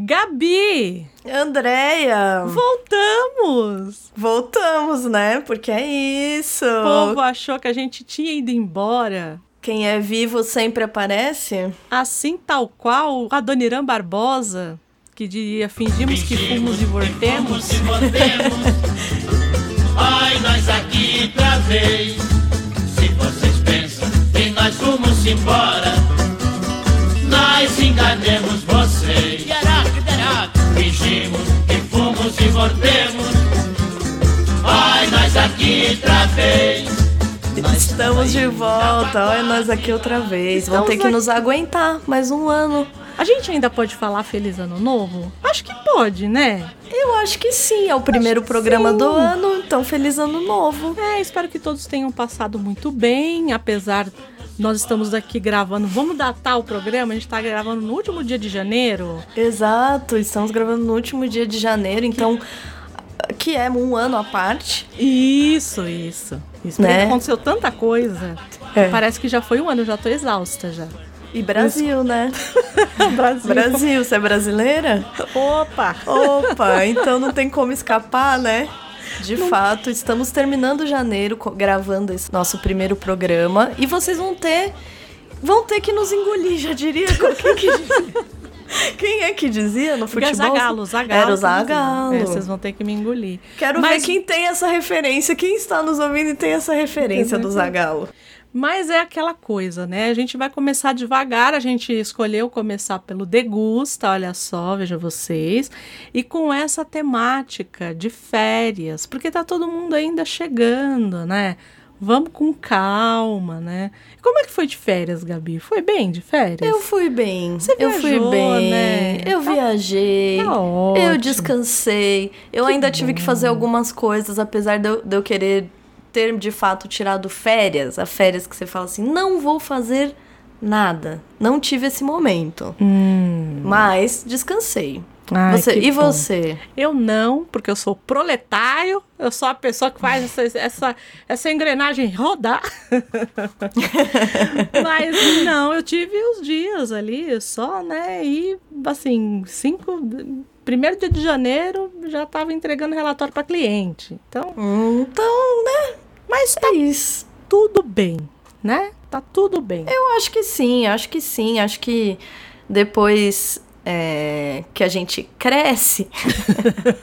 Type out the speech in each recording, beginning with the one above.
Gabi! Andréia! Voltamos! Voltamos, né? Porque é isso. O povo achou que a gente tinha ido embora. Quem é vivo sempre aparece? Assim tal qual Adoniran Barbosa, que diria fingimos, que fomos e voltemos. Ai, nós aqui outra vez. Se vocês pensam que nós fomos embora, nós enganemos voltemos. Ai, nós aqui outra vez. Estamos de volta, olha nós aqui outra vez. Vão ter que nos aguentar mais um ano. A gente ainda pode falar Feliz Ano Novo? Acho que pode, né? Eu acho que sim, é o primeiro programa sim. do ano, então feliz ano novo. É, espero que todos tenham passado muito bem, apesar nós estamos aqui gravando. Vamos datar o programa? A gente está gravando no último dia de janeiro. Exato, estamos gravando no último dia de janeiro, então que é um ano à parte. Isso, isso. Isso Né? aconteceu tanta coisa. É. Parece que já foi um ano, já tô exausta já. E Brasil, né? Brasil. Brasil, você é brasileira? Opa! Opa, então não tem como escapar, né? De fato, estamos terminando janeiro gravando esse nosso primeiro programa e vocês vão ter vão ter que nos engolir, já diria qualquer que Quem é que dizia no futebol? Zagalo, Zagalo. Era o Zagalo. É, vocês vão ter que me engolir. Quero Mas- ver quem tem essa referência, quem está nos ouvindo e tem essa referência do Zagalo. Mas é aquela coisa, né? A gente vai começar devagar, a gente escolheu começar pelo degusta, olha só, veja vocês, e com essa temática de férias, porque tá todo mundo ainda chegando, né? Vamos com calma, né? Como é que foi de férias, Gabi? Foi bem de férias? Eu fui bem. Você eu fui viajou, bem. né? Eu Tá- viajei. tá ótimo. eu descansei. Eu ainda tive que fazer algumas coisas, apesar de eu, de eu querer ter de fato tirado férias. A férias que você fala assim, não vou fazer nada. Não tive esse momento. Hum. Mas descansei. Ai, Você- e bom. você? Eu não, porque eu sou proletário, eu sou a pessoa que faz essa, essa, essa engrenagem rodar. Mas não, eu tive os dias ali só, né? E assim, cinco. Primeiro dia de janeiro já estava entregando relatório para cliente. Então, Então, né? mas tá É isso. tudo bem, né? Tá tudo bem. Eu acho que sim, acho que sim. Acho que depois é, que a gente cresce.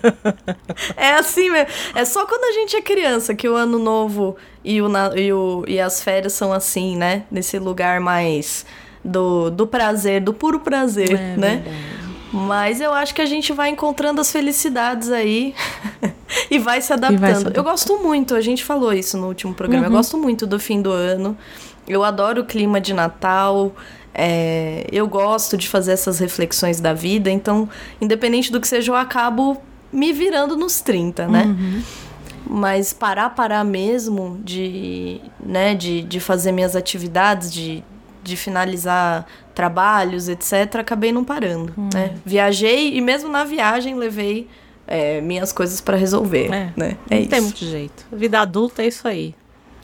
é assim mesmo. É só quando a gente é criança que o ano novo e, o, e, o, e as férias são assim, né? Nesse lugar mais do, do prazer, do puro prazer, É né? verdade. Mas eu acho que a gente vai encontrando as felicidades aí e vai se adaptando. vai se adaptando. Eu gosto muito, a gente falou isso no último programa, eu Uhum. gosto muito do fim do ano. Eu adoro o clima de Natal. É, eu gosto de fazer essas reflexões da vida, então, independente do que seja, eu acabo me virando nos 30, né? Uhum. Mas parar, parar mesmo de, né, de, de fazer minhas atividades, de, de finalizar trabalhos, etc., acabei não parando, Hum. né? Viajei e mesmo na viagem levei é, minhas coisas pra resolver, É, né? É não isso. tem muito jeito. Vida adulta é isso aí.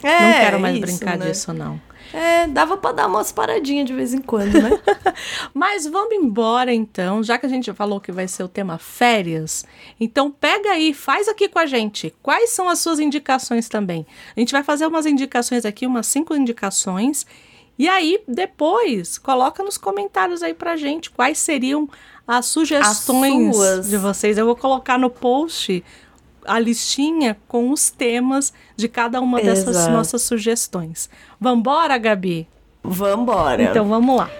É, não quero mais isso, brincar né? disso, não. É, dava pra dar umas paradinhas de vez em quando, né? Mas vamos embora então, já que a gente falou que vai ser o tema férias. Então pega aí, faz aqui com a gente. Quais são as suas indicações também? A gente vai fazer umas indicações aqui, umas cinco indicações. E aí depois coloca nos comentários aí pra gente quais seriam as sugestões suas. de vocês. Eu vou colocar no post a listinha com os temas de cada uma dessas Exato. nossas sugestões. Vambora, Gabi? Vambora. Então vamos lá.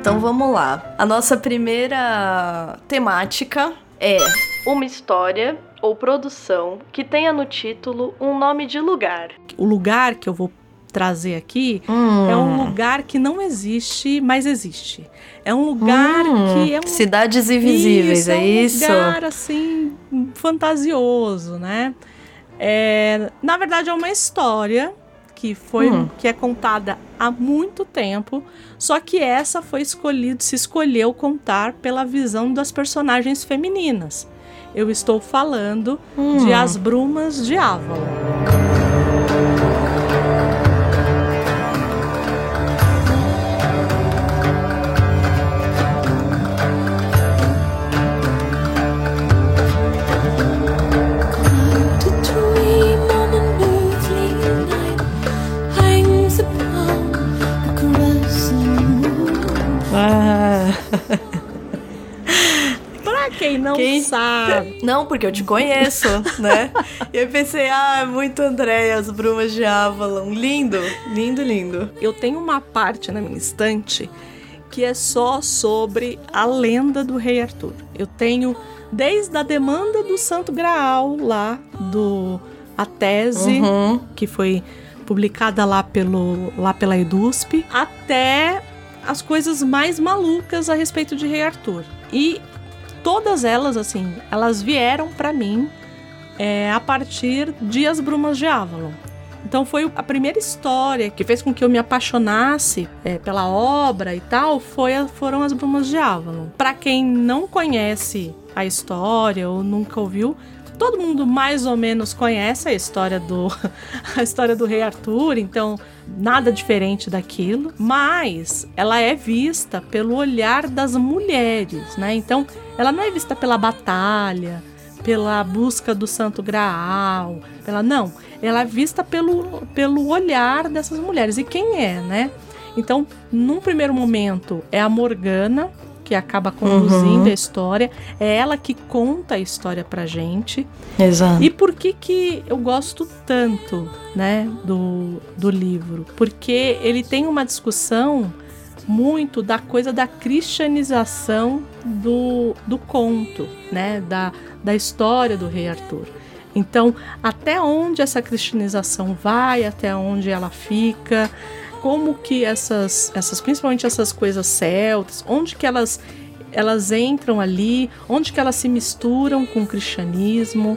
Então vamos lá. A nossa primeira temática é uma história ou produção que tenha no título um nome de lugar. O lugar que eu vou trazer aqui é um lugar que não existe, mas existe. É um lugar Hum, que é um Cidades Invisíveis, Isso, é um isso? lugar assim fantasioso, né? É, na verdade é uma história que foi Hum. que é contada há muito tempo, só que essa foi escolhido, se escolheu contar pela visão das personagens femininas. Eu estou falando Hum. de As Brumas de Avalon. pra quem não quem... sabe. Não, porque eu te conheço, né? e eu pensei, ah, é muito Andréia, as brumas de Avalon. Lindo, lindo, lindo. Eu tenho uma parte na minha estante que é só sobre a lenda do Rei Arthur. Eu tenho desde a demanda do Santo Graal lá do a tese uhum. que foi publicada lá pelo lá pela Edusp até as coisas mais malucas a respeito de Rei Arthur. E todas elas, assim, elas vieram pra mim é, a partir de As Brumas de Avalon. Então foi a primeira história que fez com que eu me apaixonasse é, pela obra e tal, foi a- foram As Brumas de Avalon. Pra quem não conhece a história ou nunca ouviu, todo mundo mais ou menos conhece a história do a história do rei Arthur, então nada diferente daquilo, mas ela é vista pelo olhar das mulheres, né? Então, ela não é vista pela batalha, pela busca do Santo Graal, pela não, ela é vista pelo, pelo olhar dessas mulheres. E quem é, né? Então, num primeiro momento é a Morgana que acaba conduzindo a história, é ela que conta a história pra gente. Exato. E por que que eu gosto tanto, né, do, do livro? Porque ele tem uma discussão muito da coisa da cristianização do, do conto, né, da, da história do rei Arthur. Então, até onde essa cristianização vai, até onde ela fica, como que essas, essas principalmente essas coisas celtas, onde que elas elas entram ali, onde que elas se misturam com o cristianismo.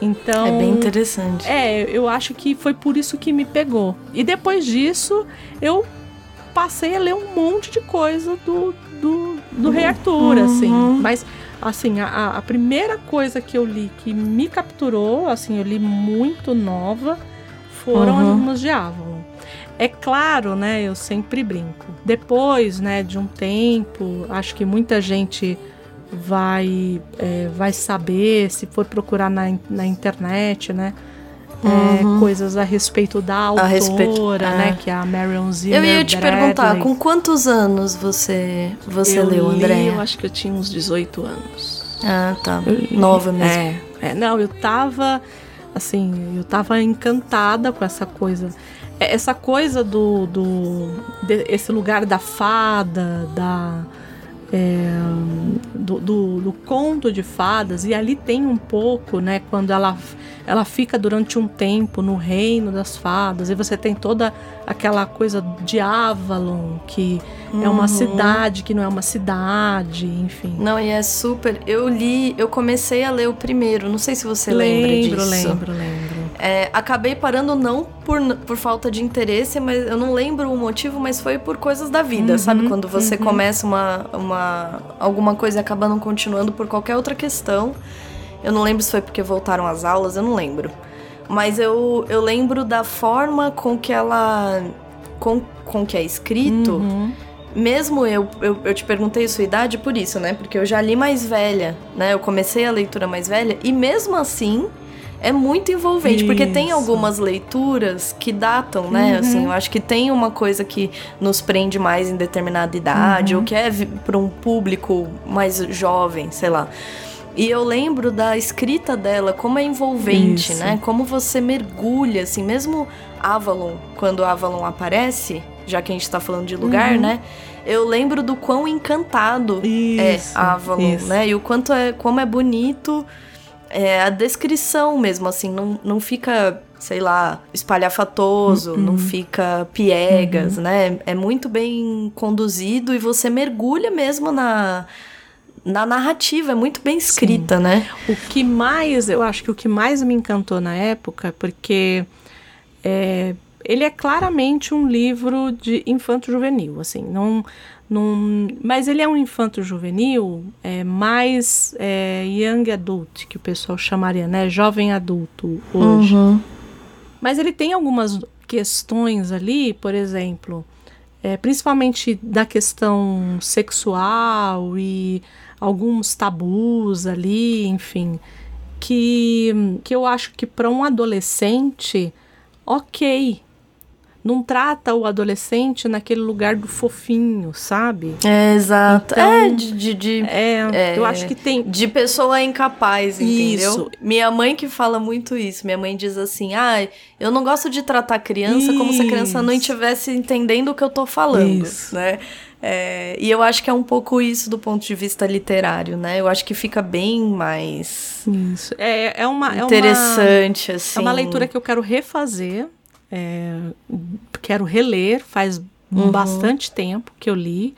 Então, É bem interessante. é, eu acho que foi por isso que me pegou. E depois disso, eu passei a ler um monte de coisa do, do, do Rei Arthur, assim. Mas, assim, a, a primeira coisa que eu li que me capturou, assim, eu li muito nova, foram Uhum. as de Avalon. É claro, né, eu sempre brinco. Depois, né, de um tempo, acho que muita gente vai, é, vai saber, se for procurar na, na internet, né, é, coisas a respeito da autora, Uhum. respeito- né, é. que é a Marion Zimmer Eu ia te Bradley. perguntar, com quantos anos você, você eu leu, André? Eu acho que eu tinha uns 18 anos. Ah, tá. Nova mesmo. É, é, não, eu tava assim, eu tava encantada com essa coisa. É, Essa coisa do, do de- esse lugar da fada, da é, do, do, do conto de fadas e ali tem um pouco, né, quando ela ela fica durante um tempo no reino das fadas e você tem toda aquela coisa de Avalon que é uma cidade que não é uma cidade, enfim. Não, e é super. Eu li, eu comecei a ler o primeiro, não sei se você lembra lembro, disso. lembro, lembro. É, acabei parando não por, por falta de interesse, mas eu não lembro o motivo, mas foi por coisas da vida, Uhum, sabe? Quando você começa uma, uma alguma coisa e acaba não continuando por qualquer outra questão. Eu não lembro se foi porque voltaram as aulas, eu não lembro. Mas eu, eu lembro da forma com que ela. com, com que é escrito. Uhum. Mesmo eu, eu, eu te perguntei a sua idade por isso, né? Porque eu já li mais velha, né? Eu comecei a leitura mais velha e mesmo assim é muito envolvente, porque tem Isso. algumas leituras que datam, né? Uhum. Assim, eu acho que tem uma coisa que nos prende mais em determinada idade, Uhum. ou que é para um público mais jovem, sei lá. E eu lembro da escrita dela, como é envolvente, Isso. né? Como você mergulha, assim, mesmo Avalon, quando Avalon aparece, já que a gente tá falando de lugar, Uhum. né? Eu lembro do quão encantado Isso, é Avalon, isso. né? E o quanto é, como é bonito é, a descrição mesmo, assim, não, não fica, sei lá, espalhafatoso, Uhum. não fica piegas, né? É muito bem conduzido e você mergulha mesmo na, na narrativa, é muito bem escrita, né? O que mais, eu acho que o que mais me encantou na época, porque é, ele é claramente um livro de infanto-juvenil, assim, não, não, mas ele é um infanto-juvenil é, mais é, young adult, que o pessoal chamaria, né, jovem adulto hoje. Uhum. Mas ele tem algumas questões ali, por exemplo, é, principalmente da questão sexual e alguns tabus ali, enfim, que, que eu acho que para um adolescente, ok. Não trata o adolescente naquele lugar do fofinho, sabe? É, exato. Então, é, de, de, de- É, é, eu acho que tem. de pessoa incapaz, entendeu? Isso. Minha mãe que fala muito isso. Minha mãe diz assim: ah, eu não gosto de tratar a criança como se a criança não Isso. estivesse entendendo o que eu tô falando, Isso. né? É, e eu acho que é um pouco isso do ponto de vista literário, né? Eu acho que fica bem mais Isso. É, é uma. é uma- interessante, assim. É uma leitura que eu quero refazer, é, quero reler, faz bastante tempo que eu li.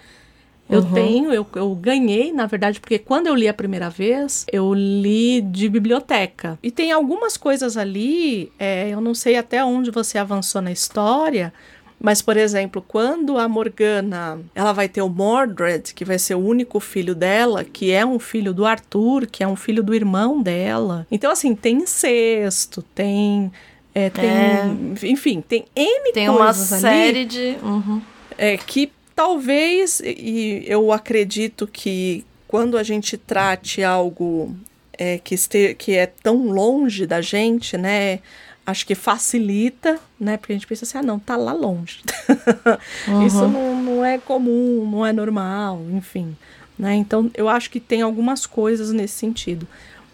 Eu tenho, eu, eu ganhei, na verdade, porque quando eu li a primeira vez, eu li de biblioteca. E tem algumas coisas ali, é, eu não sei até onde você avançou na história, mas, por exemplo, quando a Morgana ela vai ter o Mordred, que vai ser o único filho dela, que é um filho do Arthur, que é um filho do irmão dela. Então, assim, tem incesto, tem. É, tem Enfim, tem N Tem uma coisas ali série de. Uhum. é, que talvez, e eu acredito que quando a gente trate algo é, que, este, que é tão longe da gente, né? Acho que facilita, né? Porque a gente pensa assim, ah, não, tá lá longe. Isso não, não é comum, não é normal, enfim. Né? Então, eu acho que tem algumas coisas nesse sentido.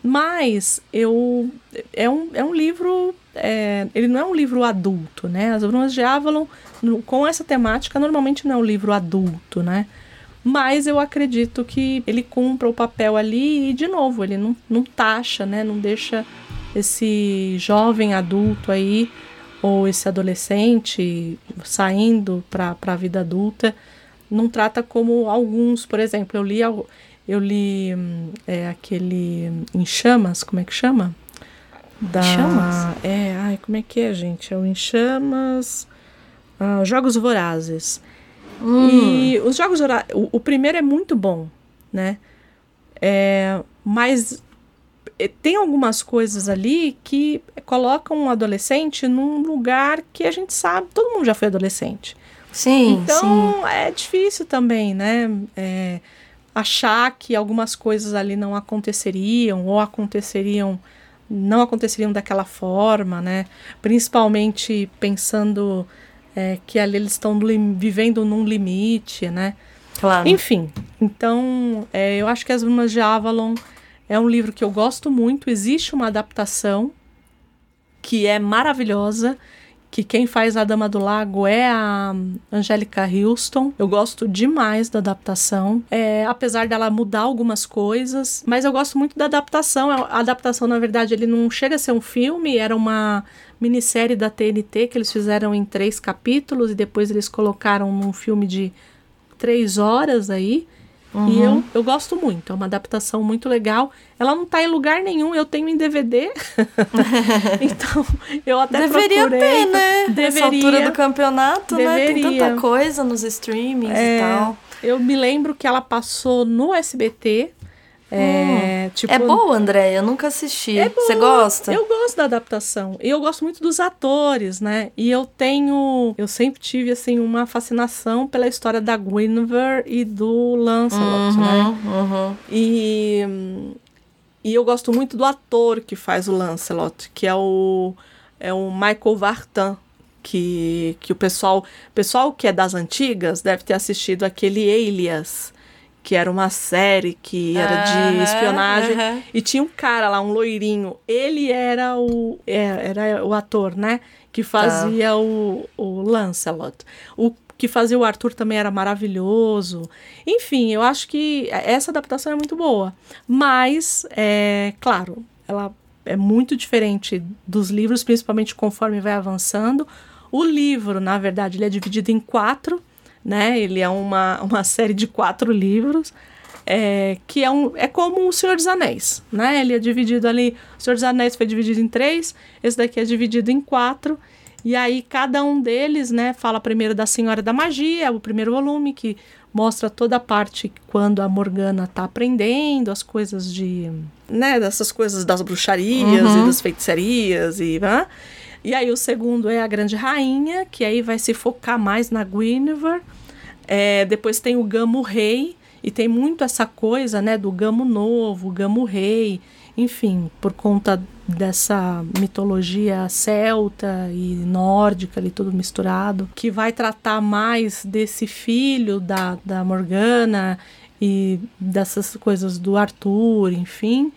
Mas eu é um, é um livro. é, ele não é um livro adulto, né? As Brumas de Avalon, no- com essa temática, normalmente não é um livro adulto, né? Mas eu acredito que ele cumpra o papel ali e, de novo, ele não, não taxa, né? Não deixa esse jovem adulto aí, ou esse adolescente saindo para a vida adulta, não trata como alguns, por exemplo, eu li, eu li hum, é, aquele Em Chamas, como é que chama? Da, Chamas? É, ai, como é que é, gente? É o Em Chamas, ah, Jogos Vorazes. E os Jogos Vorazes, o, o primeiro é muito bom, né? É, mas eh, tem algumas coisas ali que colocam um adolescente num lugar que a gente sabe, todo mundo já foi adolescente. Sim, sim. Então é difícil também, né? É, achar que algumas coisas ali não aconteceriam ou aconteceriam, não aconteceriam daquela forma, né? Principalmente pensando é, que ali eles estão vivendo num limite, né? Claro. Enfim, então é, eu acho que As Brumas de Avalon é um livro que eu gosto muito. Existe uma adaptação que é maravilhosa, que quem faz A Dama do Lago é a Angélica Houston. Eu gosto demais da adaptação, é, apesar dela mudar algumas coisas, mas eu gosto muito da adaptação. A adaptação, na verdade, ele não chega a ser um filme, era uma minissérie da TNT que eles fizeram em três capítulos e depois eles colocaram num filme de três horas aí. E eu, eu gosto muito, é uma adaptação muito legal. Ela não tá em lugar nenhum, eu tenho em DVD. então, eu até Deveria procurei. ter, né? Nessa Deveria. altura do campeonato, né? Tem Deveria. tanta coisa nos streamings É, e tal. Eu me lembro que ela passou no SBT. É, tipo, é boa, André? Eu nunca assisti. É Você gosta? Eu gosto da adaptação. E eu gosto muito dos atores, né? E eu tenho. Eu sempre tive, assim, uma fascinação pela história da Guinevere e do Lancelot, né? Uhum. E, hum, e eu gosto muito do ator que faz o Lancelot, que é o, é o Michael Vartan. Que, que o pessoal, pessoal que é das antigas deve ter assistido aquele Alias, que era uma série que era de espionagem. E tinha um cara lá, um loirinho. Ele era o, é, era o ator, né? Que fazia o, o Lancelot. O que fazia o Arthur também era maravilhoso. Enfim, eu acho que essa adaptação é muito boa. Mas, é claro, ela é muito diferente dos livros, principalmente conforme vai avançando. O livro, na verdade, ele é dividido em quatro, né? Ele é uma, uma série de quatro livros. É, que é, um, é como o Senhor dos Anéis, né? Ele é dividido ali. O Senhor dos Anéis foi dividido em três, esse daqui é dividido em quatro. E aí cada um deles, né, fala primeiro da Senhora da Magia, o primeiro volume que mostra toda a parte quando a Morgana tá aprendendo as coisas de, né, dessas coisas das bruxarias e das feitiçarias e, né? E aí o segundo é a Grande Rainha, que aí vai se focar mais na Guinevere. É, depois tem o Gamo Rei, e tem muito essa coisa, né, do Gamo Novo, Gamo Rei. enfim, por conta dessa mitologia celta e nórdica ali tudo misturado, que vai tratar mais desse filho da, da Morgana e dessas coisas do Arthur, enfim.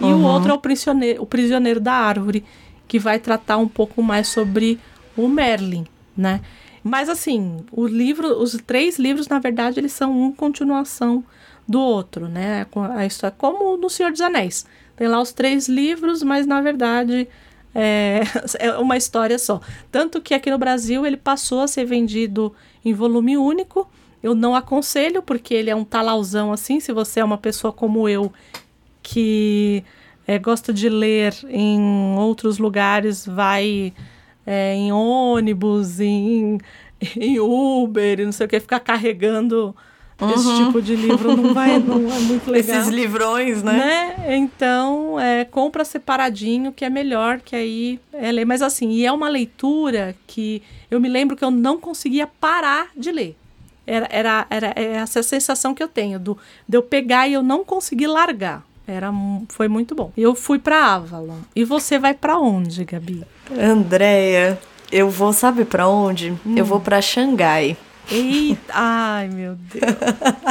E uhum. o outro é o prisioneiro, o prisioneiro da árvore, que vai tratar um pouco mais sobre o Merlin, né? Mas assim, o livro, os três livros, na verdade, eles são uma continuação do outro, né? A história, como no Senhor dos Anéis. Tem lá os três livros, mas na verdade é, é uma história só. Tanto que aqui no Brasil ele passou a ser vendido em volume único. Eu não aconselho, porque ele é um talauzão assim. Se você é uma pessoa como eu, que é, gosta de ler em outros lugares, vai é, em ônibus, em, em Uber, não sei o que, ficar carregando uhum. esse tipo de livro não vai não é muito legal. Esses livrões, né? né? Então, é, compra separadinho, que é melhor, que aí é ler. Mas assim, e é uma leitura que eu me lembro que eu não conseguia parar de ler. Era, era, era essa sensação que eu tenho, do, de eu pegar e eu não conseguir largar. Era, foi muito bom. Eu fui para Avalon. E você vai para onde, Gabi? Andréia, eu vou, sabe para onde? Hum. Eu vou para Xangai. Eita, ai meu Deus.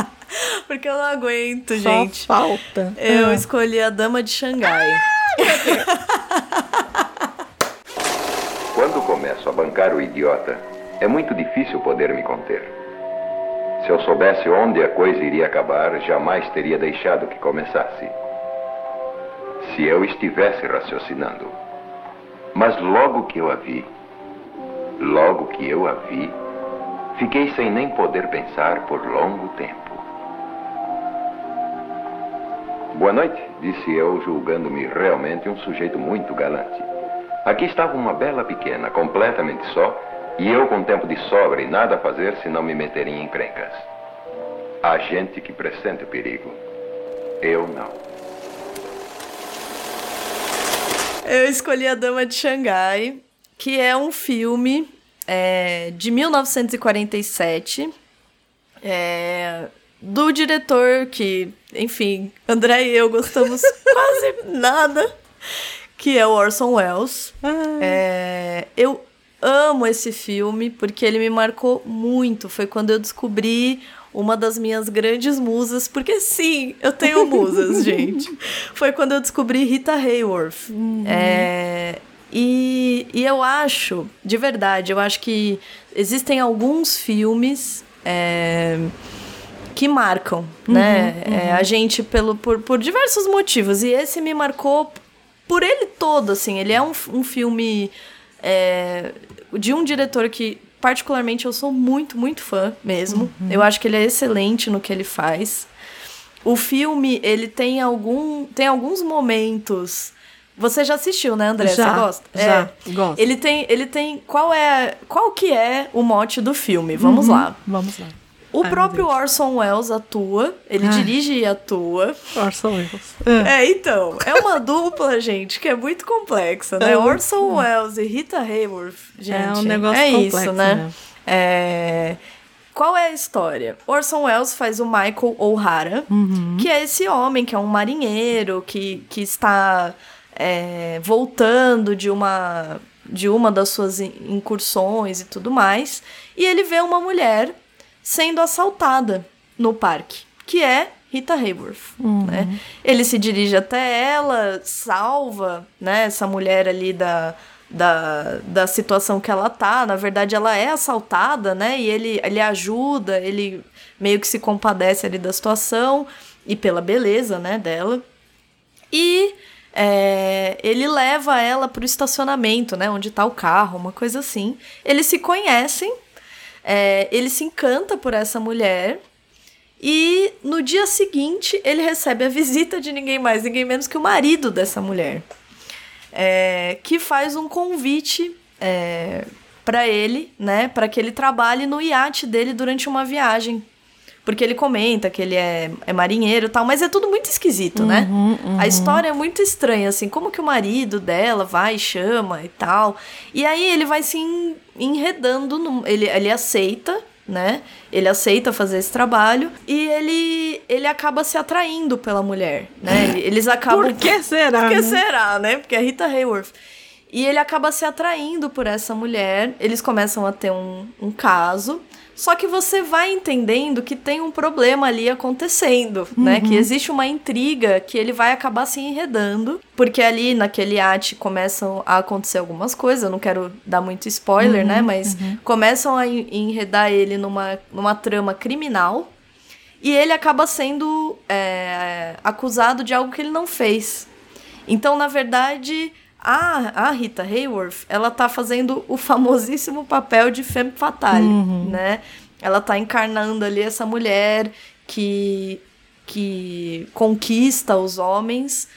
Porque eu não aguento, Só gente. falta. Eu ah. escolhi a Dama de Xangai. Quando começo a bancar o idiota, é muito difícil poder me conter. Se eu soubesse onde a coisa iria acabar, jamais teria deixado que começasse. Se eu estivesse raciocinando. Mas logo que eu a vi, logo que eu a vi, Fiquei sem nem poder pensar por longo tempo. Boa noite, disse eu, julgando-me realmente um sujeito muito galante. Aqui estava uma bela pequena, completamente só, e eu com tempo de sobra e nada a fazer se não me meter em encrencas. Há gente que pressente o perigo. Eu não. Eu escolhi A Dama de Xangai, que é um filme é, de 1947, é, do diretor que, enfim, André e eu gostamos quase nada, que é o Orson Welles. É, eu amo esse filme porque ele me marcou muito. Foi quando eu descobri uma das minhas grandes musas, porque sim, eu tenho musas, gente. Foi quando eu descobri Rita Hayworth. Uhum. É, e, e eu acho, de verdade, eu acho que existem alguns filmes é, que marcam, uhum, né? Uhum. É, a gente pelo, por, por diversos motivos. E esse me marcou por ele todo, assim. Ele é um, um filme é, de um diretor que, particularmente, eu sou muito, muito fã mesmo. Uhum. Eu acho que ele é excelente no que ele faz. O filme, ele tem algum tem alguns momentos você já assistiu, né, André? Já, Você gosta? Já, é. gosto. Ele tem, ele tem. Qual é, qual que é o mote do filme? Vamos uhum, lá. Vamos lá. O Ai, próprio Orson Welles atua, ele Ai. dirige e atua. Orson Welles. É. é, então, é uma dupla, gente, que é muito complexa, né? É Orson Welles e Rita Hayworth, gente. É um negócio é complexo, isso, né? né? É... Qual é a história? Orson Welles faz o Michael O'Hara, uhum. que é esse homem que é um marinheiro que, que está é, voltando de uma de uma das suas incursões e tudo mais, e ele vê uma mulher sendo assaltada no parque, que é Rita Hayworth, uhum. né? Ele se dirige até ela, salva, né, essa mulher ali da, da, da situação que ela tá. Na verdade, ela é assaltada, né? E ele, ele ajuda, ele meio que se compadece ali da situação e pela beleza, né, dela. E é, ele leva ela para o estacionamento, né? Onde está o carro, uma coisa assim. Eles se conhecem, é, ele se encanta por essa mulher. E no dia seguinte ele recebe a visita de ninguém mais, ninguém menos que o marido dessa mulher, é, que faz um convite é, para ele, né, para que ele trabalhe no iate dele durante uma viagem porque ele comenta que ele é, é marinheiro e tal, mas é tudo muito esquisito, né? uhum, né? Uhum. A história é muito estranha, assim, como que o marido dela vai, chama e tal. E aí ele vai se enredando, no, ele, ele aceita, né? Ele aceita fazer esse trabalho e ele ele acaba se atraindo pela mulher, né? Eles acabam Por que será? Por que né? será, né? Porque é Rita Hayworth. E ele acaba se atraindo por essa mulher. Eles começam a ter um, um caso. Só que você vai entendendo que tem um problema ali acontecendo, né? Que existe uma intriga que ele vai acabar se enredando. Porque ali naquele iate começam a acontecer algumas coisas. Eu não quero dar muito spoiler, né? Mas começam a en- enredar ele numa, numa trama criminal. E ele acaba sendo é, acusado de algo que ele não fez. Então, na verdade, a, a Rita Hayworth, ela tá fazendo o famosíssimo papel de femme fatale, né? Ela tá encarnando ali essa mulher que, que conquista os homens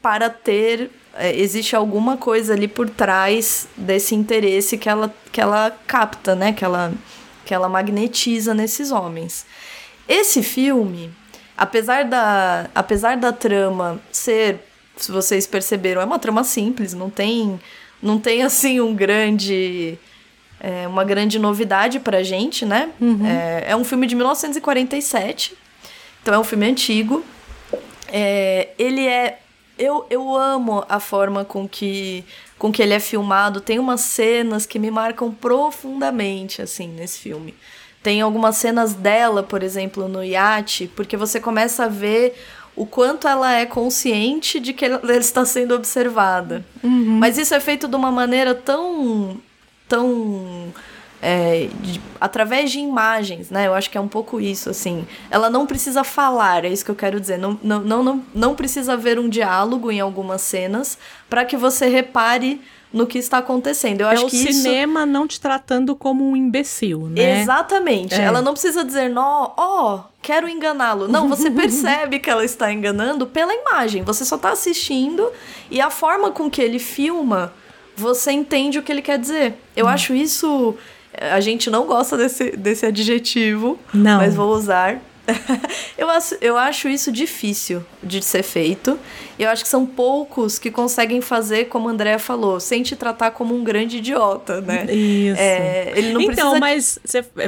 para ter... é, existe alguma coisa ali por trás desse interesse que ela, que ela capta, né? Que ela, que ela magnetiza nesses homens. Esse filme, apesar da, apesar da trama ser, se vocês perceberam, é uma trama simples, não tem, não tem assim um grande, é, uma grande novidade pra gente, né? É, é um filme de 1947, então é um filme antigo. É, ele é. Eu, eu amo a forma com que, com que ele é filmado. Tem umas cenas que me marcam profundamente, assim, nesse filme. Tem algumas cenas dela, por exemplo, no iate, porque você começa a ver o quanto ela é consciente de que ela está sendo observada. Mas isso é feito de uma maneira tão. tão. é, de- através de imagens, né? Eu acho que é um pouco isso, assim. Ela não precisa falar, é isso que eu quero dizer. Não, não, não, não, não precisa haver um diálogo em algumas cenas para que você repare no que está acontecendo. Eu É acho o que isso cinema não te tratando como um imbecil, né? Exatamente. É. Ela não precisa dizer, nó, ó, quero enganá-lo. Não, você percebe que ela está enganando pela imagem. Você só está assistindo e a forma com que ele filma, você entende o que ele quer dizer. Eu Hum. acho isso. A gente não gosta desse, desse adjetivo, Não. mas vou usar. eu, acho, eu acho isso difícil de ser feito. Eu acho que são poucos que conseguem fazer, como a Andrea falou, sem te tratar como um grande idiota, né? Isso. É, ele não então, precisa mas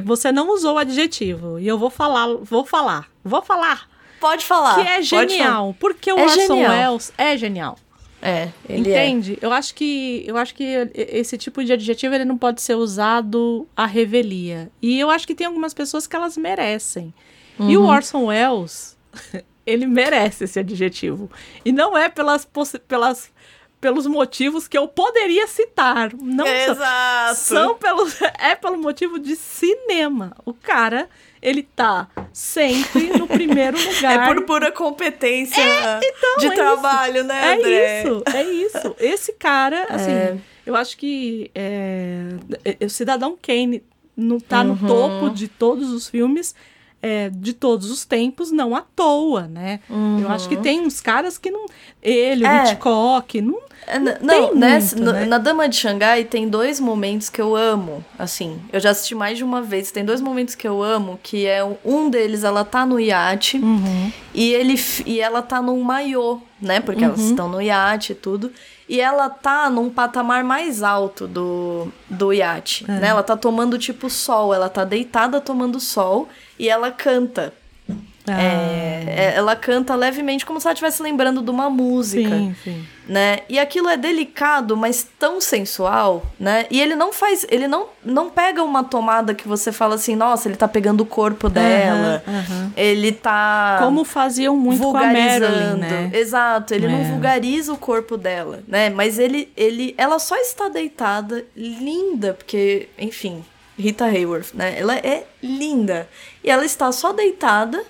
você, não usou o adjetivo. E eu vou falar, vou falar, vou falar. Pode falar. que é genial. Porque o É Orson. Welles é genial. É, ele é. Entende? Eu acho que eu acho que esse tipo de adjetivo ele não pode ser usado à revelia. E eu acho que tem algumas pessoas que elas merecem. E Uhum. o Orson Welles, ele merece esse adjetivo. E não é pelas pelas pelos motivos que eu poderia citar. Não são- Exato. são pelos é pelo motivo de cinema. O cara, ele tá sempre no primeiro lugar. É por pura competência de é trabalho, né, É André? isso, é isso. Esse cara, assim, É. eu acho que é, é, o Cidadão Kane não tá Uhum. no topo de todos os filmes é, de todos os tempos, não à toa, né? Eu acho que tem uns caras que não. Ele, o Uhum. É. Hitchcock, não. É, Não Não, tem né, muito, né? na Dama de Xangai tem dois momentos que eu amo, assim. Eu já assisti mais de uma vez. Tem dois momentos que eu amo, que é um- deles, ela tá no iate Uhum. e ele e ela tá num maiô, né? Porque elas Uhum. estão no iate e tudo. E ela tá num patamar mais alto do, do iate, É. né? Ela tá tomando tipo sol, ela tá deitada tomando sol e ela canta. Ah, É, é, ela canta levemente como se ela estivesse lembrando de uma música sim, sim. né? E aquilo é delicado, mas tão sensual, né? E ele não faz, ele não, não pega uma tomada que você fala assim, nossa, ele tá pegando o corpo dela. Ele tá Como faziam muito com a Marilyn, né? Exato, ele não É. vulgariza o corpo dela, né? Mas ele ele ela só está deitada, linda, porque, enfim, Rita Hayworth, né? Ela é linda. E ela está só deitada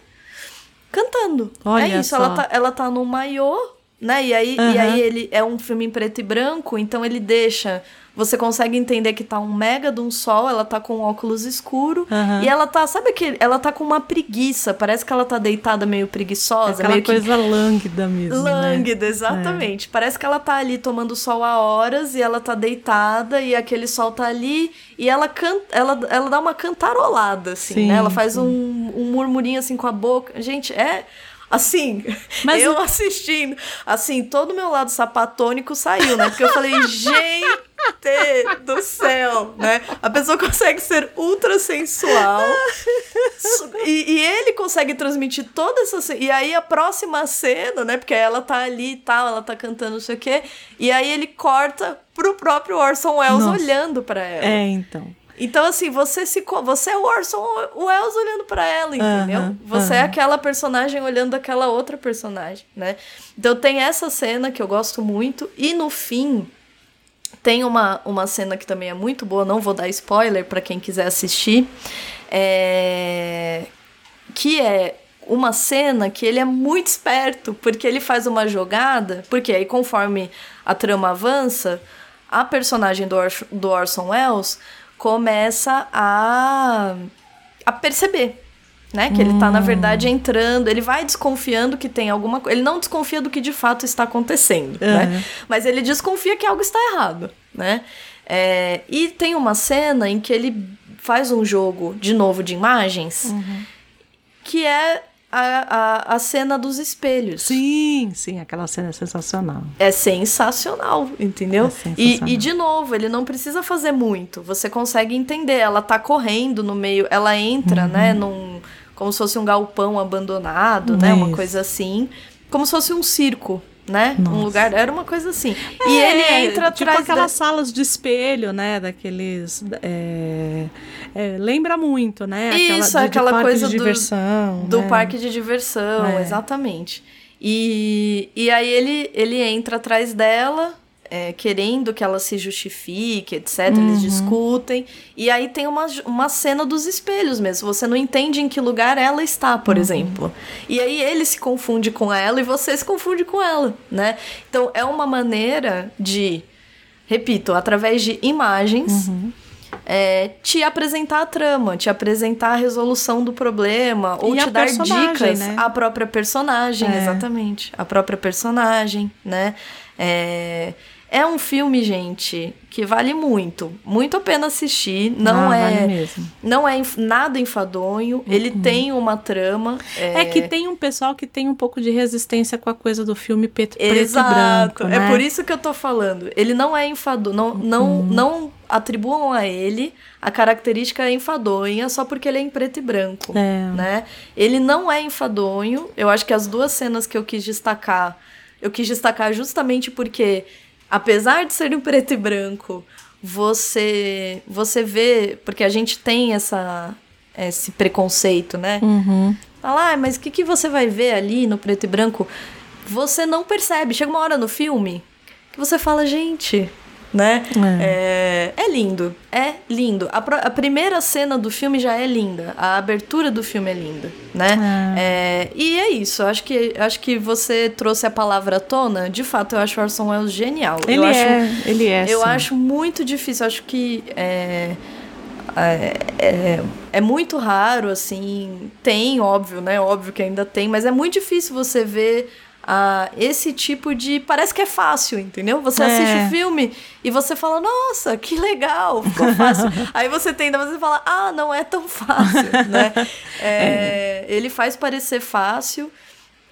cantando. Olha é isso, só. ela tá, ela tá no maiô, né? E aí, e Aham. aí ele é um filme em preto e branco, então ele deixa. Você consegue entender que tá um mega de um sol, ela tá com óculos escuro. Aham. E ela tá, sabe que ela tá com uma preguiça, parece que ela tá deitada meio preguiçosa, Aquela meio que coisa lânguida mesmo. né? lânguida, exatamente. Parece que ela tá ali tomando sol há horas e ela tá deitada e aquele sol tá ali e ela canta, ela, ela dá uma cantarolada assim, Sim, né? Ela faz um, um murmurinho assim com a boca. Gente, é Assim, Mas eu assistindo, assim, todo o meu lado sapatônico saiu, né? Porque eu falei, gente, do céu, né? A pessoa consegue ser ultra sensual e, e, ele consegue transmitir toda essa e aí a próxima cena, né? Porque ela tá ali e tal, ela tá cantando não sei o quê, e aí ele corta pro próprio Orson Welles Nossa. olhando para ela. É, então. Então, assim, você se você é o Orson Welles olhando para ela, entendeu? Uhum, você uhum. é aquela personagem olhando aquela outra personagem, né? Então tem essa cena que eu gosto muito, e no fim tem uma, uma cena que também é muito boa, não vou dar spoiler para quem quiser assistir, é... que é uma cena que ele é muito esperto, porque ele faz uma jogada, porque aí conforme a trama avança, a personagem do, Or do Orson Welles começa a, a perceber. Né? Que hum. ele tá, na verdade, entrando, ele vai desconfiando que tem alguma coisa. Ele não desconfia do que de fato está acontecendo, uhum. né? Mas ele desconfia que algo está errado, né? É, e tem uma cena em que ele faz um jogo de novo de imagens uhum. que é a, a, a cena dos espelhos. Sim, sim, aquela cena é sensacional. É sensacional, entendeu? É sensacional. E, e, de novo, ele não precisa fazer muito. Você consegue entender. Ela tá correndo no meio, ela entra, né, uhum. né, num. Como se fosse um galpão abandonado, né? Uma coisa assim. Como se fosse um circo né? Nossa. Um lugar. Era uma coisa assim. É, e ele entra tipo atrás. aquelas da... salas de espelho, né? Daqueles. É, é, lembra muito, né? Aquela, Isso, de, aquela de coisa de diversão. Do né? parque de diversão, é. exatamente. E, e aí ele, ele entra atrás dela é, querendo que ela se justifique, etc. Uhum. Eles discutem. E aí tem uma, uma cena dos espelhos mesmo. Você não entende em que lugar ela está, por uhum. exemplo. E aí ele se confunde com ela e você se confunde com ela, né? Então é uma maneira de, repito, através de imagens. Uhum. É, te apresentar a trama, te apresentar a resolução do problema, ou e te dar dicas né? à própria personagem, é. exatamente. A própria personagem, né? É, é um filme, gente, que vale muito, muito a pena assistir. Não ah, é, vale não é nada enfadonho. Uhum. Ele tem uma trama. É... é... que tem um pessoal que tem um pouco de resistência com a coisa do filme preto, Exato. preto e branco. É né? É por isso que eu tô falando. Ele não é enfadonho, não, não, uhum. não atribuam a ele a característica enfadonha só porque ele é em preto e branco, é. né? Ele não é enfadonho. Eu acho que as duas cenas que eu quis destacar, eu quis destacar justamente porque apesar de ser em preto e branco, você você vê, porque a gente tem essa esse preconceito, né? Uhum. Fala, ah, mas o que, que você vai ver ali no preto e branco? Você não percebe. Chega uma hora no filme que você fala, gente, né? É. É, é lindo, é lindo. A, a, primeira cena do filme já é linda, a abertura do filme é linda, né? É. É, e é isso, acho que, acho que você trouxe a palavra à tona, de fato eu acho o Orson Welles genial. Ele eu é, acho, ele é. Eu sim. acho muito difícil, acho que é, é, é, é, muito raro, assim. Tem, óbvio, né? Óbvio que ainda tem, mas é muito difícil você ver a esse tipo de. Parece que é fácil, entendeu? Você é. assiste o filme e você fala, nossa, que legal, ficou fácil. Aí você tenta, você fala, ah, não é tão fácil, né? É, é. Ele faz parecer fácil.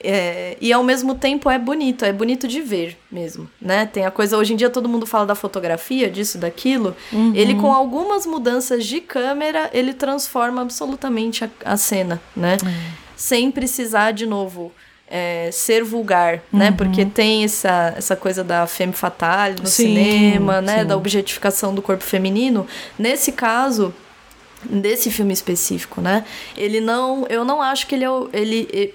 É, e ao mesmo tempo é bonito, é bonito de ver mesmo, né? Tem a coisa, hoje em dia todo mundo fala da fotografia, disso, daquilo. Uhum. Ele, com algumas mudanças de câmera, ele transforma absolutamente a, a cena, né? Uhum. Sem precisar, de novo, é, ser vulgar, né? uhum. né? Porque tem essa, essa coisa da femme fatale no sim, cinema, né? Sim. Da objetificação do corpo feminino. Nesse caso, desse filme específico, né? Ele não, eu não acho que ele é ele, ele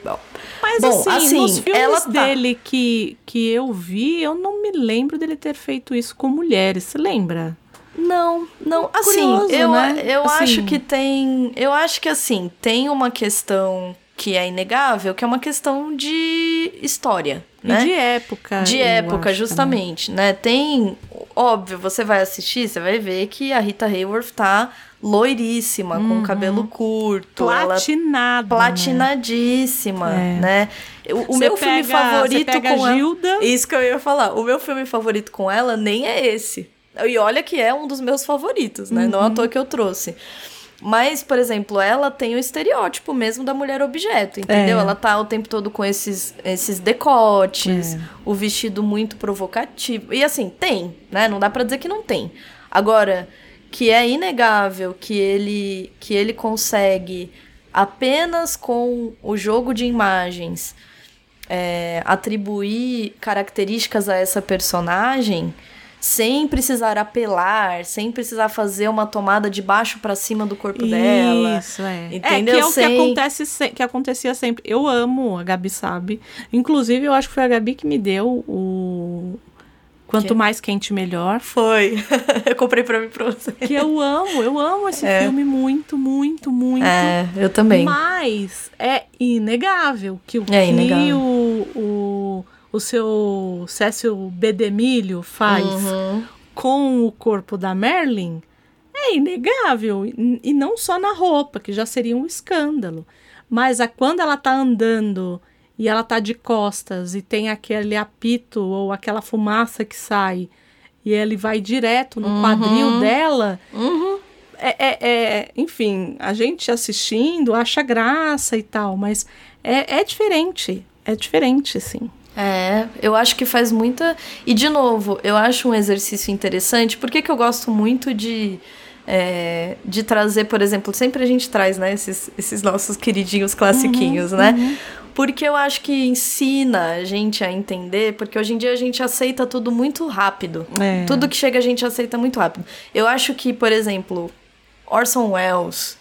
Mas bom, assim, assim, nos filmes ela tá... dele que que eu vi, eu não me lembro dele ter feito isso com mulheres. Você lembra? Não, não, assim, Curioso, eu né? eu assim. acho que tem, eu acho que assim, tem uma questão que é inegável, que é uma questão de história, né? E de época. De época, justamente, também. né? Tem, óbvio, você vai assistir, você vai ver que a Rita Hayworth tá loiríssima, uhum. com cabelo curto, platinada, ela platinadíssima, né? né? O, o meu pega, filme favorito com a Gilda. Ela, isso que eu ia falar. O meu filme favorito com ela nem é esse. E olha que é um dos meus favoritos, né? Uhum. Não à toa que eu trouxe. Mas, por exemplo, ela tem o estereótipo mesmo da mulher objeto, entendeu? É. Ela tá o tempo todo com esses, esses decotes, É. o vestido muito provocativo. E assim, tem, né? Não dá pra dizer que não tem. Agora, que é inegável que ele, que ele consegue apenas com o jogo de imagens é, atribuir características a essa personagem sem precisar apelar, sem precisar fazer uma tomada de baixo pra cima do corpo dela. Isso, é. Entendeu? É que é o que, Sem- acontece se- que acontecia sempre. Eu amo, a Gabi sabe. Inclusive, eu acho que foi a Gabi que me deu o. Quanto Que? mais quente, melhor. Foi. eu comprei pra mim pra você. Que eu amo, eu amo esse É. filme muito, muito, muito. É, eu também. Mas é inegável que o É que inegável. o, o, o seu Cécio Bedemilho faz Uhum. com o corpo da Merlin é inegável. E não só na roupa, que já seria um escândalo. Mas a, quando ela tá andando e ela tá de costas e tem aquele apito ou aquela fumaça que sai e ele vai direto no quadril dela. É, é- é- enfim, a gente assistindo acha graça e tal, mas é, é diferente. É diferente, sim. É, eu acho que faz muita. E, de novo, eu acho um exercício interessante. Por que, que eu gosto muito de. é, de trazer, por exemplo, sempre a gente traz, né, esses, esses nossos queridinhos classiquinhos, né? Porque eu acho que ensina a gente a entender, porque hoje em dia a gente aceita tudo muito rápido. É. Tudo que chega a gente aceita muito rápido. Eu acho que, por exemplo, Orson Welles,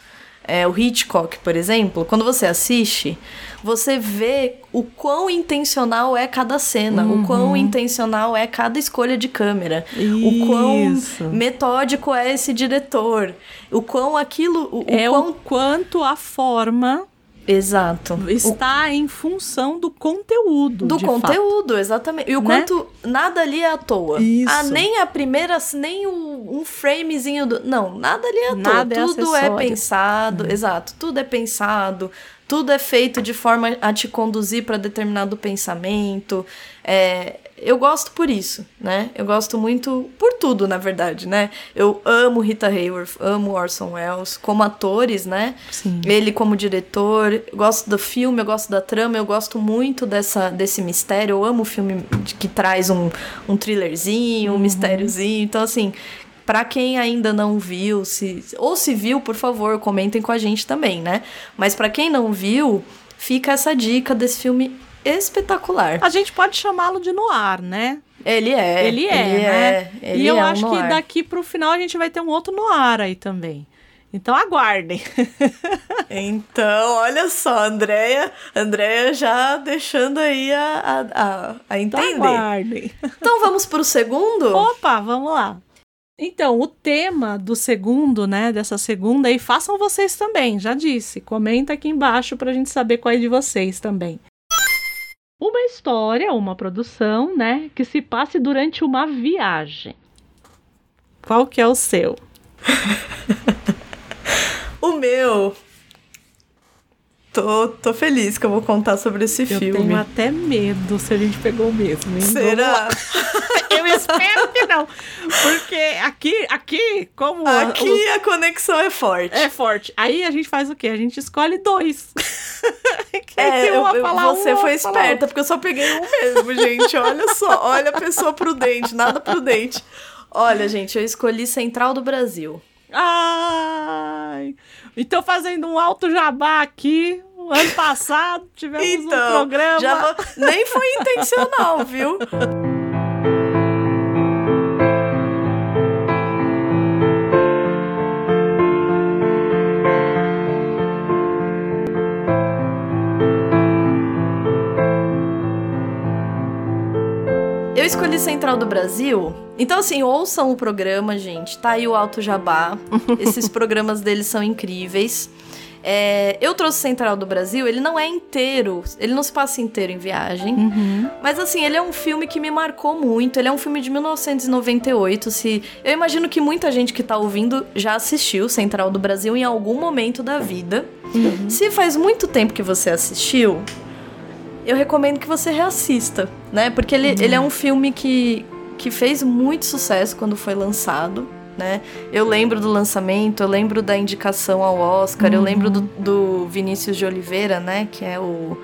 é, o Hitchcock, por exemplo, quando você assiste, você vê o quão intencional é cada cena, o Uhum. quão intencional é cada escolha de câmera, o quão Isso. metódico é esse diretor, o quão aquilo. O, o É quão... o quanto a forma Exato. O está em função do conteúdo. do de fato. conteúdo, exatamente. E o Né? quanto nada ali é à toa. Isso. Ah, nem a primeira, nem o, um framezinho do. Não, nada ali é à Nada é toa. Tudo é pensado. Exato, tudo é pensado. Tudo é feito de forma a te conduzir para determinado pensamento. É, eu gosto por isso, né? Eu gosto muito por tudo, na verdade, né? Eu amo Rita Hayworth, amo Orson Welles como atores, né? Sim. Ele como diretor, gosto do filme, eu gosto da trama, eu gosto muito dessa, desse mistério. Eu amo o filme que traz um, um thrillerzinho, um mistériozinho. Então, assim, pra quem ainda não viu, se, ou se viu, por favor, comentem com a gente também, né? Mas pra quem não viu, fica essa dica desse filme espetacular. A gente pode chamá-lo de noir, né? Ele é. ele é, ele né? é, ele e eu é um acho que noir. daqui pro final a gente vai ter um outro noir aí também. Então aguardem. Então, olha só, Andréia, Andréia já deixando aí a, a, a, a entender. Aguardem. Então vamos pro segundo? Opa, vamos lá. Então, o tema do segundo, né, dessa segunda aí, façam vocês também, já disse. Comenta aqui embaixo pra gente saber qual é de vocês também. Uma história, uma produção, né, que se passe durante uma viagem. Qual que é o seu? O meu. Tô, tô feliz que eu vou contar sobre esse Eu filme. tenho até medo se a gente pegou o mesmo. hein? Será? Eu espero que não. Porque aqui, aqui, como a- Aqui a conexão é forte. É forte. Aí a gente faz o quê? A gente escolhe dois. É, se eu- uma eu- você um, foi esperta, porque eu só peguei um mesmo, gente. Olha só, olha a pessoa prudente, nada prudente. Olha, gente, eu escolhi Central do Brasil. Ai. Então, fazendo um alto jabá aqui, ano passado tivemos um Então, programa. já vou- nem foi intencional, viu? Eu escolhi Central do Brasil. Então, assim, ouçam o programa, gente. Tá aí o Alto Jabá. Esses programas deles são incríveis. É, eu trouxe Central do Brasil, ele não é inteiro, ele não se passa inteiro em viagem. Uhum. Mas assim, ele é um filme que me marcou muito. Ele é um filme de 1998. Se eu imagino que muita gente que tá ouvindo já assistiu Central do Brasil em algum momento da vida. Se faz muito tempo que você assistiu, eu recomendo que você reassista, né? Porque ele, ele é um filme que, que fez muito sucesso quando foi lançado. Né? Eu lembro do lançamento, eu lembro da indicação ao Oscar, eu lembro do, do Vinícius de Oliveira, né? Que é o,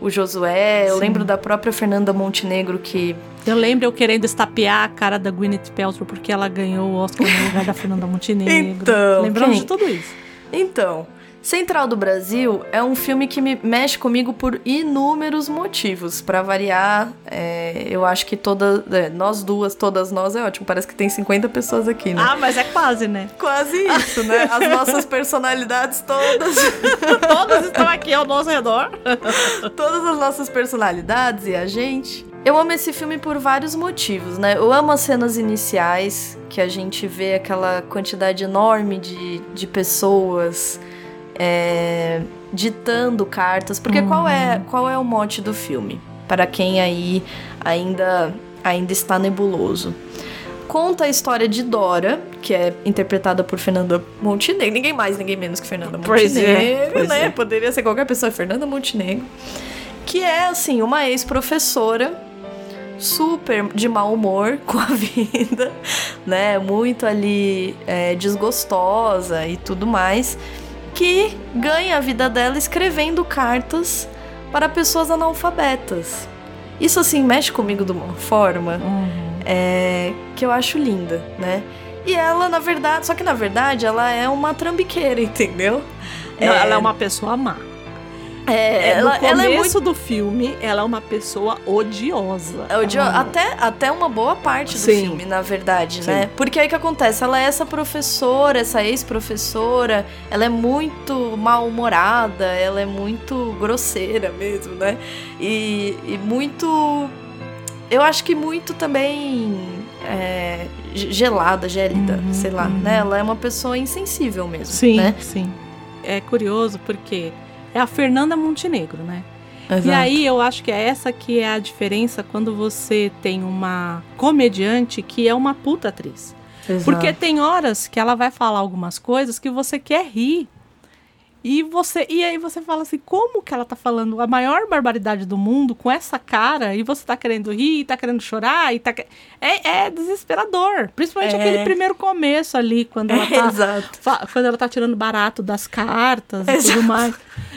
o Josué, eu Sim. lembro da própria Fernanda Montenegro, que Eu lembro eu querendo estapear a cara da Gwyneth Paltrow porque ela ganhou o Oscar no lugar da Fernanda Montenegro. Então, Lembramos quem? de tudo isso. Então, Central do Brasil é um filme que me mexe comigo por inúmeros motivos. Pra variar, é, eu acho que todas. é, nós duas, todas nós é ótimo. Parece que tem 50 pessoas aqui, né? Ah, mas é quase, né? Quase isso, né? As nossas personalidades todas. Todos estão aqui ao nosso redor. todas as nossas personalidades e a gente. Eu amo esse filme por vários motivos, né? Eu amo as cenas iniciais, que a gente vê aquela quantidade enorme de, de pessoas é, ditando cartas. Porque qual, é, qual é o mote do filme? Para quem aí ainda, ainda está nebuloso. Conta a história de Dora, que é interpretada por Fernanda Montenegro. Ninguém mais, ninguém menos que Fernanda Pois Montenegro, é, pois né? é. Poderia ser qualquer pessoa, Fernanda Montenegro. Que é, assim, uma ex-professora super de mau humor com a vida, né? Muito ali é, desgostosa e tudo mais. Que ganha a vida dela escrevendo cartas para pessoas analfabetas. Isso, assim, mexe comigo de uma forma é, que eu acho linda, né? E ela, na verdade, só que na verdade ela é uma trambiqueira, entendeu? Não, Ela é uma pessoa má. É, É, ela, no ela começo é muito do filme, ela é uma pessoa odiosa. É odio- Ela- até, até uma boa parte do Sim. filme, na verdade, Sim. né? Porque aí o que acontece? Ela é essa professora, essa ex-professora, ela é muito mal-humorada, ela é muito grosseira mesmo, né? E, e muito. Eu acho que muito também. é, ge- gelada, gélida, Uhum, sei lá, uhum. né? Ela é uma pessoa insensível mesmo, Sim, né? sim. É curioso porque é a Fernanda Montenegro, né? E Exato. aí eu acho que é essa que é a diferença quando você tem uma comediante que é uma puta atriz. Exato. Porque tem horas que ela vai falar algumas coisas que você quer rir. E você e aí você fala assim, como que ela tá falando a maior barbaridade do mundo com essa cara e você tá querendo rir, tá querendo chorar e tá é, é desesperador, principalmente É. aquele primeiro começo ali quando ela tá fa- quando ela tá tirando barato das cartas e tudo mais.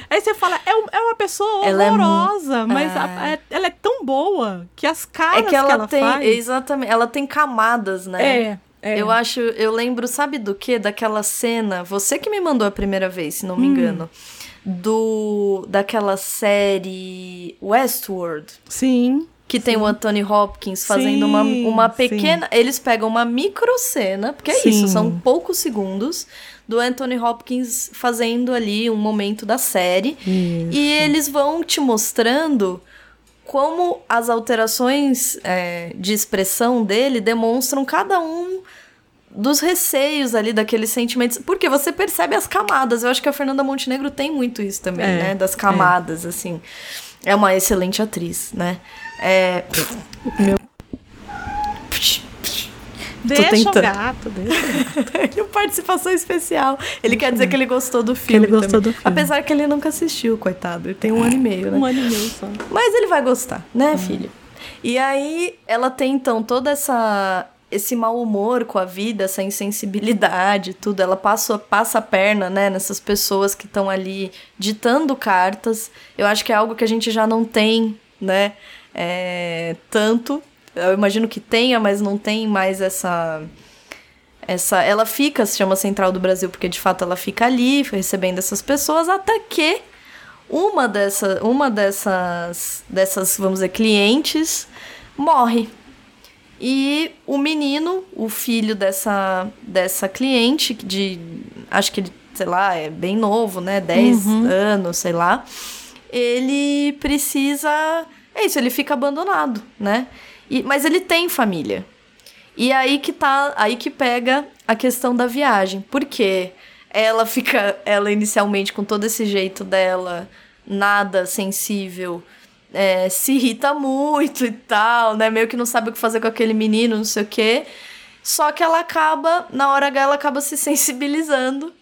Aí você fala, é, é uma pessoa Ela é mu- horrorosa, mas É. a- é- ela é tão boa que as caras É que ela, tem. faz... Exatamente. Ela tem camadas, né? É, é. Eu acho, eu lembro, sabe do que? Daquela cena, você que me mandou a primeira vez, se não Hum. me engano, do daquela série Westworld, Sim. que tem o Anthony Hopkins fazendo uma, Sim, uma sim. pequena, eles pegam uma microcena, porque é Sim. isso, são poucos segundos do Anthony Hopkins fazendo ali um momento da série. E eles vão te mostrando como as alterações é, de expressão dele demonstram cada um dos receios ali, daqueles sentimentos. Porque você percebe as camadas. Eu acho que a Fernanda Montenegro tem muito isso também, É, né? Das camadas, assim. É uma excelente atriz, né? É. Deixa o gato, deixa. participação especial. Ele quer dizer que ele gostou do filme. ele gostou também. do filme. Apesar que ele nunca assistiu, coitado. Ele tem um ano e meio, né? Um ano e meio só. Mas ele vai gostar, né, filho? E aí ela tem então toda essa esse mau humor com a vida, essa insensibilidade, tudo. Ela passa, passa a perna, né, nessas pessoas que estão ali ditando cartas. Eu acho que é algo que a gente já não tem, né, é, tanto. Eu imagino que tenha, mas não tem mais essa essa ela fica se chama Central do Brasil porque de fato ela fica ali recebendo essas pessoas até que uma dessa uma dessas dessas vamos dizer clientes morre. E o menino o filho dessa dessa cliente de acho que ele sei lá é bem novo né 10 anos sei lá ele precisa é isso ele fica abandonado né e, mas ele tem família e aí que tá, aí que pega a questão da viagem. Porque ela fica, ela inicialmente com todo esse jeito dela, nada sensível, é, se irrita muito e tal, né? Meio que não sabe o que fazer com aquele menino, não sei o quê. Só que ela acaba, na hora H, ela acaba se sensibilizando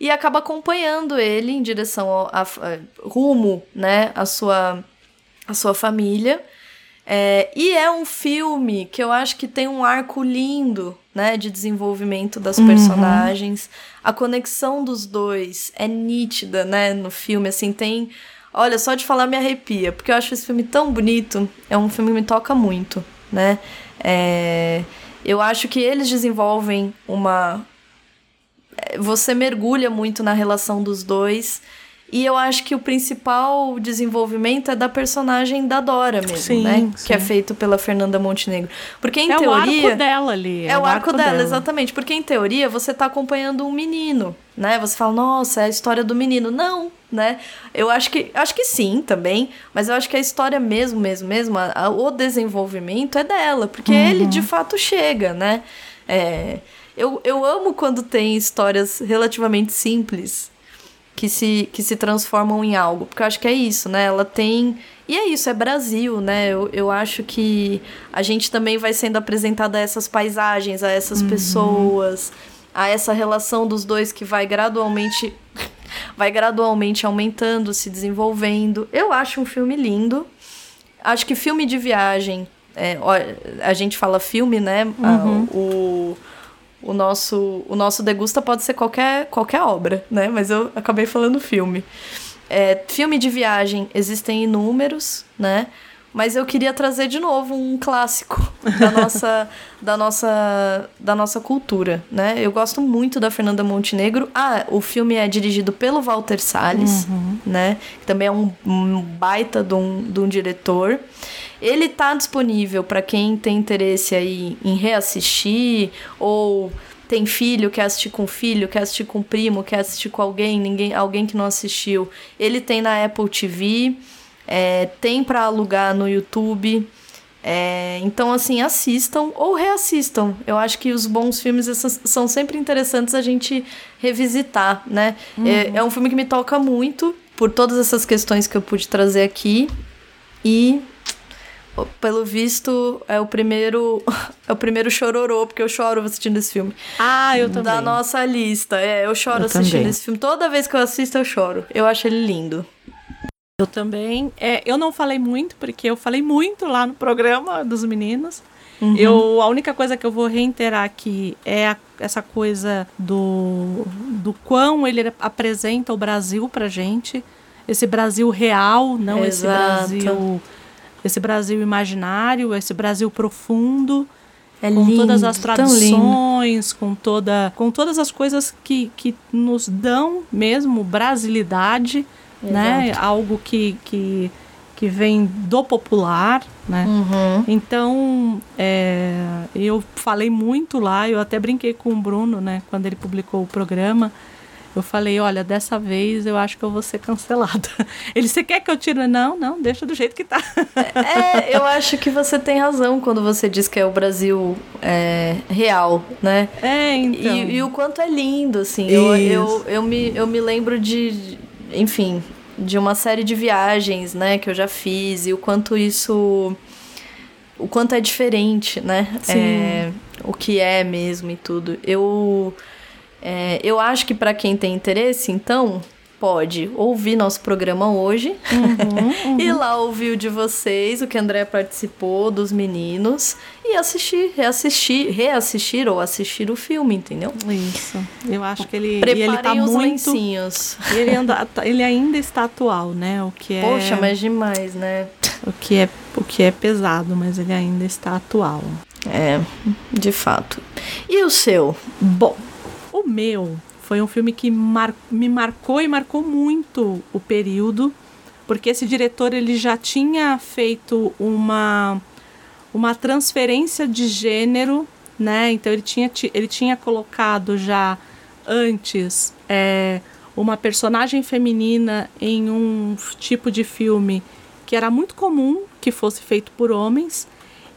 e acaba acompanhando ele em direção ao a, a- rumo, né, a sua a sua família. É, e é um filme que eu acho que tem um arco lindo né, de desenvolvimento das personagens. A conexão dos dois é nítida, né, no filme, assim, tem... Olha, só de falar me arrepia, porque eu acho esse filme tão bonito, é um filme que me toca muito, né? É, eu acho que eles desenvolvem uma... é, Você mergulha muito na relação dos dois... E eu acho que o principal desenvolvimento é da personagem da Dora mesmo, Sim, né? sim. Que é feito pela Fernanda Montenegro. Porque em é teoria. o arco dela ali. É, o arco, dela, exatamente. Porque em teoria você tá acompanhando um menino, né? Você fala, nossa, é a história do menino. Não, né? Eu acho que acho que sim também, mas eu acho que a história mesmo, mesmo, mesmo, a- a- o desenvolvimento é dela, porque ele de fato chega, né? É, eu, eu amo quando tem histórias relativamente simples que se, que se transformam em algo. Porque eu acho que é isso, né? Ela tem. E é isso, é Brasil, né? Eu, eu acho que a gente também vai sendo apresentada a essas paisagens, a essas pessoas, a essa relação dos dois que vai gradualmente. Vai gradualmente aumentando, se desenvolvendo. Eu acho um filme lindo. Acho que filme de viagem. é, a gente fala filme, né? Ah, o, o nosso, o nosso degusta pode ser qualquer, qualquer obra, né? Mas eu acabei falando filme. É, filme de viagem existem inúmeros, né? Mas eu queria trazer de novo um clássico da nossa, da nossa, da nossa cultura, né? Eu gosto muito da Fernanda Montenegro. Ah, o filme é dirigido pelo Walter Salles, né? Que também é um, um baita de um, de um diretor. Ele tá disponível para quem tem interesse aí em reassistir ou tem filho, quer assistir com filho, quer assistir com primo, quer assistir com alguém, ninguém, alguém que não assistiu. Ele tem na Apple TV, é, tem para alugar no YouTube. É, então, assim, assistam ou reassistam. Eu acho que os bons filmes essas- são sempre interessantes a gente revisitar, né? É, é um filme que me toca muito por todas essas questões que eu pude trazer aqui. E pelo visto é o primeiro é o primeiro chororô, porque eu choro assistindo esse filme. Ah, eu também. Da nossa lista. É, eu choro Eu assistindo também. esse filme. Toda vez que eu assisto, eu choro. Eu acho ele lindo. Eu também. É, eu não falei muito, porque eu falei muito lá no programa dos meninos. Eu, a única coisa que eu vou reiterar aqui é a- essa coisa do, do quão ele apresenta o Brasil pra gente. Esse Brasil real, não esse Exato. Brasil. Esse Brasil imaginário, esse Brasil profundo. É com lindo, todas as tradições, com toda, com todas as coisas que, que nos dão mesmo brasilidade, né? Algo que, que, que vem do popular, né? Uhum. Então, é, eu falei muito lá, eu até brinquei com o Bruno, né? Quando ele publicou o programa. Eu falei, olha, dessa vez eu acho que eu vou ser cancelada. Ele, você quer que eu tire? Não, não, deixa do jeito que tá. É, eu acho que você tem razão quando você diz que é o Brasil é, real, né? É, então. E, e o quanto é lindo, assim. Eu, eu, eu, me, eu me lembro de, enfim, de uma série de viagens, né, que eu já fiz e o quanto isso. O quanto é diferente, né? É, o que é mesmo e tudo. Eu. é, eu acho que para quem tem interesse, então, pode ouvir nosso programa hoje. e lá ouvir o de vocês, o que André participou, dos meninos. E assistir, reassistir, reassistir ou assistir o filme, entendeu? Isso. Eu acho que ele, Preparem ele tá os muito. lencinhos. Ele, anda, tá- ele ainda está atual, né? O que é, Poxa, mas demais, né? o que é o que é pesado, mas ele ainda está atual. É, de fato. E o seu? Bom, o meu foi um filme que mar- me marcou e marcou muito o período, porque esse diretor ele já tinha feito uma uma transferência de gênero, né? Então ele tinha ti- ele tinha colocado já antes é, uma personagem feminina em um tipo de filme que era muito comum que fosse feito por homens.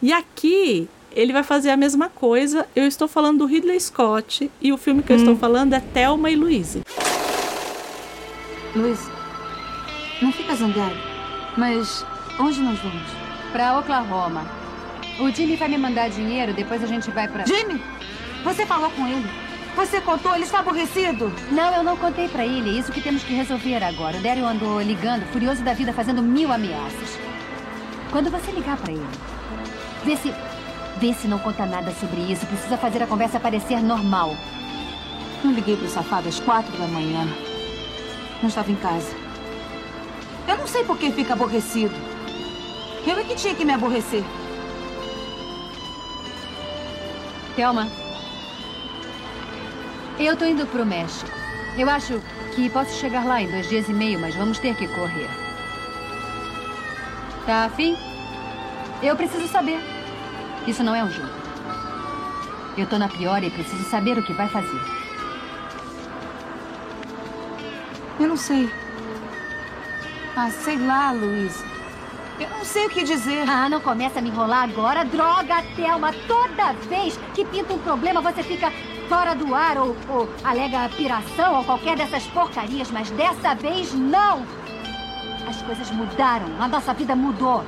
E aqui ele vai fazer a mesma coisa. Eu estou falando do Ridley Scott e o filme que eu estou falando é Thelma e Louise. Luiz, não fica zangado. Mas onde nós vamos? Pra Oklahoma. O Jimmy vai me mandar dinheiro, depois a gente vai pra. Jimmy, você falou com ele. Você contou, ele está aborrecido. Não, eu não contei pra ele. É isso que temos que resolver agora. O Daryl andou ligando, furioso da vida, fazendo mil ameaças. Quando você ligar pra ele, vê se. Vê se não conta nada sobre isso. Precisa fazer a conversa parecer normal. Eu liguei pro safado às quatro da manhã. Não estava em casa. Eu não sei por que fica aborrecido. Eu é que tinha que me aborrecer. Thelma. Eu tô indo pro México. Eu acho que posso chegar lá em dois dias e meio, mas vamos ter que correr. Tá afim? Eu preciso saber. Isso não é um jogo. Eu tô na pior e preciso saber o que vai fazer. Eu não sei. Ah, sei lá, Luiz. Eu não sei o que dizer. Ah, não começa a me enrolar agora. Droga, Thelma. Toda vez que pinta um problema, você fica fora do ar ou, ou alega piração ou qualquer dessas porcarias. Mas dessa vez, não. As coisas mudaram. A nossa vida mudou.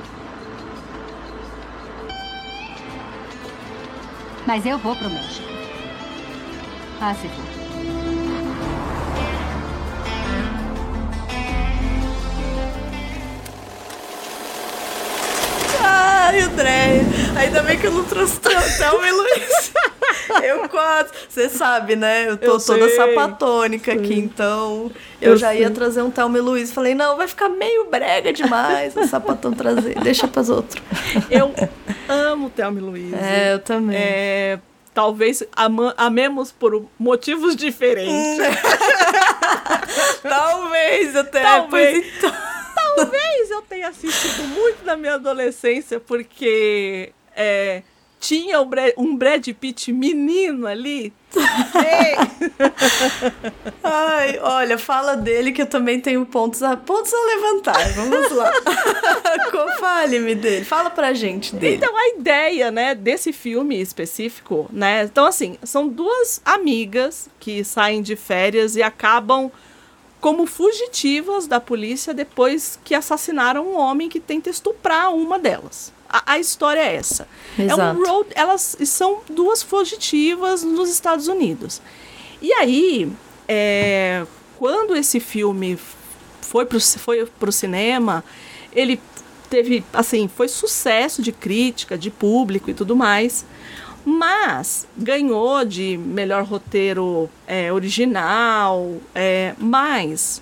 Mas eu vou pro México. Ah, se for. Ai, André. Ainda bem que eu não trouxe Thelma e Luiz. Eu quase. Você sabe, né? Eu tô Eu toda sei. sapatônica aqui, então eu, Eu já ia sei. trazer um Thelma e Luiz. Falei, não, vai ficar meio brega demais o sapatão trazer. Deixa pras outros. Eu amo Thelma e Luiz. É, eu também. É, talvez ama- amemos por motivos diferentes. Talvez até. Talvez. pois então. Talvez eu tenha assistido muito na minha adolescência, porque é, tinha um Brad, um Brad Pitt menino ali. Ai, olha, fala dele que eu também tenho pontos a, pontos a levantar. Vamos lá. Fale-me dele. Fala pra gente dele. Então, a ideia, né, desse filme específico, né? Então, assim, são duas amigas que saem de férias e acabam como fugitivas da polícia depois que assassinaram um homem que tenta estuprar uma delas. A, a história é essa. É Exato. um road, elas são duas fugitivas nos Estados Unidos. E aí, é, quando esse filme foi pro, ci- foi pro cinema, ele teve, assim, foi sucesso de crítica, de público e tudo mais. Mas ganhou de melhor roteiro é, original, é, mas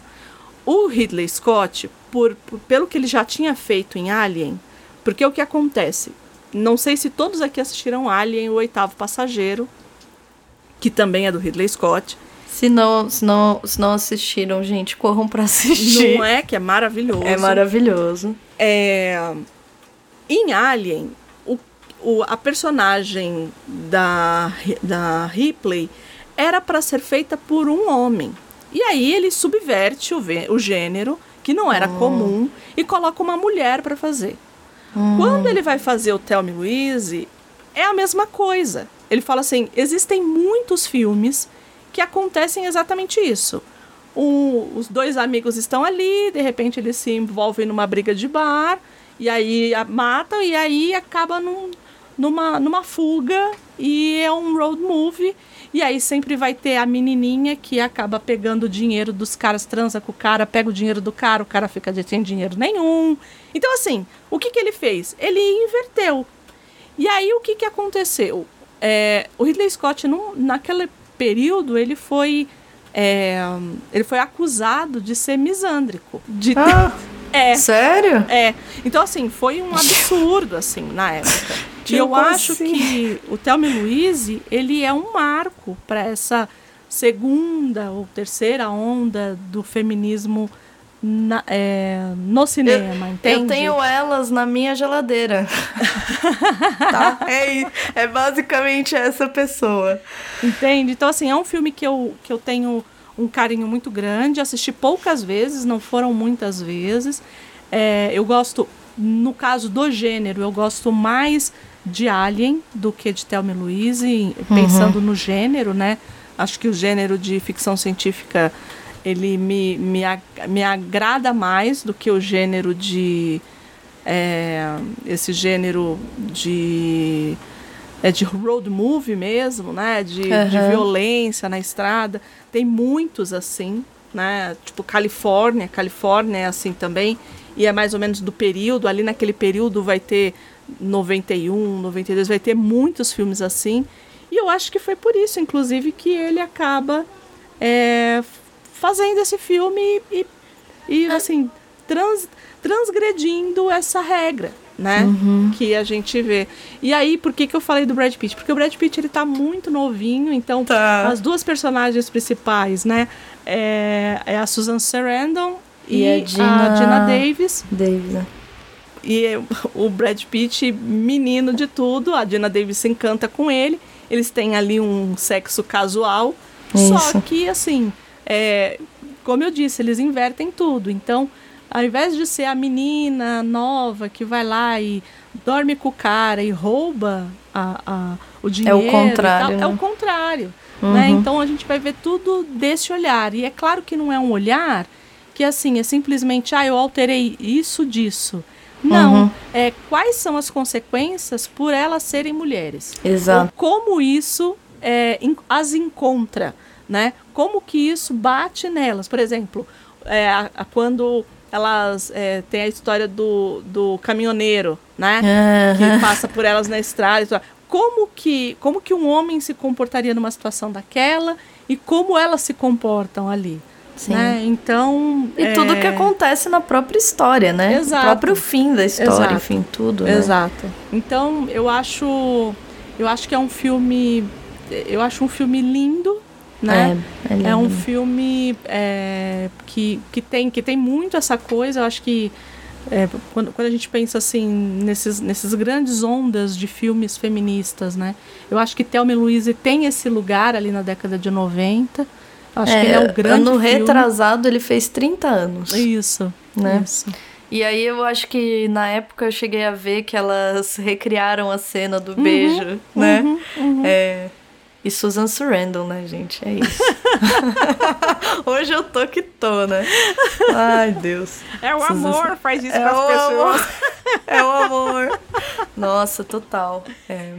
o Ridley Scott, por, por- pelo que ele já tinha feito em Alien, porque o que acontece? Não sei se todos aqui assistiram Alien, o oitavo passageiro, que também é do Ridley Scott. Se não, se não, se não assistiram, gente, corram pra assistir. Não é que é maravilhoso. É maravilhoso. É, em Alien, o, a personagem da, da Ripley era para ser feita por um homem. E aí ele subverte o, o gênero, que não era comum, e coloca uma mulher para fazer. Quando ele vai fazer o Tell Me Louise, é a mesma coisa. Ele fala assim: existem muitos filmes que acontecem exatamente isso. Um- os dois amigos estão ali, de repente eles se envolvem numa briga de bar, e aí a, matam, e aí acaba num- numa, numa fuga, e é um road movie. E aí sempre vai ter a menininha que acaba pegando o dinheiro dos caras, transa com o cara, pega o dinheiro do cara, o cara fica sem dinheiro nenhum. Então, assim, o que, que ele fez? Ele inverteu. E aí o que, que aconteceu? É, o Ridley Scott, num, naquele período, ele foi. é, ele foi acusado de ser misândrico. De Ah, é, sério? é. Então, assim, foi um absurdo, assim, na época. E Tipo eu acho assim. que o Thelma Louise, ele é um marco para essa segunda ou terceira onda do feminismo na- é, no cinema, entende? Eu tenho elas na minha geladeira. tá? É, é basicamente essa pessoa. Entende? Então, assim, é um filme que eu, que eu tenho um carinho muito grande. Assisti poucas vezes, não foram muitas vezes. É, eu gosto, no caso do gênero, eu gosto mais de Alien do que de Thelma e Louise, pensando no gênero, né? Acho que o gênero de ficção científica ele me, me, me agrada mais do que o gênero de é, esse gênero de é de road movie mesmo, né? De, de Aham. violência na estrada. Tem muitos assim, né? Tipo Califórnia, Califórnia é assim também. E é mais ou menos do período, ali naquele período vai ter 91, 92, vai ter muitos filmes assim. E eu acho que foi por isso, inclusive, que ele acaba é, fazendo esse filme e, e assim, trans, transgredindo essa regra, né? Uhum. Que a gente vê. E aí, por que, que eu falei do Brad Pitt? Porque o Brad Pitt, ele tá muito novinho, então Tá. as duas personagens principais, né? É, é a Susan Sarandon e, E a a Gina- Gina Davis. Davis, né? E o Brad Pitt, menino de tudo, a Dina Davis se encanta com ele. Eles têm ali um sexo casual. Só Isso. que, assim, é, como eu disse, eles invertem tudo. Então, ao invés de ser a menina nova que vai lá e dorme com o cara e rouba a, a- o dinheiro, e contrário, tal, é né? o contrário. Né? Então a gente vai ver tudo desse olhar. E é claro que não é um olhar que assim é simplesmente, ah, eu alterei isso disso. Não, Uhum. é quais são as consequências por elas serem mulheres. Exato. Ou como isso é, as encontra, né? Como que isso bate nelas. Por exemplo, é, a- a- quando elas é, tem a história do, do caminhoneiro, né? que passa por elas na estrada tudo. Como que, como que um homem se comportaria numa situação daquela e como elas se comportam ali. Sim. Né? Então. E tudo é, que acontece na própria história, né? Exato. O próprio fim da história, Exato. enfim, tudo. né? Exato. Então, eu acho. Eu acho que é um filme. Eu acho um filme lindo, né? É, é. É um filme é, que, que, tem, que tem muito essa coisa. Eu acho que é, quando, quando a gente pensa assim nesses, nesses grandes ondas de filmes feministas, né? Eu acho que Thelma e Louise tem esse lugar ali na década de 90. Eu acho que ele é um grande ano filme. retrasado ele fez 30 anos. Isso, Né? Isso. E aí eu acho que na época eu cheguei a ver que elas recriaram a cena do beijo, né? É, E Susan Sarandon, né, gente? É isso. Hoje eu tô que tô, né? Ai, Deus. É o Susan- amor, faz isso É com as o pessoas. amor. É o amor. Nossa, total. É.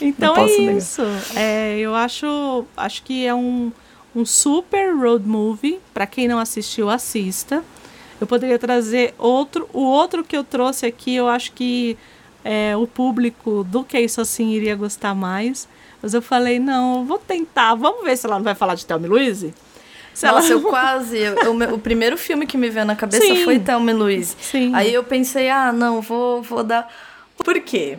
Então é isso. É, eu acho, acho que é um, um super road movie. Pra quem não assistiu, assista. Eu poderia trazer outro. O outro que eu trouxe aqui, eu acho que é, o público do Que Isso Assim iria gostar mais. Mas eu falei, não, eu vou tentar. Vamos ver se ela não vai falar de Thelma e Louise? Se Nossa, ela... eu quase. eu- o, meu- o primeiro filme que me veio na cabeça Sim. foi Thelma e Louise. Sim. Aí eu pensei, ah, não, vou, vou dar. Por quê?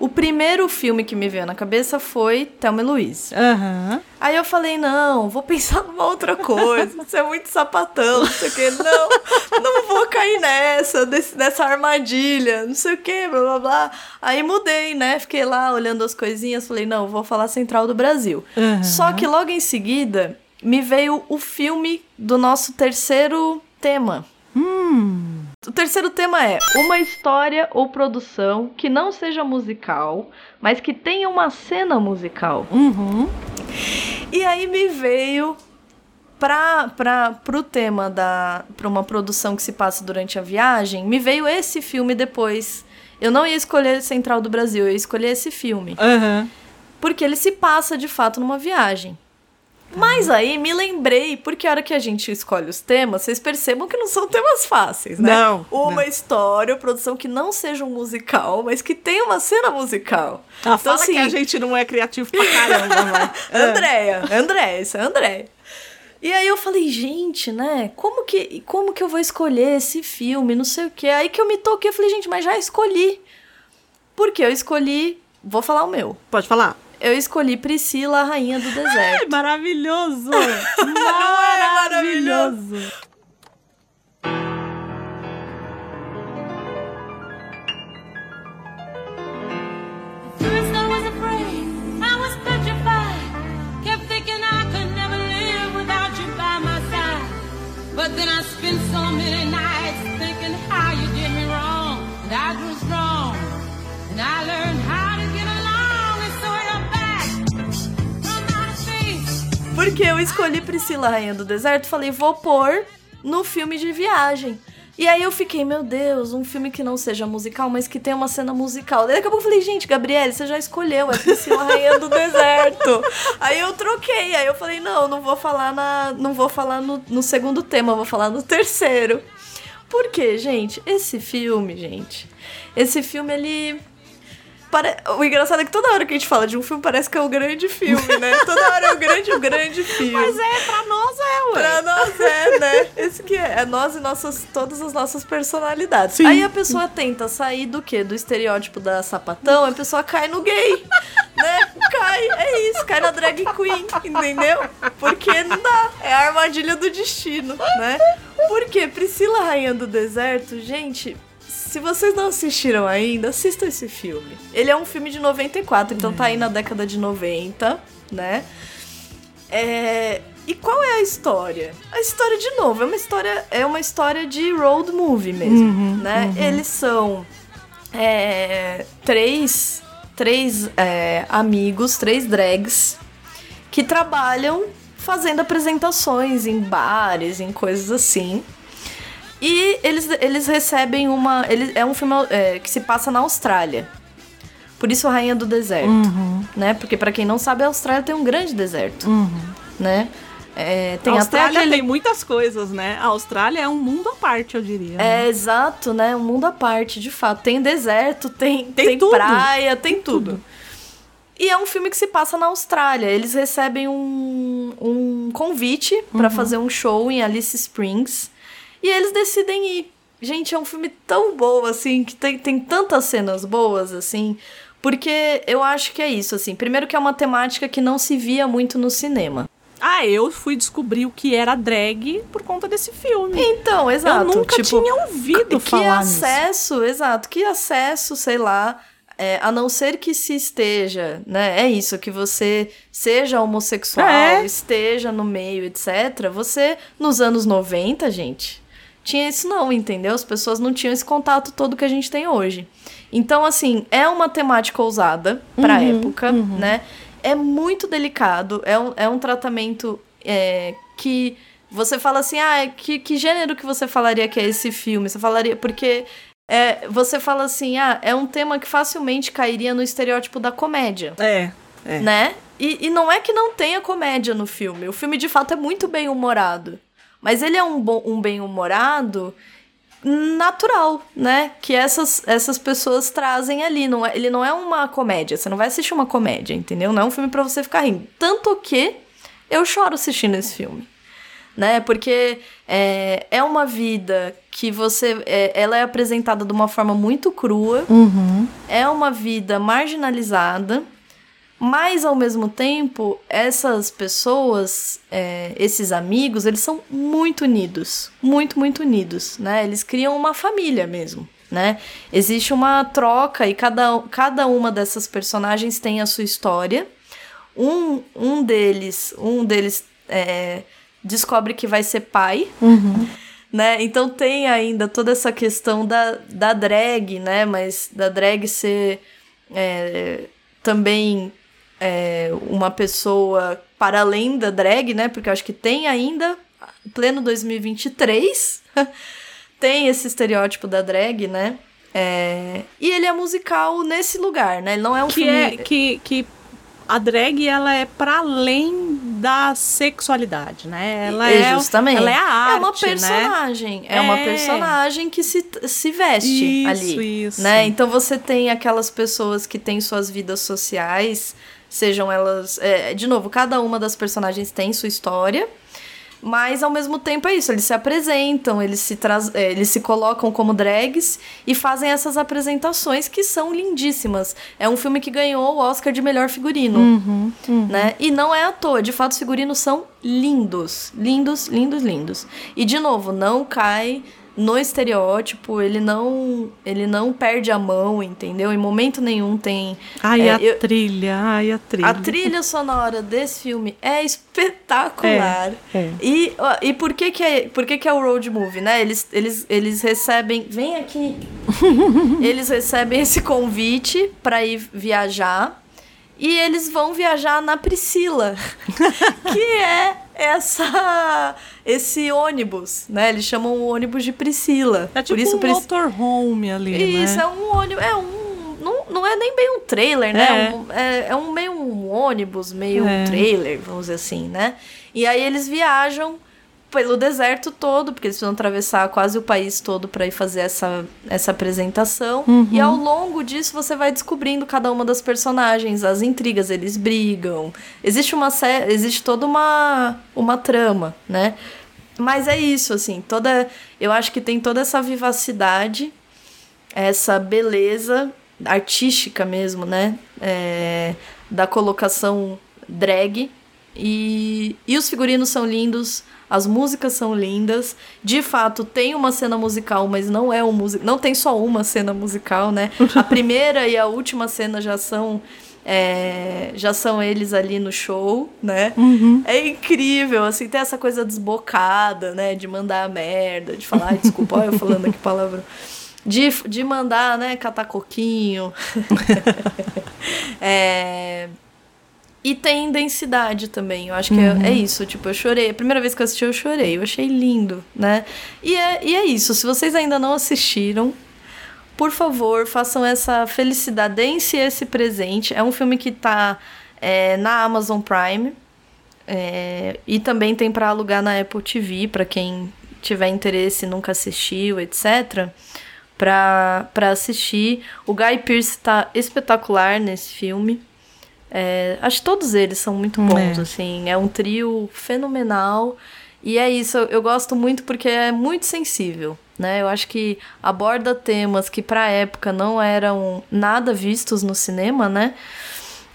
O primeiro filme que me veio na cabeça foi Thelma e Louise. Aham. Aí eu falei, não, vou pensar numa outra coisa. Isso é muito sapatão, não sei o quê. Não, não vou cair nessa, desse, nessa armadilha, não sei o quê, blá blá blá. Aí mudei, né? Fiquei lá olhando as coisinhas, falei, não, vou falar Central do Brasil. Aham. Só que logo em seguida me veio o filme do nosso terceiro tema. O terceiro tema é uma história ou produção que não seja musical, mas que tenha uma cena musical. Uhum. E aí me veio pra, pro tema da. pra uma produção que se passa durante a viagem, me veio esse filme depois. Eu não ia escolher Central do Brasil, eu ia escolher esse filme. Aham. Porque ele se passa de fato numa viagem. Mas aí me lembrei, porque a hora que a gente escolhe os temas, vocês percebam que não são temas fáceis, né? Não, Uma não. história, produção que não seja um musical, mas que tenha uma cena musical. Ah, Então, fala assim, que a gente não é criativo pra caramba, vai. Andréia, Andréia, isso é Andréia. E aí eu falei, gente, né? Como que, como que eu vou escolher esse filme? Não sei o quê. Aí que eu me toquei, eu falei, gente, mas já escolhi. Porque eu escolhi. Vou falar o meu. Pode falar. Eu escolhi Priscila, a Rainha do Ai, Deserto. maravilhoso! é maravilhoso! First I was afraid, I was petrified. Kept thinking I could never live without you by my side. But then I spent so many nights thinking how you did me wrong. Porque eu escolhi Priscila, Rainha do Deserto, falei, vou pôr no filme de viagem. E aí eu fiquei, meu Deus, um filme que não seja musical, mas que tenha uma cena musical. Daí daqui a pouco eu falei, gente, Gabriele, você já escolheu, é Priscila, Rainha do Deserto. Aí eu troquei, aí eu falei, não, não vou falar na. Não vou falar no, no segundo tema, vou falar no terceiro. Por quê, gente? Esse filme, gente. Esse filme, ele. Pare... O engraçado é que toda hora que a gente fala de um filme parece que é o grande filme, né? Toda hora é o grande, o grande filme. Mas é, pra nós é, ué. Pra nós é, né? Esse que é. É nós e nossas, todas as nossas personalidades. Sim. Aí a pessoa tenta sair do quê? Do estereótipo da sapatão, a pessoa cai no gay. Né? Cai, é isso, cai na drag queen, entendeu? Porque não dá. É a armadilha do destino, né? Porque Priscila Rainha do Deserto, gente. Se vocês não assistiram ainda, assistam esse filme. Ele é um filme de 94, então tá aí na década de 90, né? É, E qual é a história? A história, de novo, é uma história, é uma história de road movie mesmo, né? Eles são é, três, três é, amigos, três drags, que trabalham fazendo apresentações em bares, em coisas assim. E eles, eles recebem uma. Ele, é um filme é, que se passa na Austrália. Por isso Rainha do Deserto. Né? Porque, pra quem não sabe, a Austrália tem um grande deserto. Né? É, tem a até Austrália aquele- tem muitas coisas, né? A Austrália é um mundo à parte, eu diria. É, exato, né? Um mundo à parte, de fato. Tem deserto, tem, Tem tem, tudo. praia, tem, tudo. tudo. E é um filme que se passa na Austrália. Eles recebem um, um convite Uhum. pra fazer um show em Alice Springs. E eles decidem ir. Gente, é um filme tão bom, assim, que tem, tem tantas cenas boas, assim. Porque eu acho que é isso, assim. Primeiro que é uma temática que não se via muito no cinema. Ah, eu fui descobrir o que era drag por conta desse filme. Então, exato. eu nunca tipo, tinha ouvido que falar nisso. acesso, exato, que acesso, sei lá, é, a não ser que se esteja, né? É isso, que você seja homossexual, É. esteja no meio, etc. Você, nos anos 90, gente, tinha isso não, entendeu? As pessoas não tinham esse contato todo que a gente tem hoje. Então, assim, é uma temática ousada pra Uhum, época, né? É muito delicado, é um, é um tratamento é, que você fala assim, ah, que, que gênero que você falaria que é esse filme? Você falaria, porque é, você fala assim, ah, é um tema que facilmente cairia no estereótipo da comédia, É, é. né? E, e não é que não tenha comédia no filme, o filme de fato é muito bem humorado, mas ele é um, bom, um bem humorado natural, né? Que essas, essas pessoas trazem ali. Não é, ele não é uma comédia. Você não vai assistir uma comédia, entendeu? Não é um filme pra você ficar rindo. Tanto que eu choro assistindo esse filme. Né? Porque é, é uma vida que você. é, ela é apresentada de uma forma muito crua. É uma vida marginalizada. Mas, ao mesmo tempo, essas pessoas, é, esses amigos, eles são muito unidos. Muito, muito unidos, né? Eles criam uma família mesmo, né? Existe uma troca e cada, cada uma dessas personagens tem a sua história. Um, um deles, um deles é, descobre que vai ser pai, né? Então tem ainda toda essa questão da, da drag, né? Mas da drag ser é, também é, uma pessoa para além da drag, né? Porque eu acho que tem ainda, pleno 2023, tem esse estereótipo da drag, né? É, e ele é musical nesse lugar, né? Ele não é um que filme... é que, que a drag ela é para além da sexualidade, né? Ela é, justamente. ela é a arte, É uma né? personagem. É, uma É. personagem que se, se veste Isso, ali. isso. Né? Então você tem aquelas pessoas que têm suas vidas sociais, sejam elas. é, de novo, cada uma das personagens tem sua história. Mas ao mesmo tempo é isso, eles se apresentam, eles se, traz, é, eles se colocam como drags e fazem essas apresentações que são lindíssimas. É um filme que ganhou o Oscar de melhor figurino. Né? E não é à toa, de fato, os figurinos são lindos. Lindos, lindos, lindos. E de novo, não cai no estereótipo, ele não, ele não perde a mão, entendeu? Em momento nenhum tem. Ai, é, a eu- trilha, ai, a trilha. a trilha sonora desse filme é espetacular. É, é. E, e por que que é, por que que é o road movie, né? Eles, eles, eles recebem... Vem aqui. eles recebem esse convite pra ir viajar. E eles vão viajar na Priscila. que é essa... Esse ônibus, né? Eles chamam o ônibus de Priscila. É tipo por isso, um Pris- motorhome ali, isso, né? é um ônibus. É um. Não, não é nem bem um trailer, né? É. Um- É, é um meio um ônibus, meio É. um trailer, vamos dizer assim, né? E aí eles viajam pelo deserto todo, porque eles precisam atravessar quase o país todo para ir fazer essa, essa apresentação. E ao longo disso você vai descobrindo cada uma das personagens, as intrigas, eles brigam. Existe uma existe toda uma uma trama, né? Mas é isso, assim, toda eu acho que tem toda essa vivacidade, essa beleza artística mesmo, né? É, da colocação drag. E, e os figurinos são lindos, as músicas são lindas. De fato, tem uma cena musical, mas não é um music... não tem só uma cena musical, né? A primeira e a última cena já são é, já são eles ali no show, né? É incrível, assim, tem essa coisa desbocada, né? De mandar a merda, de falar, "Ai, desculpa, olha eu falando aqui palavra. De, de mandar, né, catar coquinho. é, e tem densidade também. Eu acho que é, é isso. Tipo, eu chorei. A primeira vez que eu assisti, eu chorei. Eu achei lindo, né? E é, e é isso. Se vocês ainda não assistiram, por favor, façam essa felicidade. Deem-se esse presente. É um filme que tá é, na Amazon Prime. é, e também tem para alugar na Apple TV, para quem tiver interesse e nunca assistiu, etc. Pra, pra assistir. O Guy Pearce tá espetacular nesse filme. É, acho que todos eles são muito bons, É. assim. É um trio fenomenal. E é isso, eu, gosto muito porque é muito sensível, né? Eu acho que aborda temas que pra época não eram nada vistos no cinema, né?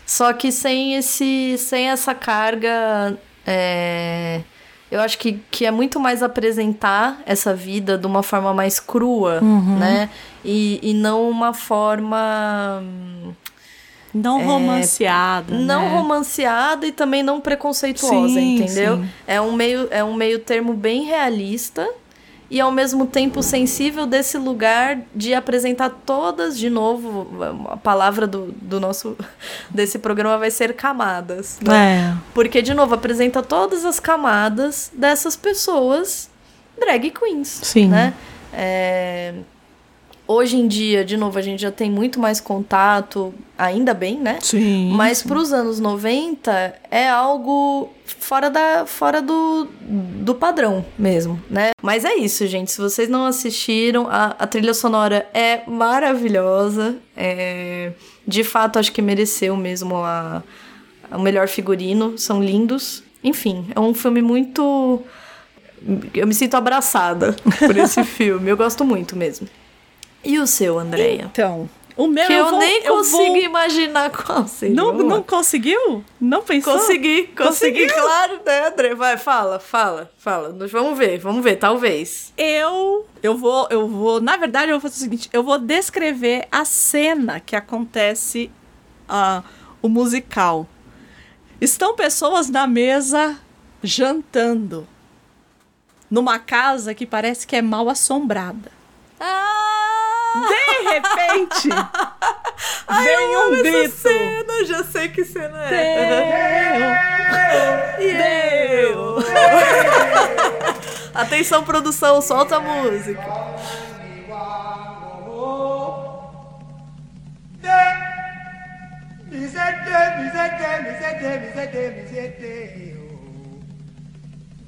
Só que sem esse sem essa carga é, eu acho que, que é muito mais apresentar essa vida de uma forma mais crua, né? E, e não uma forma Não romanceada. não né? romanceada e também não preconceituosa, Sim, entendeu? sim. É um meio é um meio termo bem realista e ao mesmo tempo sensível desse lugar de apresentar todas de novo a palavra do, do nosso desse programa vai ser camadas, né? É. Porque de novo apresenta todas as camadas dessas pessoas drag queens, Sim. né? É, Hoje em dia, de novo, a gente já tem muito mais contato, ainda bem, né? Sim. Mas para os anos 90 é algo fora, da, fora do, do padrão mesmo, né? Mas é isso, gente. Se vocês não assistiram, a, a trilha sonora é maravilhosa. É, de fato, acho que mereceu mesmo a, o melhor figurino. São lindos. Enfim, é um filme muito. Eu me sinto abraçada por esse filme. Eu gosto muito mesmo. E o seu, Andréia? Então, o meu Que eu, vou- nem eu consigo vou- imaginar qual seria. Não, não conseguiu? Não pensou? Consegui, consegui, Conseguiu? claro, né, André? Vai, fala, fala, fala. Nós vamos ver, vamos ver, talvez. Eu, eu vou, eu vou, na verdade, eu vou fazer o seguinte, eu vou descrever a cena que acontece ah, o musical. Estão pessoas na mesa jantando numa casa que parece que é mal assombrada. Ah! De repente, Ai, vem um grito. cena, eu já sei que cena é. Deu! Deu! Atenção, produção, solta a música.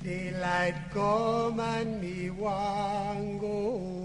Daylight come and me want go home.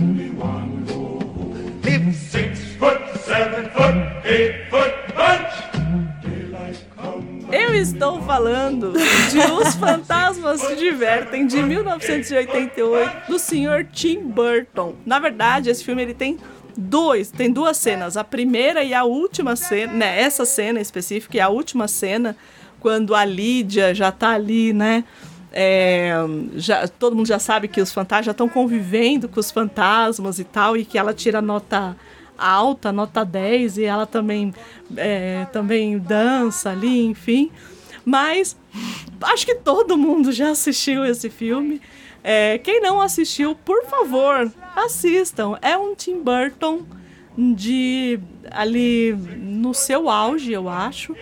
Eu estou falando de Os Fantasmas Se Divertem, de 1988, do senhor Tim Burton. Na verdade, esse filme ele tem dois, tem duas cenas. A primeira e a última cena, né? Essa cena específica e a última cena, quando a Lídia já tá ali, né? É, já, todo mundo já sabe que os fantasmas já estão convivendo com os fantasmas e tal, e que ela tira nota alta, nota 10, e ela também, é, também dança ali, enfim. Mas acho que todo mundo já assistiu esse filme. É, quem não assistiu, por favor, assistam. É um Tim Burton de ali no seu auge, eu acho.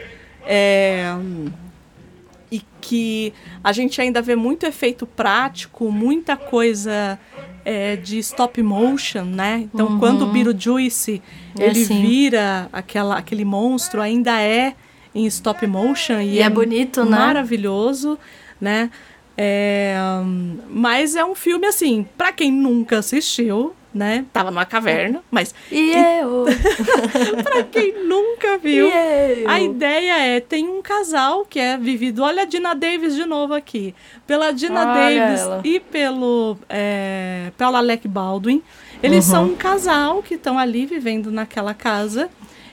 É, que a gente ainda vê muito efeito prático, muita coisa é, de stop motion, né? Então, Uhum. quando o Beetlejuice É ele assim. vira aquela, aquele monstro, ainda é em stop motion e, E é bonito, né? maravilhoso, né? É, hum, mas é um filme assim, pra quem nunca assistiu, né? Tava numa caverna, mas E eu. pra quem nunca viu, E eu. a ideia é, tem um casal que é vivido, olha a Dina Davis de novo aqui, pela Dina Olha Davis ela. e pelo, é, pelo Alec Baldwin. Eles Uhum. são um casal que estão ali vivendo naquela casa.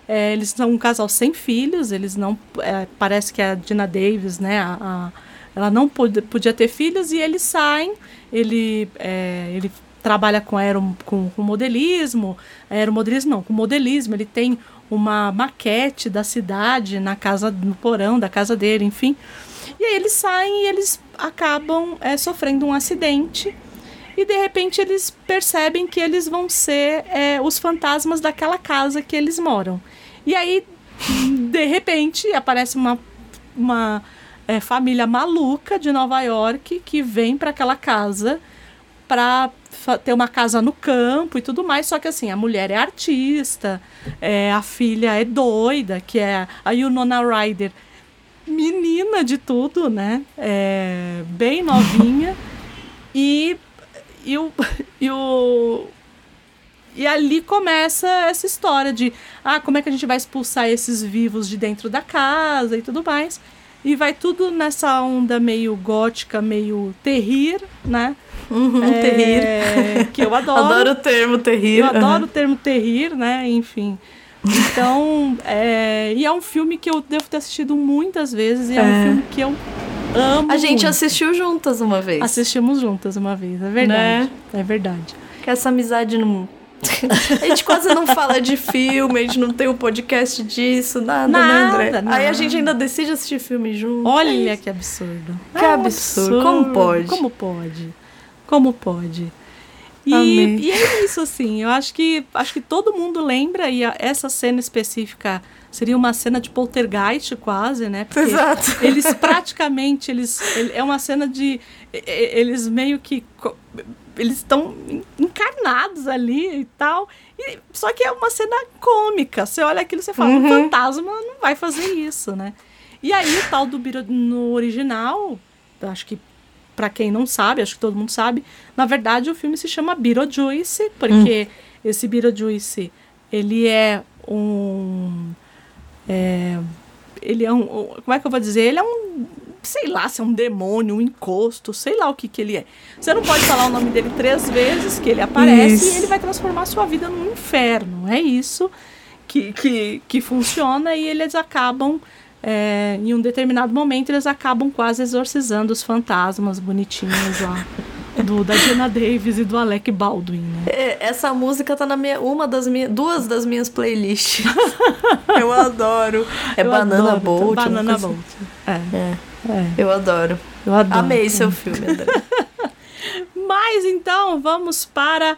É, eles são um casal sem filhos, eles não. é, parece que a Dina Davis, né? a- a- ela não pod- podia ter filhos e eles saem. Ele, é, ele trabalha com, aero, com, com modelismo. Aeromodelismo não, com modelismo. Ele tem uma maquete da cidade na casa, no porão da casa dele, enfim. E aí eles saem e eles acabam é, sofrendo um acidente. E de repente eles percebem que eles vão ser é, os fantasmas daquela casa que eles moram. E aí, de repente, aparece uma, uma é, família maluca de Nova York que vem para aquela casa para ter uma casa no campo e tudo mais. Só que assim, a mulher é artista, é, a filha é doida, que é a Yunona Ryder, menina de tudo, né? É, bem novinha. e, e, o, e o. E ali começa essa história de ah, como é que a gente vai expulsar esses vivos de dentro da casa e tudo mais. E vai tudo nessa onda meio gótica, meio terrir, né? Uhum, É, terrir. Que eu adoro. Adoro o termo terrir. Eu adoro Uhum. o termo terrir, né? Enfim. Então, é, e é um filme que eu devo ter assistido muitas vezes e é, um É. filme que eu amo. A gente muito. assistiu juntas uma vez. Assistimos juntas uma vez, é verdade. Né? É verdade. Que essa amizade não. a gente quase não fala de filme, a gente não tem um podcast disso, nada, né, André? Nada, Aí a nada. gente ainda decide assistir filme junto. É Olha isso. que absurdo. Que É um absurdo. Como pode? Como pode? Como pode? E, e é isso, assim. Eu acho que acho que todo mundo lembra, e a- essa cena específica seria uma cena de poltergeist, quase, né? Porque Exato. Eles praticamente, eles. ele- É uma cena de. Eles meio que. Eles estão encarnados ali e tal. E, só que é uma cena cômica. Você olha aquilo e você fala, um fantasma não vai fazer isso, né? E aí o tal do Biro no original, acho que pra quem não sabe, acho que todo mundo sabe, na verdade o filme se chama Beetlejuice, porque esse Beetlejuice, ele é um é, ele é um- como é que eu vou dizer? Ele é um sei lá, se é um demônio, um encosto, sei lá o que que ele é. Você não pode falar o nome dele três vezes que ele aparece Isso. e ele vai transformar a sua vida num inferno. É isso que, que, que funciona e eles acabam é, em um determinado momento eles acabam quase exorcizando os fantasmas bonitinhos lá do da Gina Davis e do Alec Baldwin, né? É, Essa música tá na minha. Uma das minhas. Duas das minhas playlists. Eu adoro. É Eu Banana adoro, Boat. uma Banana coisa Boat. É, assim. É, é. eu adoro. Eu adoro. Amei seu filme, André. Mas então vamos para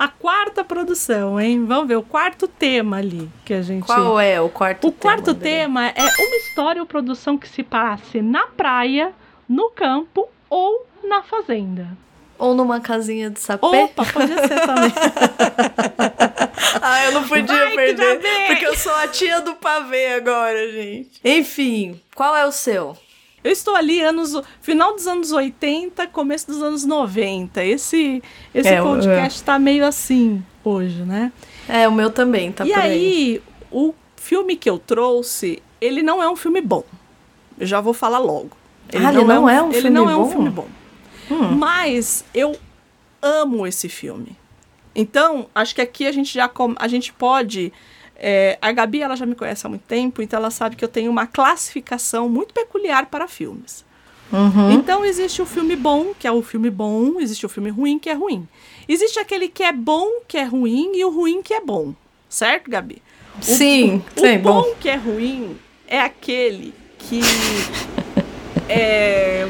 a quarta produção, hein? Vamos ver o quarto tema ali que a gente. Qual é o quarto O quarto André? tema é uma história ou produção que se passe na praia, no campo ou na fazenda. Ou numa casinha de sapé? Opa, pode ser também. Ah, eu não podia Vai perder. Porque eu sou a tia do pavê agora, gente. Enfim, qual é o seu? Eu estou ali anos final dos anos 80, começo dos anos 90. Esse esse É, podcast tá meio assim hoje, né? É, o meu também, tá e por aí. aí, o filme que eu trouxe, ele não é um filme bom. Eu já vou falar logo. Ah, ele não é um ele filme não é um bom? filme bom. Mas eu amo esse filme. Então, acho que aqui a gente já a gente pode é, a Gabi ela já me conhece há muito tempo, então ela sabe que eu tenho uma classificação muito peculiar para filmes. Uhum. Então existe o filme bom, que é o filme bom, existe o filme ruim, que é ruim. Existe aquele que é bom, que é ruim, e o ruim que é bom. Certo, Gabi? O- Sim, o, sim, bom, bom. que é ruim é aquele que É,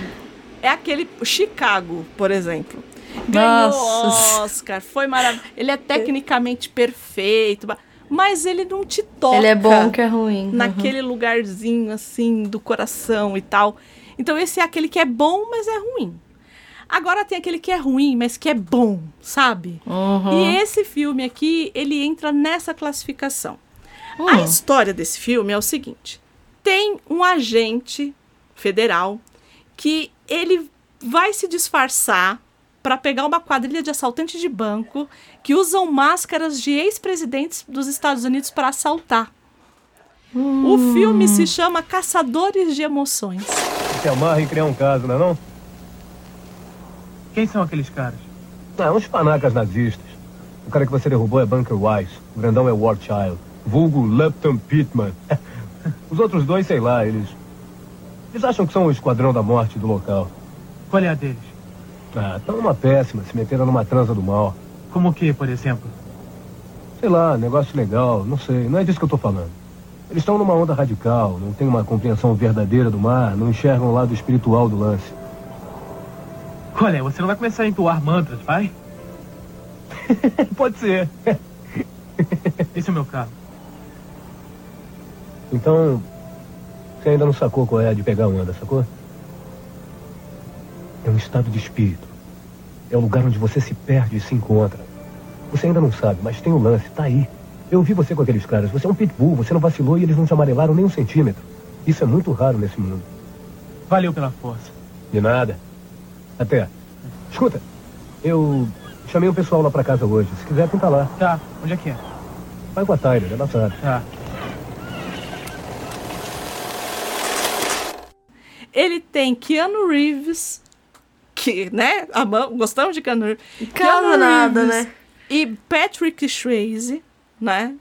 é aquele Chicago, por exemplo. Ganhou Nossa. Oscar, foi maravilhoso. Ele é tecnicamente perfeito, mas ele não te toca Ele é bom que é ruim. Uhum. naquele lugarzinho assim do coração e tal. Então esse é aquele que é bom, mas é ruim. Agora tem aquele que é ruim, mas que é bom, sabe? Uhum. E esse filme aqui, ele entra nessa classificação. Hum. A história desse filme é o seguinte: tem um agente federal que ele vai se disfarçar para pegar uma quadrilha de assaltantes de banco que usam máscaras de ex-presidentes dos Estados Unidos para assaltar. O filme se chama Caçadores de Emoções. Se amarra em criar um caso, não é não? Quem são aqueles caras? Ah, uns panacas nazistas. O cara que você derrubou é Bunker Wise. O grandão é War Child. Vulgo Lupton Pittman. Os outros dois, sei lá, eles... Eles acham que são o esquadrão da morte do local. Qual é a deles? Ah, estão numa péssima, se meteram numa transa do mal. Como o que, por exemplo? Sei lá, negócio legal, não sei, não é disso que eu tô falando. Eles estão numa onda radical, não têm uma compreensão verdadeira do mar, não enxergam o lado espiritual do lance. Olha, você não vai começar a entoar mantras, vai? Pode ser. Esse é o meu carro. Então, você ainda não sacou qual é a de pegar onda, sacou? É um estado de espírito. É o lugar onde você se perde e se encontra. Você ainda não sabe, mas tem o lance, tá aí. Eu vi você com aqueles caras. Você é um pitbull, você não vacilou e eles não te amarelaram nem um centímetro. Isso é muito raro nesse mundo. Valeu pela força. De nada. Até. Escuta, eu chamei o pessoal lá pra casa hoje. Se quiser, pinta lá. Tá, onde é que é? Vai com a Tyler, ela sabe. Tá. Ele tem Keanu Reeves, que, né, amamos, gostamos de Keanu Keanu nada, né? E Patrick Swayze, né?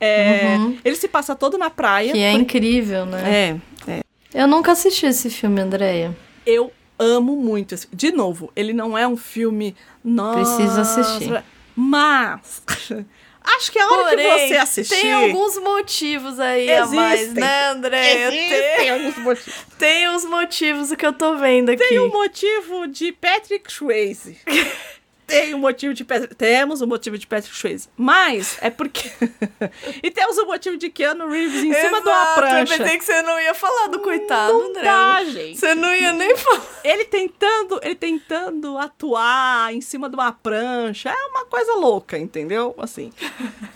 É, Ele se passa todo na praia. Que é incrível, né? É, é. Eu nunca assisti esse filme, Andréia. Eu amo muito esse De novo, ele não é um filme. Nossa, Preciso assistir. Mas. Acho que a hora que você assistir. tem alguns motivos aí a mais, Existem. né, Andréia? Existem Tem, alguns motivos. tem uns motivos que eu tô vendo aqui. Tem um motivo de Patrick Swayze. Tem um motivo de Patrick... Temos um motivo de Patrick Swayze. Mas é porque... e temos um motivo de Keanu Reeves em cima de uma Exato, prancha. Eu pensei que você não ia falar do coitado, Não André. dá, gente. Você não ia nem falar. Ele tentando, ele tentando atuar em cima de uma prancha. É uma coisa louca, entendeu? Assim.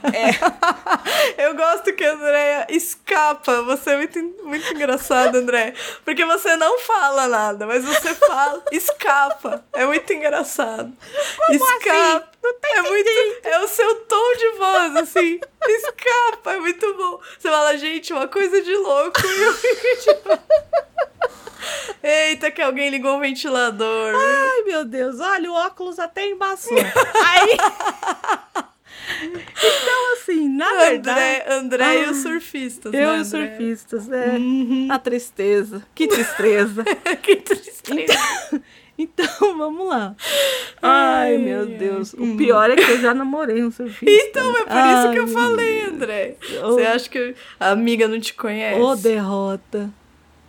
Eu gosto que a Andréia escapa. Você é muito, muito engraçado, André. Porque você não fala nada, mas você fala, escapa. É muito engraçado. Escapa. é, muito, é o seu tom de voz, assim. Escapa, é muito bom. Você fala, gente, uma coisa de louco. E eu fico tipo. Eita, que alguém ligou o ventilador. Ai, meu Deus. Olha, o óculos até embaçou. Aí... então, assim, na verdade... André, André e Ah, os surfistas. Eu né, e André? os surfistas, é. A tristeza. Que tristeza. que tristeza. Então, vamos lá. Ai, meu Deus. O pior é que eu já namorei um surfista. Então, é por isso que eu Ai, falei, André. Ô. Você acha que a amiga não te conhece? Ô, derrota.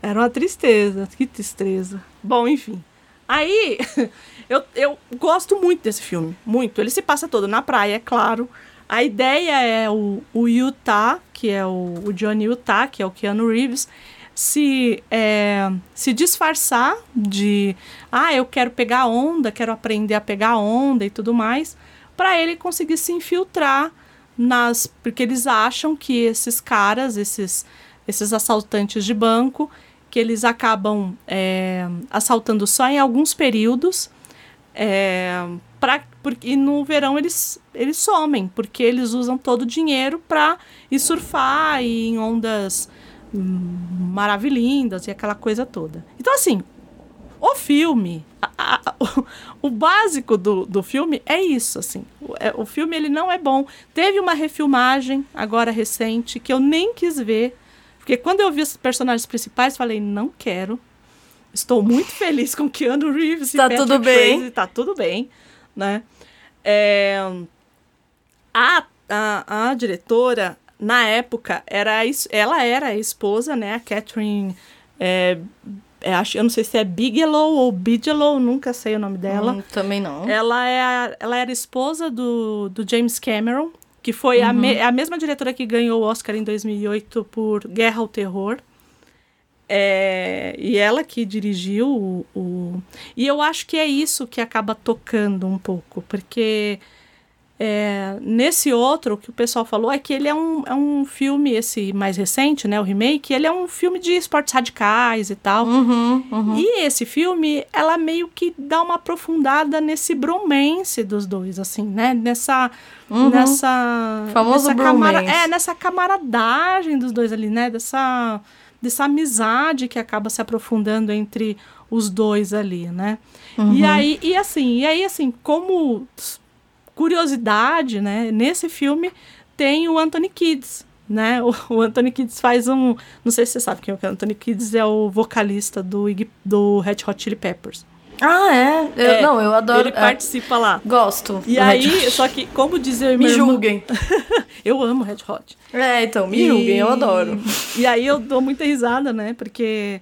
Era uma tristeza. Que tristeza. Bom, enfim. Aí, eu, eu gosto muito desse filme. Muito. Ele se passa todo na praia, é claro. A ideia é o, o Utah, que é o, o Johnny Utah, que é o Keanu Reeves, se, é, se disfarçar de... Ah, eu quero pegar onda, quero aprender a pegar onda e tudo mais, para ele conseguir se infiltrar nas... Porque eles acham que esses caras, esses, esses assaltantes de banco, que eles acabam é, assaltando só em alguns períodos, é, pra, porque, no verão eles, eles somem, porque eles usam todo o dinheiro para ir surfar e em ondas hum, maravilhindas e aquela coisa toda. Então, assim, o filme, a- a- o, o básico do, do filme é isso, assim. O, é- o filme, ele não é bom. Teve uma refilmagem, agora recente, que eu nem quis ver, porque quando eu vi os personagens principais, falei, não quero. Estou muito feliz com Keanu Reeves e Tá Patrick tudo bem. Swayze, tá tudo bem, né? É, a, a, a diretora, na época, era ela era a esposa, né? A Catherine é, é, acho, eu não sei se é Bigelow ou Bigelow, nunca sei o nome dela. Hum, também não. Ela, é a- ela era esposa do, do James Cameron, que foi a, me- a mesma diretora que ganhou o Oscar em 2008 por Guerra ao Terror. É, e ela que dirigiu o, o- E eu acho que é isso que acaba tocando um pouco, porque é, nesse outro, que o pessoal falou é que ele é um, é um filme, esse mais recente, né, o remake, ele é um filme de esportes radicais e tal. Uhum, uhum. E esse filme, ela meio que dá uma aprofundada nesse bromance dos dois, assim, né? Nessa. Uhum. Nessa. Famoso nessa camara-. É, nessa camaradagem dos dois ali, né? Dessa, dessa amizade que acaba se aprofundando entre os dois ali, né? Uhum. E aí, e assim, e aí, assim, como curiosidade, né? Nesse filme tem o Anthony Kids, né? O, o Anthony Kids faz um, não sei se você sabe quem é o Anthony Kids é o vocalista do do Red Hot Chili Peppers. Ah, é? Eu- É, não, eu adoro. Ele é, participa lá. gosto. E aí, Hot. só que como dizer Me julguem. eu amo Red Hot. É, então, me E- julguem, eu adoro. E aí eu dou muita risada, né? Porque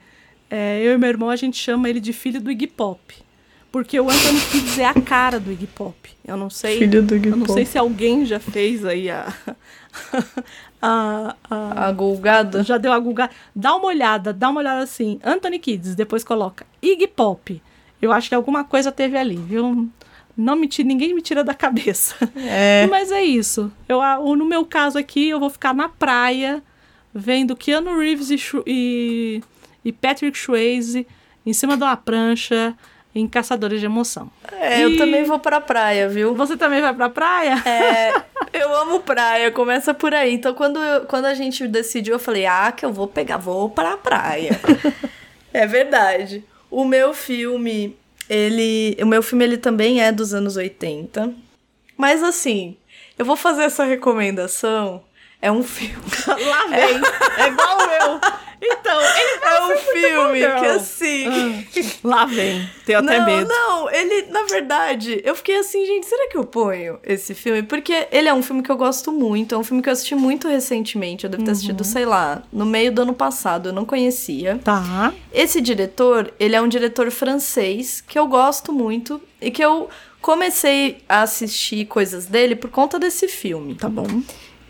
é, eu e meu irmão, a gente chama ele de filho do Iggy Pop. Porque o Anthony Kids é a cara do Iggy Pop. Eu não sei. Filho do Iggy Eu não Pop. sei se alguém já fez aí a. a, a A gulgada. já deu a Google. Dá uma olhada, dá uma olhada assim. Anthony Kids, depois coloca Iggy Pop. Eu acho que alguma coisa teve ali, viu? Não me tira, ninguém me tira da cabeça. É. Mas é isso. Eu, no meu caso aqui, eu vou ficar na praia, vendo Keanu Reeves e, e, e Patrick Swayze em cima de uma prancha em Caçadores de Emoção. É, eu E- também vou pra praia, viu? Você também vai pra praia? É, eu amo praia, começa por aí. Então, quando, eu- quando a gente decidiu, eu falei, ah, que eu vou pegar, vou pra praia. é verdade. O meu filme, ele. O meu filme, ele também é dos anos 80. Mas assim, eu vou fazer essa recomendação. É um filme. Lá vem. É igual eu. Então, ele É um filme Girl. que assim. Lá vem. Tenho até não, medo. não, ele, na verdade, eu fiquei assim, gente, será que eu ponho esse filme? Porque ele é um filme que eu gosto muito, é um filme que eu assisti muito recentemente, eu devo ter assistido, sei lá, no meio do ano passado, eu não conhecia. Tá. Esse diretor, ele é um diretor francês que eu gosto muito e que eu comecei a assistir coisas dele por conta desse filme. Tá bom.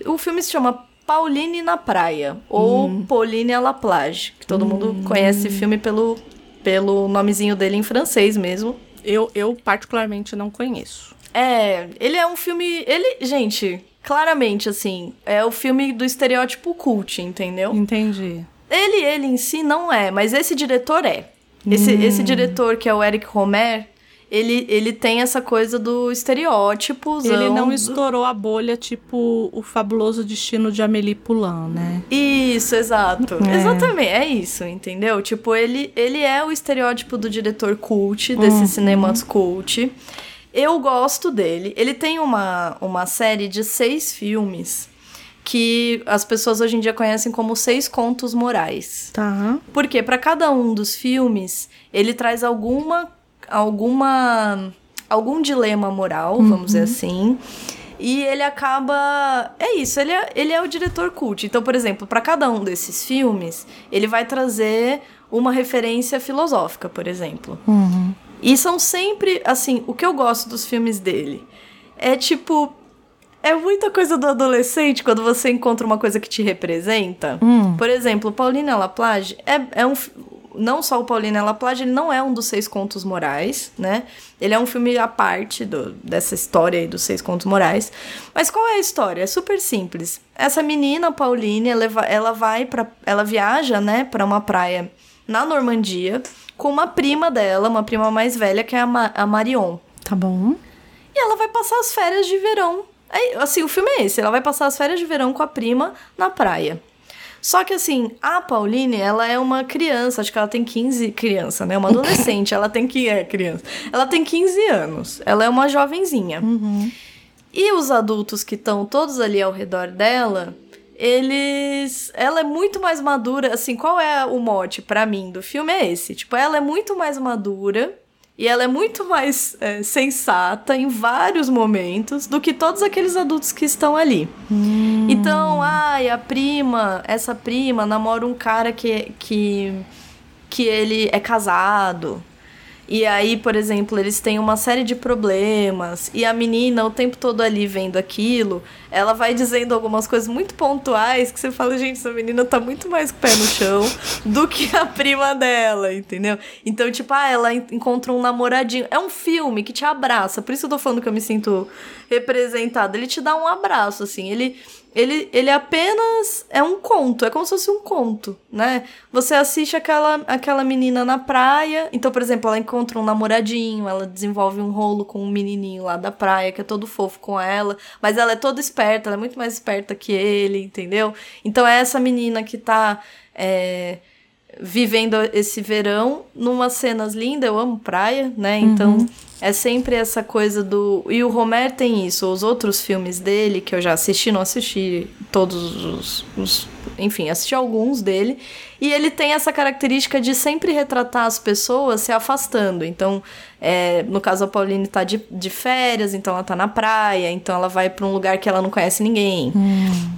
O filme se chama Pauline na Praia, ou Pauline à la Plage, que todo mundo conhece esse filme pelo, pelo nomezinho dele em francês mesmo. Eu, eu particularmente não conheço. É, ele é um filme. Ele, gente, claramente, assim, é o filme do estereótipo cult, entendeu? Entendi. Ele, ele em si não é, mas esse diretor é. Esse, Hum. esse diretor, que é o Eric Romer, ele, ele tem essa coisa do estereótipo. Ele não estourou a bolha, tipo o fabuloso destino de Amélie Poulain, né? Isso, exato. É. Exatamente, é isso, entendeu? Tipo, ele, ele é o estereótipo do diretor cult, desses Uhum. cinemas cult. Eu gosto dele. Ele tem uma, uma série de seis filmes que as pessoas hoje em dia conhecem como Seis Contos Morais. Tá. Porque para cada um dos filmes, ele traz alguma alguma algum dilema moral, vamos dizer assim. E ele acaba. É isso, ele é, ele é o diretor cult. Então, por exemplo, para cada um desses filmes, ele vai trazer uma referência filosófica, por exemplo. E são sempre, assim, o que eu gosto dos filmes dele é tipo. É muita coisa do adolescente quando você encontra uma coisa que te representa. Por exemplo, Paulina Laplage é, é um. Não só o Paulina Laplage, ele não é um dos seis contos morais, né? Ele é um filme à parte do- dessa história aí dos seis contos morais. Mas qual é a história? É super simples. Essa menina, Pauline, ela, ela vai para Ela viaja, né, pra uma praia na Normandia com uma prima dela, uma prima mais velha, que é a, Ma- a Marion. Tá bom. E ela vai passar as férias de verão. É, assim, o filme é esse. Ela vai passar as férias de verão com a prima na praia. Só que assim, a Pauline, ela é uma criança, acho que ela tem 15... Criança, né? Uma adolescente, ela tem que... É, criança. Ela tem 15 anos. Ela é uma jovenzinha. E os adultos que estão todos ali ao redor dela, eles. Ela é muito mais madura. Assim, qual é o mote pra mim do filme? É esse. Tipo, ela é muito mais madura. E ela é muito mais é, sensata em vários momentos do que todos aqueles adultos que estão ali. Então, ai, a prima, essa prima namora um cara que, que, que ele é casado. E aí, por exemplo, eles têm uma série de problemas e a menina o tempo todo ali vendo aquilo, ela vai dizendo algumas coisas muito pontuais que você fala, gente, essa menina tá muito mais com o pé no chão do que a prima dela, entendeu? Então, tipo, ah, ela en- encontra um namoradinho. É um filme que te abraça, por isso eu tô falando que eu me sinto representada. Ele te dá um abraço, assim, ele ele, ele apenas é um conto, é como se fosse um conto, né? Você assiste aquela, aquela menina na praia, então, por exemplo, ela encontra um namoradinho, ela desenvolve um rolo com um menininho lá da praia, que é todo fofo com ela, mas ela é toda esperta, ela é muito mais esperta que ele, entendeu? Então é essa menina que tá é, vivendo esse verão numas cenas lindas, eu amo praia, né? Então é sempre essa coisa do. E o Homer tem isso. Os outros filmes dele, que eu já assisti, não assisti todos os. os- enfim, assisti alguns dele. E ele tem essa característica de sempre retratar as pessoas se afastando. Então, é, no caso, a Pauline tá de, de férias, então ela tá na praia, então ela vai pra um lugar que ela não conhece ninguém.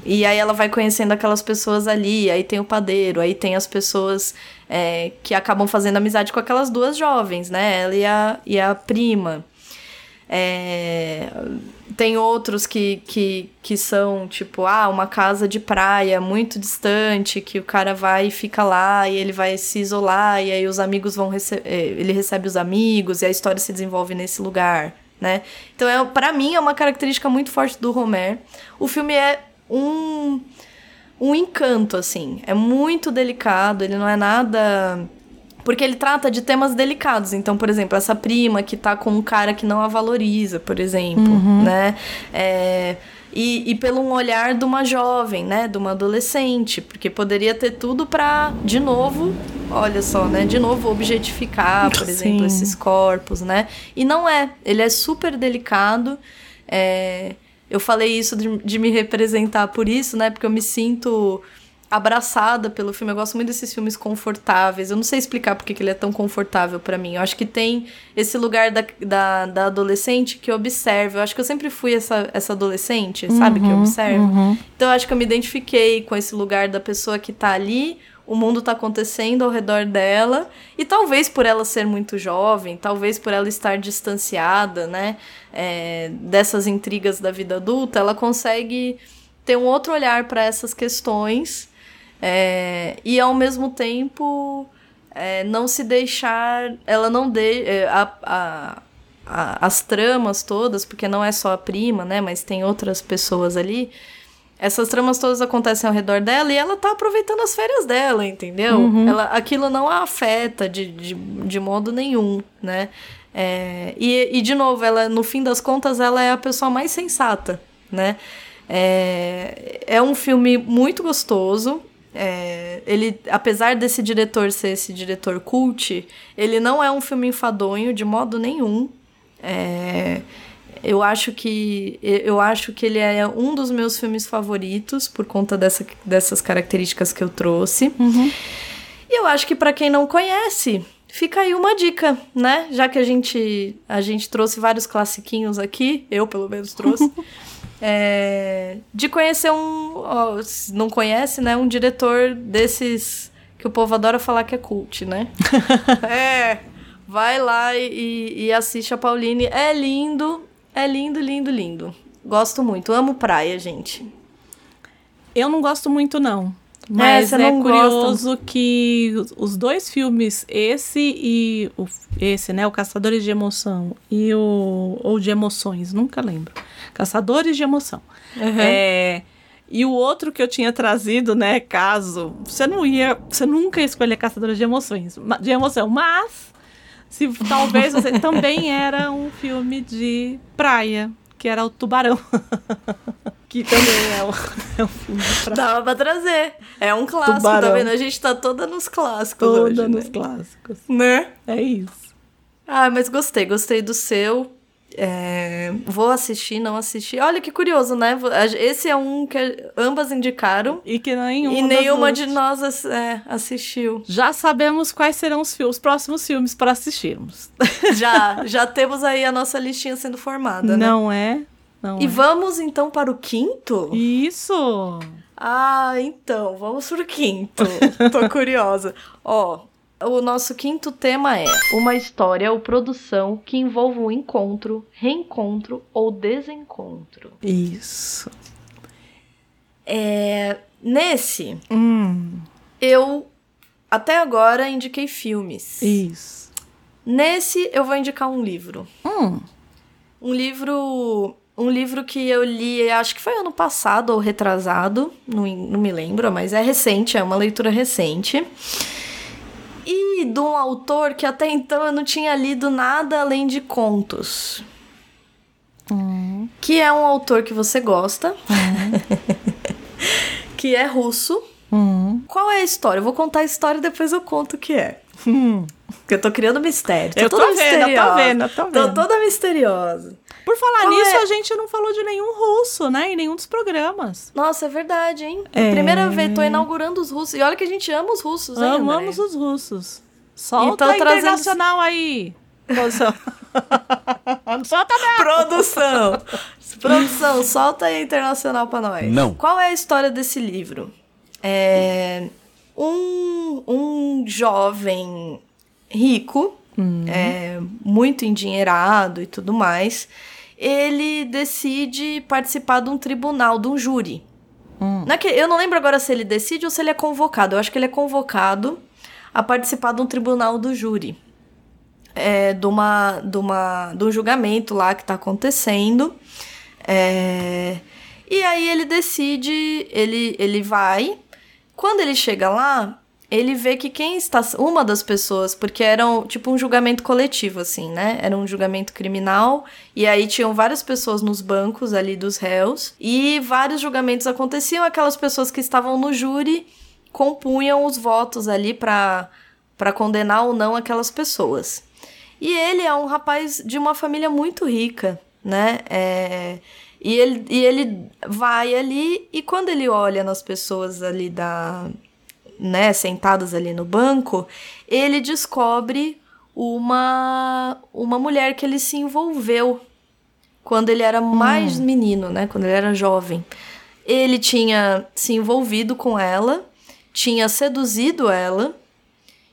E aí ela vai conhecendo aquelas pessoas ali, aí tem o padeiro, aí tem as pessoas é, que acabam fazendo amizade com aquelas duas jovens, né? Ela e a, e a prima. É, tem outros que, que, que são, tipo, ah, uma casa de praia muito distante, que o cara vai e fica lá, e ele vai se isolar, e aí os amigos vão receber. Ele recebe os amigos, e a história se desenvolve nesse lugar, né? Então, é, para mim, é uma característica muito forte do Homer. O filme é um um encanto, assim. É muito delicado, ele não é nada. Porque ele trata de temas delicados. Então, por exemplo, essa prima que tá com um cara que não a valoriza, por exemplo, né? É, E, e pelo um olhar de uma jovem, né? De uma adolescente. Porque poderia ter tudo pra, de novo, olha só, né? De novo, objetificar, por exemplo, Sim. esses corpos, né? E não é. Ele é super delicado. É, eu falei isso de, de me representar por isso, né? Porque eu me sinto abraçada pelo filme. Eu gosto muito desses filmes confortáveis. Eu não sei explicar porque que ele é tão confortável pra mim. Eu acho que tem esse lugar da, da, da adolescente que observa. Eu acho que eu sempre fui essa, essa adolescente, sabe? Que observa. Então eu acho que eu me identifiquei com esse lugar da pessoa que tá ali. O mundo tá acontecendo ao redor dela. E talvez por ela ser muito jovem, talvez por ela estar distanciada, né? é, dessas intrigas da vida adulta, ela consegue ter um outro olhar para essas questões é, e ao mesmo tempo é, não se deixar. Ela não de. é, a- a- a- as tramas todas, porque não é só a prima, né? Mas tem outras pessoas ali. Essas tramas todas acontecem ao redor dela e ela tá aproveitando as férias dela, entendeu? Ela, aquilo não a afeta de, de, de modo nenhum, né? É, e, e, de novo, ela, no fim das contas, ela é a pessoa mais sensata, né? É, é um filme muito gostoso. É, ele, apesar desse diretor ser esse diretor cult, ele não é um filme enfadonho de modo nenhum. É, eu acho que eu acho que ele é um dos meus filmes favoritos por conta dessa, dessas características que eu trouxe. E eu acho que pra quem não conhece, fica aí uma dica, né? Já que a gente a gente trouxe vários classiquinhos aqui, eu pelo menos trouxe. é, de conhecer um, ó, se não conhece, né, um diretor desses que o povo adora falar que é cult, né? é, vai lá e, e assiste a Pauline. É lindo, é lindo, lindo, lindo. Gosto muito, amo praia, gente. Eu não gosto muito, não. Mas você é, não curioso que os- os dois filmes, esse e o, esse, né, o Caçadores de Emoção e o ou de Emoções, nunca lembro. Caçadores de Emoção. É, e o outro que eu tinha trazido, né, caso você não ia, você nunca ia escolher Caçadores de Emoções, de emoção, mas se talvez você também era um filme de praia, que era o Tubarão. que também é um, é um filme de praia. Dava pra trazer. É um clássico, Tubarão. tá vendo? A gente tá toda nos clássicos Toda hoje, nos né? clássicos. né? É isso. Ah, mas gostei, gostei do seu. É, vou assistir, não assisti. Olha que curioso, né? Esse é um que ambas indicaram E que nenhuma, e nenhuma de nós ass- é, assistiu. Já sabemos quais serão os, os próximos filmes para assistirmos. Já, já temos aí a nossa listinha sendo formada, né? Não é? Não E é. vamos então para o quinto? Isso! Ah, então, vamos pro quinto. Tô curiosa. Ó, O nosso quinto tema é uma história ou produção que envolva um encontro, reencontro ou desencontro. Isso. É, nesse, Hum, eu até agora indiquei filmes. isso. Nesse, eu vou indicar um livro. Hum, Um livro. Um livro que eu li, acho que foi ano passado ou retrasado, não, não me lembro, mas é recente, é uma leitura recente. E de um autor que até então eu não tinha lido nada além de contos. Que é um autor que você gosta. que é russo. hum. Qual é a história? Eu vou contar a história e depois eu conto o que é. Porque eu tô criando mistério. Eu tô vendo, eu tô vendo, eu tô vendo. toda misteriosa. Por falar Qual nisso, é? a gente não falou de nenhum russo, né? Em nenhum dos programas. Nossa, é verdade, hein? É. Primeira vez, tô inaugurando os russos. E olha que a gente ama os russos, hein, Amamos André? os russos. Solta Então, a trazendo- internacional aí. Produção. Solta mesmo. Produção! Produção, solta aí a internacional pra nós. Não. Qual é a história desse livro? É um, um jovem rico, é, muito endinheirado e tudo mais, ele decide participar de um tribunal, de um júri. Não é eu não lembro agora se ele decide ou se ele é convocado. Eu acho que ele é convocado a participar de um tribunal do júri é, de, uma, de, uma, de um julgamento lá que tá acontecendo. É, e aí ele decide, ele, ele vai. Quando ele chega lá, ele vê que quem está. Uma das pessoas, porque era tipo um julgamento coletivo, assim, né? Era um julgamento criminal. E aí tinham várias pessoas nos bancos ali dos réus. E vários julgamentos aconteciam. Aquelas pessoas que estavam no júri compunham os votos ali para para condenar ou não aquelas pessoas. E ele é um rapaz de uma família muito rica, né? É, e, ele, e ele vai ali e quando ele olha nas pessoas ali da, né, sentadas ali no banco, ele descobre uma uma mulher que ele se envolveu quando ele era mais menino, né? Quando ele era jovem. Ele tinha se envolvido com ela, tinha seduzido ela,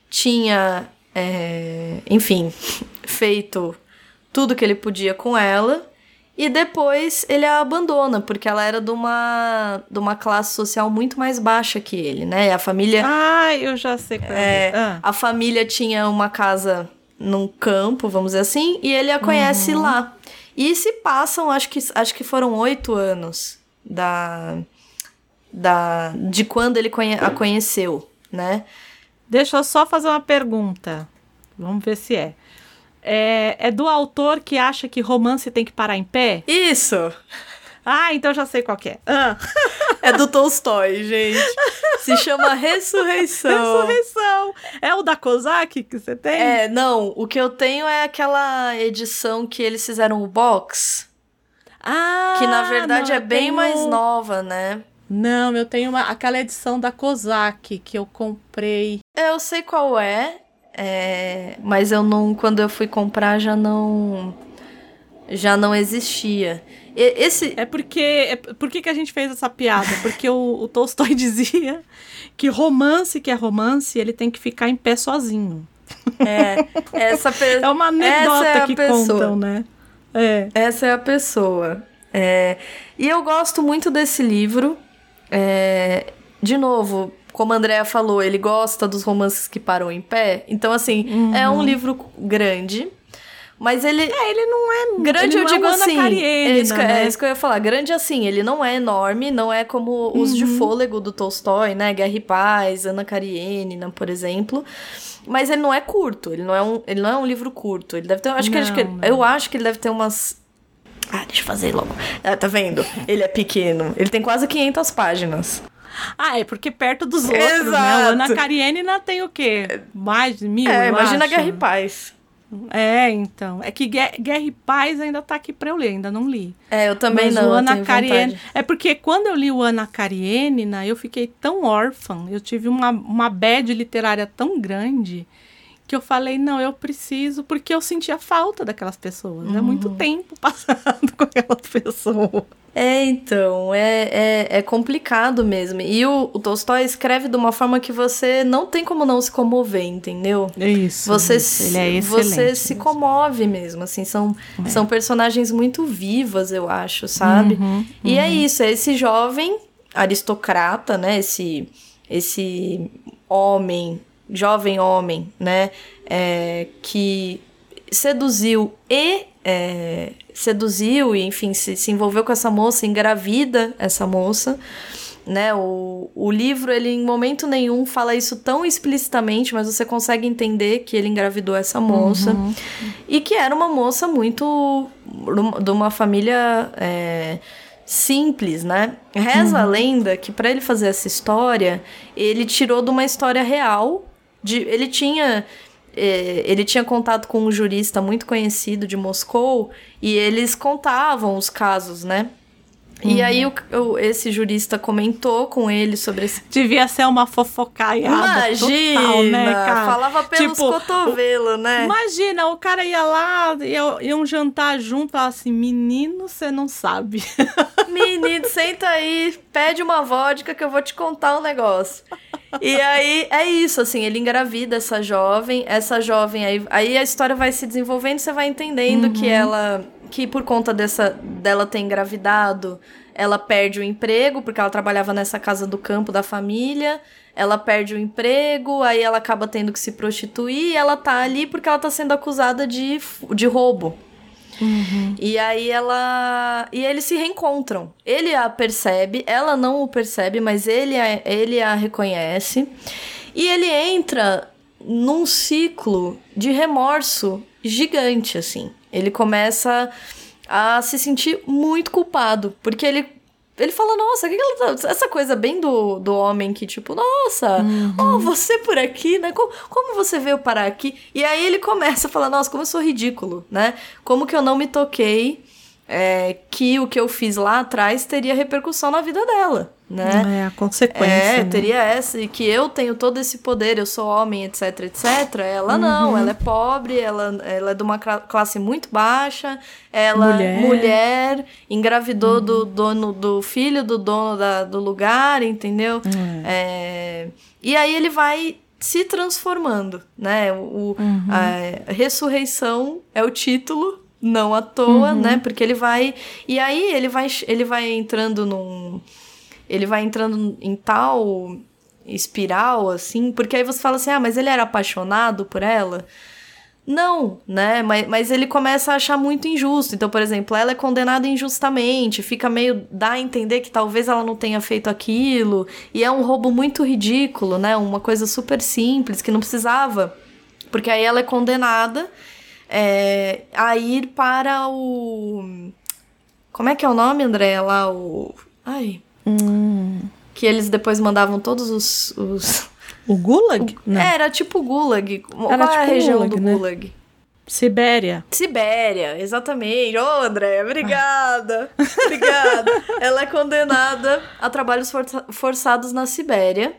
tinha, é, enfim, feito tudo que ele podia com ela. E depois ele a abandona, porque ela era de uma, de uma classe social muito mais baixa que ele, né? A família. Ah, eu já sei qual É, é. Ah. A família tinha uma casa num campo, vamos dizer assim, e ele a conhece Uhum. lá. E se passam, acho que, acho que foram oito anos da, da de quando ele conhe- a conheceu, né? Deixa eu só fazer uma pergunta. Vamos ver se é. É, é do autor que acha que romance tem que parar em pé? Isso! Ah, então já sei qual que é. Ah. É do Tolstói, gente. Se chama Ressurreição. Ressurreição. É o da Kozak que você tem? É, não, o que eu tenho é aquela edição que eles fizeram o box, Ah, que na verdade não, é bem tenho- mais nova, né? Não, eu tenho uma, aquela edição da Kozak que eu comprei. Eu sei qual é, é, mas eu não. Quando eu fui comprar já não. Já não existia. E- Esse. É porque. É, por que, a gente fez essa piada? Porque o, o Tolstói dizia que romance que é romance, ele tem que ficar em pé sozinho. É, essa É uma anedota essa é que pessoa. contam, né? É. Essa é a pessoa. É, e eu gosto muito desse livro. É, de novo, como a Andrea falou, ele gosta dos romances que param em pé. Então, assim, é um livro grande. Mas ele. É, ele não é Grande, eu é digo Ana assim. Karenina, é, isso que, né? é isso que eu ia falar. Grande assim, ele não é enorme, não é como os de Uhum. fôlego do Tolstói, né? Guerra e Paz, Ana Karenina, por exemplo. Mas ele não é curto, ele não é um, ele não é um livro curto. Ele deve ter. Acho que, que- Não, não. eu acho que ele deve ter umas. Ah, deixa eu fazer logo. Ah, tá vendo? Ele é pequeno. Ele tem quase 500 páginas. Ah, é porque perto dos outros, né? Exato. Ana Karenina tem o quê? Mais de mil, é, imagina acho. Guerra e Paz. É, então. É que Guerra, e Paz ainda tá aqui pra eu ler, ainda não li. É, eu também Mas não. o Ana Karenina. É porque quando eu li o Ana Karenina, eu fiquei tão órfã, eu tive uma, uma bad literária tão grande que eu falei, não, eu preciso, porque eu sentia falta daqueas pessoas. É Uhum. muito tempo passado com aquelas pessoas. É, então, é, é, é complicado mesmo. E o, o Tolstói escreve de uma forma que você não tem como não se comover, entendeu? É isso. Você, isso. se- Ele é você se comove mesmo, assim, são, É. são personagens muito vivas, eu acho, sabe? Uhum, E é isso, é esse jovem aristocrata, né? Esse, esse homem, jovem homem, né? É, que seduziu e é, seduziu e enfim se, se envolveu com essa moça, engravida essa moça, né? O, o livro ele em momento nenhum fala isso tão explicitamente, mas você consegue entender que ele engravidou essa moça Uhum. e que era uma moça muito de uma família é, simples, né? Reza a lenda que para ele fazer essa história ele tirou de uma história real. De, ele tinha ele tinha contato com um jurista muito conhecido de Moscou e eles contavam os casos, né? E aí o, o- esse jurista comentou com ele sobre esse. Devia ser uma fofocaiada Imagina! total, né, cara? Falava pelos Tipo, cotovelos, né? Imagina, o cara ia lá, ia, iam jantar junto, falava assim, menino, você não sabe. Menino, senta aí, pede uma vodka que eu vou te contar um negócio. E aí é isso, assim, ele engravida essa jovem, essa jovem aí, aí a história vai se desenvolvendo, você vai entendendo que ela que por conta dessa dela ter engravidado, ela perde o emprego, porque ela trabalhava nessa casa do campo da família. Ela perde o emprego, aí ela acaba tendo que se prostituir, e ela tá ali porque ela tá sendo acusada de, de roubo. E aí ela. E eles se reencontram. Ele a percebe, ela não o percebe, mas ele a, ele a reconhece. E ele entra num ciclo de remorso gigante, assim. Ele começa a se sentir muito culpado, porque ele. Ele fala, nossa, que que ela tá... essa coisa bem do, do homem que, tipo, nossa, oh, você por aqui, né? Como, como você veio parar aqui? E aí ele começa a falar, nossa, como eu sou ridículo, né? Como que eu não me toquei é, que o que eu fiz lá atrás teria repercussão na vida dela, né? É, a consequência. É, né? teria essa, e que eu tenho todo esse poder, eu sou homem, etc, etc. Ela não, Uhum. ela é pobre, ela, ela é de uma cla- classe muito baixa, ela Mulher. mulher, engravidou do dono do filho do dono da, do lugar, entendeu? É, e aí ele vai se transformando, né? O, Uhum. a ressurreição é o título, não à toa, Uhum. né? Porque ele vai. E aí ele vai, ele vai entrando num ele vai entrando em tal espiral, assim, porque aí você fala assim, ah, mas ele era apaixonado por ela? Não, né? Mas, mas ele começa a achar muito injusto. Então, por exemplo, ela é condenada injustamente, fica meio. dá a entender que talvez ela não tenha feito aquilo. E é um roubo muito ridículo, né? Uma coisa super simples que não precisava. Porque aí ela é condenada é, a ir para o. Como é que é o nome, André? Lá o. Ai. Que eles depois mandavam todos os. os... O Gulag? Não. Era tipo Gulag. Qual Era é a tipo região Gulag, do né? Gulag? Sibéria. Sibéria, exatamente. Ô, André, obrigada. obrigada. Ela é condenada a trabalhos força- forçados na Sibéria.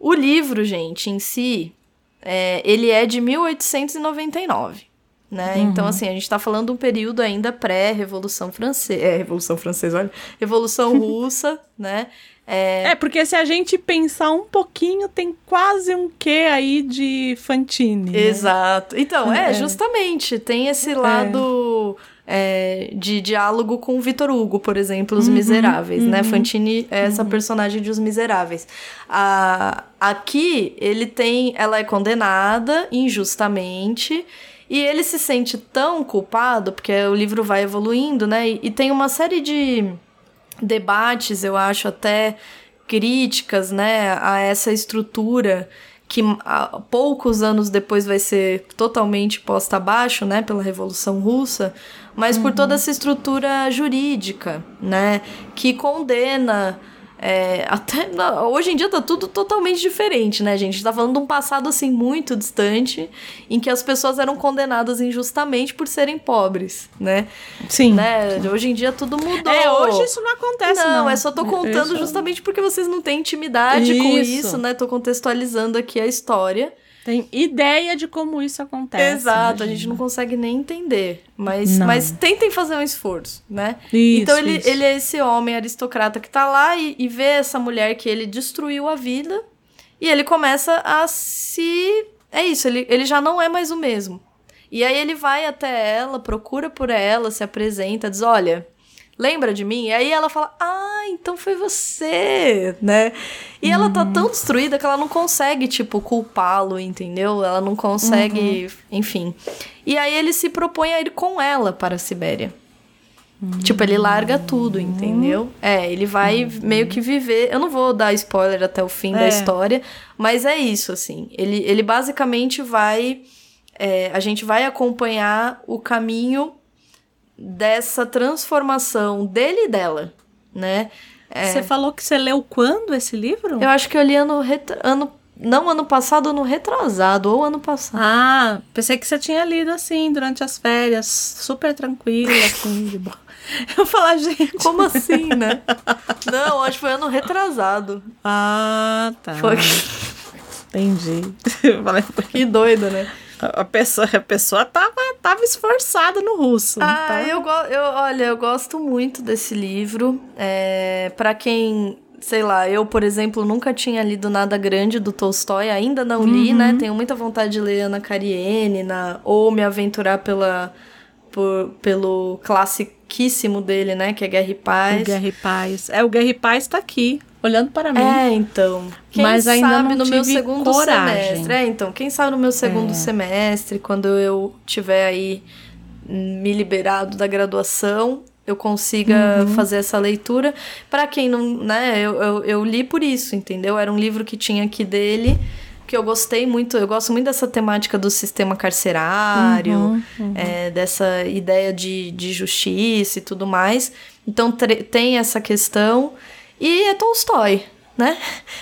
O livro, gente, em si, é, ele é de 1899. Né? Então, assim, a gente tá falando de um período ainda pré-Revolução Francesa. É, Revolução Francesa, olha. Revolução Russa, né? É, É, porque se a gente pensar um pouquinho, tem quase um quê aí de Fantine. né? Exato. Então, é, É. justamente, tem esse lado é, de diálogo com o Vitor Hugo, por exemplo, Os Miseráveis, né? Fantine é essa personagem de Os Miseráveis. A, aqui, ele tem. Ela é condenada injustamente. E ele se sente tão culpado, porque o livro vai evoluindo, né? E, e tem uma série de debates, eu acho, até críticas, né, a essa estrutura que ah, poucos anos depois vai ser totalmente posta abaixo, né, pela Revolução Russa, mas por toda essa estrutura jurídica, né, que condena é, até hoje em dia tá tudo totalmente diferente, né, gente? A gente tá falando de um passado assim muito distante em que as pessoas eram condenadas injustamente por serem pobres, né? Sim. Né? Hoje em dia tudo mudou. É, hoje isso não acontece, não. Não, é só tô contando Isso- justamente porque vocês não têm intimidade com Isso. isso, né? Tô contextualizando aqui a história. Tem ideia de como isso acontece. Exato, a imagina. gente não consegue nem entender. Mas, Não. mas tentem fazer um esforço, né? Isso, então ele, isso. ele é esse homem aristocrata que tá lá e, e vê essa mulher que ele destruiu a vida. E ele começa a se. É isso, ele, ele já não é mais o mesmo. E aí ele vai até ela, procura por ela, se apresenta, diz: Olha, lembra de mim? E aí ela fala: Ah, então foi você, né? E ela tá tão destruída que ela não consegue, tipo, culpá-lo, entendeu? Ela não consegue, enfim. E aí ele se propõe a ir com ela para a Sibéria. Tipo, ele larga tudo, entendeu? É, ele vai meio que viver. Eu não vou dar spoiler até o fim da É. história, mas é isso, assim. Ele, ele basicamente vai. é, a gente vai acompanhar o caminho dessa transformação dele e dela, né? É, Você falou que você leu quando esse livro? eu acho que eu li ano, retra- ano. Não ano passado, ano retrasado, ou ano passado. Ah, pensei que você tinha lido assim, durante as férias, super tranquila, assim, de boa. Eu falar, gente. Como assim, né? Não, acho que foi ano retrasado. Ah, tá. Foi. Entendi. Que doida, né? A pessoa, a pessoa tava, tava esforçada no russo. Ah, tá? eu, eu olha, eu gosto muito desse livro. É, para quem, sei lá, eu, por exemplo, nunca tinha lido nada grande do Tolstói, ainda não li, né? Tenho muita vontade de ler Ana Karenina ou me aventurar pela, por- pelo classiquíssimo dele, né? Que é Guerra e Paz. O Guerra e Paz. É, o Guerra e Paz tá aqui, olhando para mim. É, então. Quem Mas ainda sabe no meu segundo coragem. semestre. É, então, quem sabe no meu segundo É. semestre, quando eu tiver aí me liberado da graduação, eu consiga Uhum. fazer essa leitura. Pra quem não, né, eu, eu, eu li por isso, entendeu? Era um livro que tinha aqui dele, que eu gostei muito, eu gosto muito dessa temática do sistema carcerário, Uhum, é, dessa ideia de, de justiça e tudo mais. Então tem essa questão. E é Tolstói, né?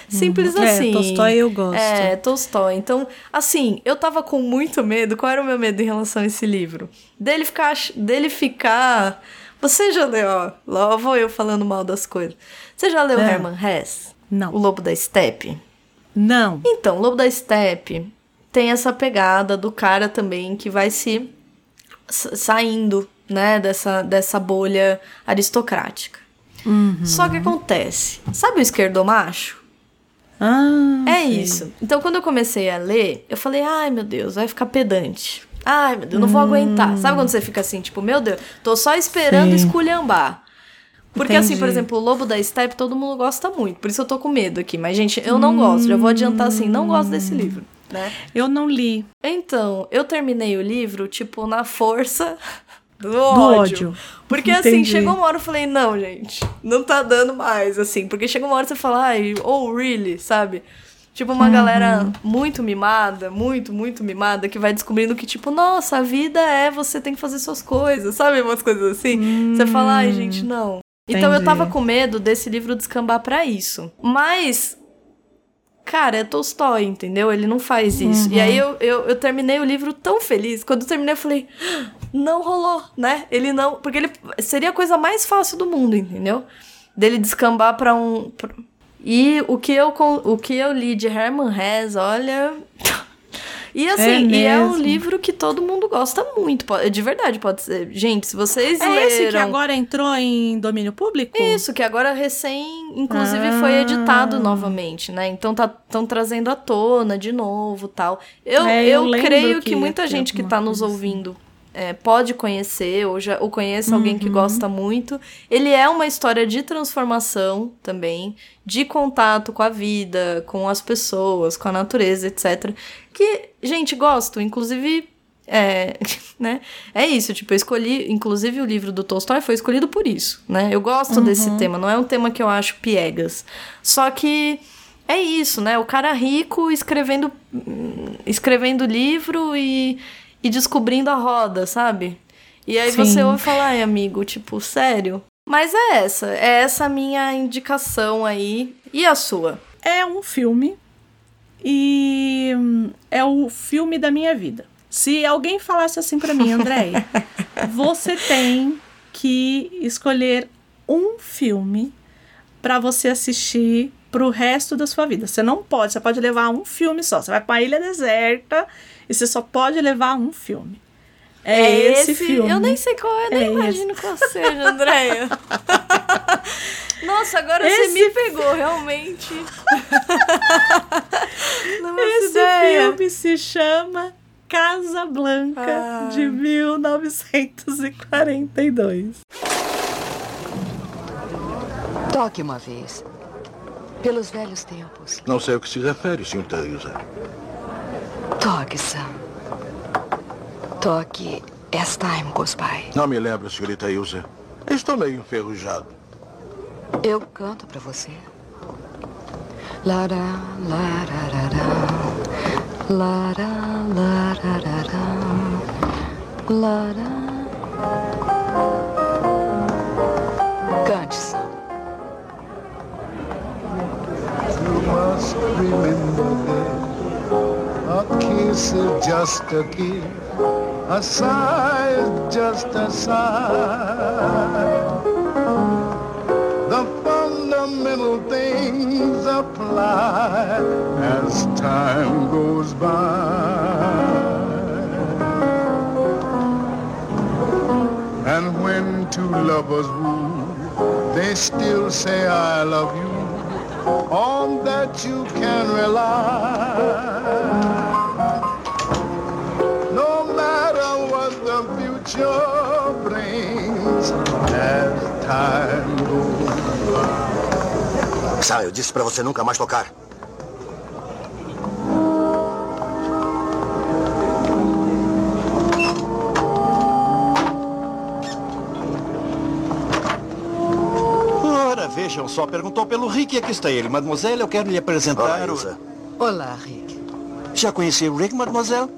Simples É, assim. Tolstói eu gosto. É, Tolstói. Então, assim, eu tava com muito medo. Qual era o meu medo em relação a esse livro? Dele ficar. Dele ficar. Você já leu, ó. Lá vou eu falando mal das coisas. Você já leu É. Herman Hesse? Não. O Lobo da Steppe? Não. Então, Lobo da Steppe tem essa pegada do cara também que vai se sa- saindo, né, dessa, dessa bolha aristocrática. Uhum. Só que acontece, sabe o esquerdomacho? Ah, É sei. isso. Então, quando eu comecei a ler, eu falei, ai meu Deus, vai ficar pedante. Ai meu Deus, não vou aguentar. Sabe quando você fica assim, tipo, meu Deus, tô só esperando Sim. esculhambar. Porque assim, por Entendi. exemplo, o Lobo da Steppe todo mundo gosta muito. Por isso eu tô com medo aqui. Mas, gente, eu não gosto. Já vou adiantar assim, não gosto desse livro, né? Eu não li. Então, eu terminei o livro, tipo, na força do Do ódio. ódio. Porque assim, Entendi. chegou uma hora eu falei, não, gente, não tá dando mais, assim. Porque chegou uma hora você fala, ai, oh, really, sabe? Tipo, uma galera muito mimada, muito, muito mimada, que vai descobrindo que, tipo, nossa, a vida é você tem que fazer suas coisas, sabe? Umas coisas assim. Você fala, ai, gente, não. Então eu Entendi. tava com medo desse livro descambar pra isso. Mas Cara, é Tolstói, entendeu? Ele não faz isso. E aí eu, eu, eu terminei o livro tão feliz. Quando eu terminei, eu falei, "Ah, não rolou, né? Ele não. Porque ele seria a coisa mais fácil do mundo, entendeu? Dele descambar pra um. pra- E o que, eu, o que eu li de Herman Hesse, olha. E assim, e é um livro que todo mundo gosta muito. De verdade, pode ser. Gente, se vocês É leram. esse que agora entrou em domínio público? Isso, que agora recém, inclusive, foi Ah. editado novamente, né? Então estão trazendo à tona de novo tal. Eu, É, eu, eu creio que, que muita gente que tá nos assim. ouvindo é, pode conhecer, ou, já, ou conhece alguém Uhum. que gosta muito. Ele é uma história de transformação também, de contato com a vida, com as pessoas, com a natureza, etc. Que, gente, gosto. Inclusive, é, né? É isso, tipo, eu escolhi, inclusive o livro do Tolstói foi escolhido por isso, né? Eu gosto desse tema, não é um tema que eu acho piegas. Só que é isso, né? O cara rico escrevendo hum, escrevendo livro e, e descobrindo a roda, sabe? E aí Sim. você ouve falar, ai, amigo, tipo, sério? Mas é essa, é essa a minha indicação aí. E a sua? É um filme e hum, é o filme da minha vida. Se alguém falasse assim pra mim, Andréia, você tem que escolher um filme pra você assistir pro resto da sua vida. Você não pode, você pode levar um filme só. Você vai pra uma ilha deserta e você só pode levar um filme. É, esse, filme. Eu nem sei qual é, nem É imagino qual seja, Andréia. Nossa, agora você Esse me pegou, realmente. Não Esse ideia. filme se chama Casa Blanca Ah. de 1942. Toque uma vez. Pelos velhos tempos. Não sei ao que se refere, senhorita Ilza. Toque, Sam. Toque As Time Goes By. Não me lembro, senhorita Ilza. Estou meio enferrujado. Eu canto pra você. Lara, lararará. Lara, lararará. Lara. Cante, Sam. Must remember that a kiss is just a kiss, a sigh is just a sigh. The fundamental things apply as time goes by. And when two lovers woo, they still say I love you on that you can rely. No matter what the future brings as time goes Sam, eu disse pra você nunca mais tocar. Vejam só, perguntou pelo Rick e aqui está ele. Mademoiselle, eu quero lhe apresentar o... Olá, Rick. Já conheci o Rick, mademoiselle?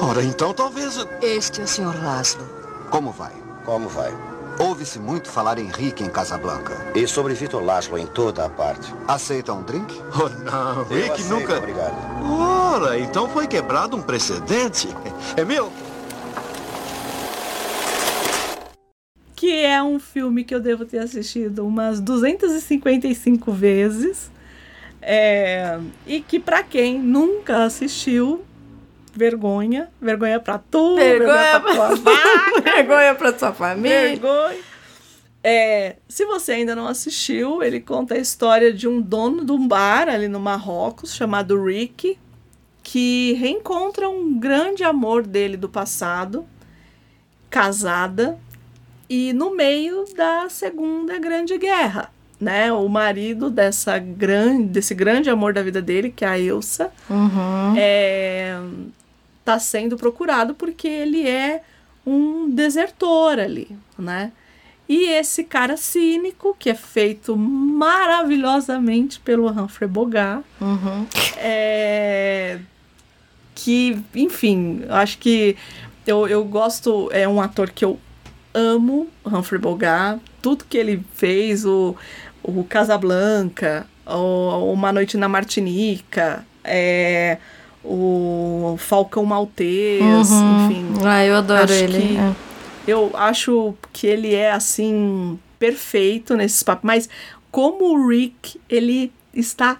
Ora, então talvez... Este é o Sr. Laszlo. Como vai? Como vai? Ouve-se muito falar em Rick em Casablanca. E sobre Vitor Laszlo em toda a parte. Aceita um drink? Oh, não, Eu Rick aceito, nunca... Obrigado. Ora, então foi quebrado um precedente. É meu? Que é um filme que eu devo ter assistido umas 255 vezes. É, e que pra quem nunca assistiu, vergonha. Vergonha pra tu, Vergonha vergonha pra tua vaca. Vergonha família. Vergonha. É, se você ainda não assistiu, ele conta a história de um dono de um bar ali no Marrocos, chamado Rick, que reencontra um grande amor dele do passado, casada, e no meio da Segunda Grande Guerra. Né, o marido dessa grande, desse grande amor da vida dele, que é a Elsa, Uhum. é, tá sendo procurado porque ele é um desertor ali, né? E esse cara cínico, que é feito maravilhosamente pelo Humphrey Bogart, Uhum. é, que, enfim, acho que eu, eu gosto, é um ator que eu amo, Humphrey Bogart, tudo que ele fez, o, o Casablanca, o Uma Noite na Martinica, é, o Falcão Maltês, Uhum. enfim. Ah, eu adoro ele. é. eu acho que ele é assim perfeito nesses papéis, mas como o Rick, ele está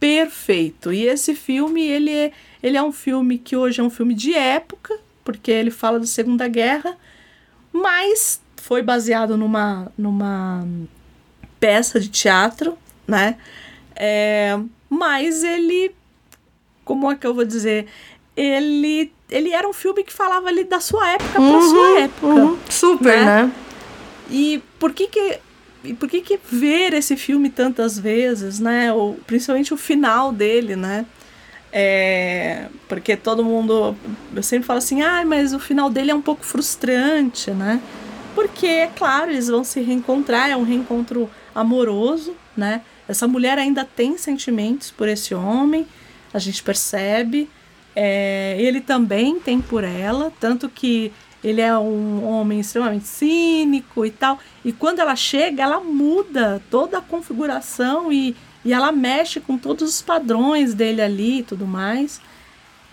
perfeito. E esse filme, ele é, ele é um filme que hoje é um filme de época, porque ele fala da Segunda Guerra, mas foi baseado numa numa peça de teatro, né? É, mas ele, como é que eu vou dizer, ele ele era um filme que falava ali da sua época pra Uhum, sua época. uhum. Super, né? E por que que e por que que ver esse filme tantas vezes, né? Ou, principalmente o final dele, né? É, porque todo mundo eu sempre falo assim, ah, mas o final dele é um pouco frustrante, né? Porque, é claro, eles vão se reencontrar, é um reencontro amoroso, né? Essa mulher ainda tem sentimentos por esse homem, a gente percebe. É, ele também tem por ela, tanto que ele é um homem extremamente cínico e tal. E quando ela chega, ela muda toda a configuração e, e ela mexe com todos os padrões dele ali e tudo mais.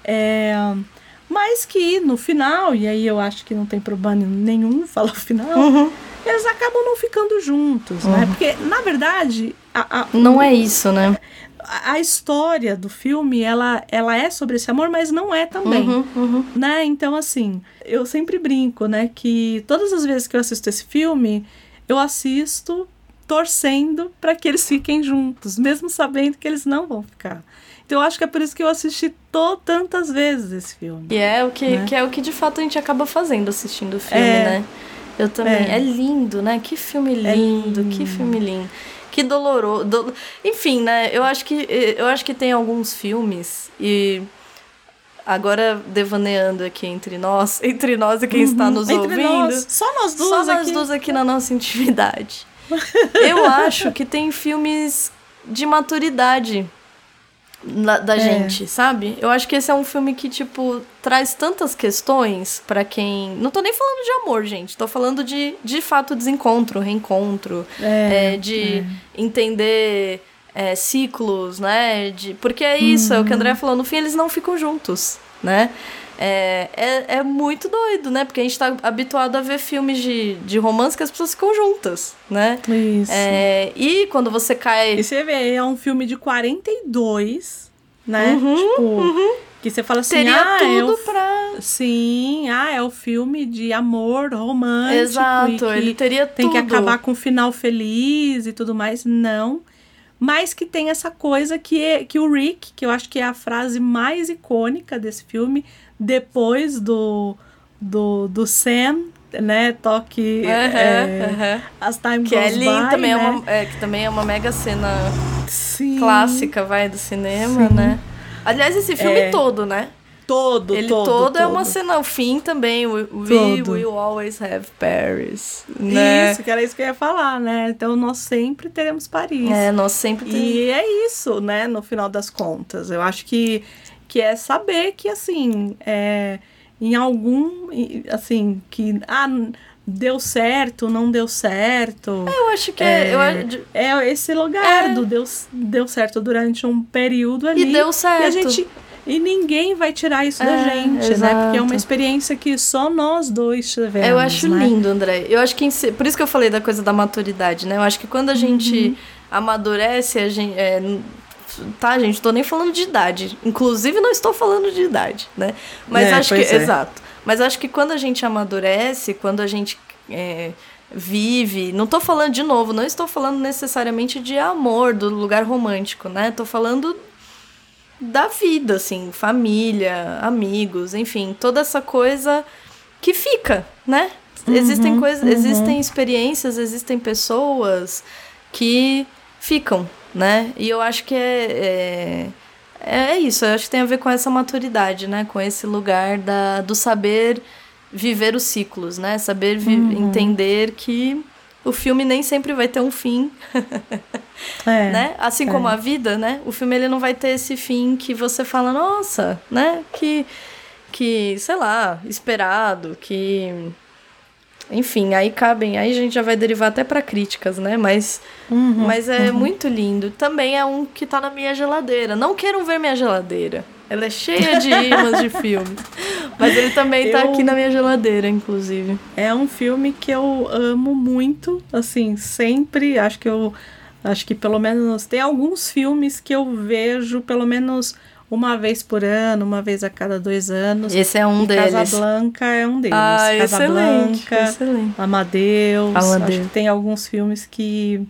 É, mas que no final, e aí eu acho que não tem problema nenhum falar o final, Uhum. eles acabam não ficando juntos, né? Uhum. Porque, na verdade, a, a- Não é isso, né? a a história do filme, ela, ela é sobre esse amor, mas não é também, Uhum, uhum. né? Então, assim, eu sempre brinco, né? Que todas as vezes que eu assisto esse filme, eu assisto torcendo para que eles fiquem juntos, mesmo sabendo que eles não vão ficar. Então, eu acho que é por isso que eu assisti to- tantas vezes esse filme. E é o que, Né? que é o que de fato a gente acaba fazendo assistindo o filme, É. né? Eu também. É. É. lindo, né? Que filme lindo, que filme lindo. Que doloroso. do- Enfim, né? Eu acho que eu acho que tem alguns filmes e agora devaneando aqui entre nós, entre nós e quem está Uhum. nos Entre ouvindo. nós, só nós duas Só nós aqui. duas aqui na nossa intimidade. Eu acho que tem filmes de maturidade na- da É. gente, sabe? Eu acho que esse é um filme que, tipo, traz tantas questões pra quem. Não tô nem falando de amor, gente. Tô falando de, de fato, desencontro, reencontro. É, é, de entender é, ciclos, né? De, porque é isso, é o que a Uhum. André falou. No fim, eles não ficam juntos, né? É, é, é muito doido, né? Porque a gente tá habituado a ver filmes de, de romance que as pessoas ficam juntas, né? Isso. É, e quando você cai. E você vê, é um filme de 42, né? Uhum, tipo, que você fala assim, Teria ah, é tudo o... pra. Sim, ah, é o filme de amor romântico. Exato, que ele teria Tem que tudo. acabar com um final feliz e tudo mais. Não. Mas que tem essa coisa que, é, que o Rick, que eu acho que é a frase mais icônica desse filme, depois do, do, do Sam, né? Toque é. As Time Que é Goes lindo, By, também, né? é uma, é, que também é uma mega cena Sim. clássica, vai, do cinema, Sim. né? Aliás, esse filme É. todo, né? Todo, Ele todo, todo, é uma cena, o fim também, we, we will always have Paris, né? Isso, que era isso que eu ia falar, né? Então nós sempre teremos Paris. É, nós sempre E é isso, né? No final das contas. Eu acho que, que é saber que, assim, é, em algum. e, Assim, que. Ah, deu certo, não deu certo. Eu acho que é- eu acho- é esse lugar É. do deu, deu certo durante um período ali. deu certo. E a gente. E ninguém vai tirar isso da É, gente, né? Porque é exato. uma experiência que só nós dois tivemos. Eu acho né? lindo, André. Eu acho que por isso que eu falei da coisa da maturidade, né? Eu acho que quando a gente amadurece, a gente é, tá, gente, tô nem falando de idade. Inclusive não estou falando de idade, né? Mas É, acho que é. exato. Mas acho que quando a gente amadurece, quando a gente é, vive, não tô falando de novo, não estou falando necessariamente de amor, do lugar romântico, né? Tô falando da vida, assim, família, amigos, enfim, toda essa coisa que fica, né? existem Uhum, coisas, uhum. existem experiências, existem pessoas que ficam, né? E eu acho que é, é, é isso, eu acho que tem a ver com essa maturidade, né? Com esse lugar da, do saber viver os ciclos, né? Saber vi- Uhum. entender que o filme nem sempre vai ter um fim. É, né? Assim como é. a vida, né? O filme ele não vai ter esse fim que você fala, nossa, né? Que, que sei lá, esperado, que. Enfim, aí cabem, aí a gente já vai derivar até pra críticas, né? Mas, Uhum, mas é uhum. muito lindo. Também é um que tá na minha geladeira. Não queiram ver minha geladeira. Ela é cheia de imãs de filme. Mas ele também tá Eu- aqui na minha geladeira, inclusive. É um filme que eu amo muito, assim, sempre. Acho que eu. Acho que pelo menos. Tem alguns filmes que eu vejo pelo menos uma vez por ano, uma vez a cada dois anos. Esse é um e deles. Casablanca é um deles. Ah, excelente, Casablanca, excelente. Amadeus. Amadeus. Que tem alguns filmes que.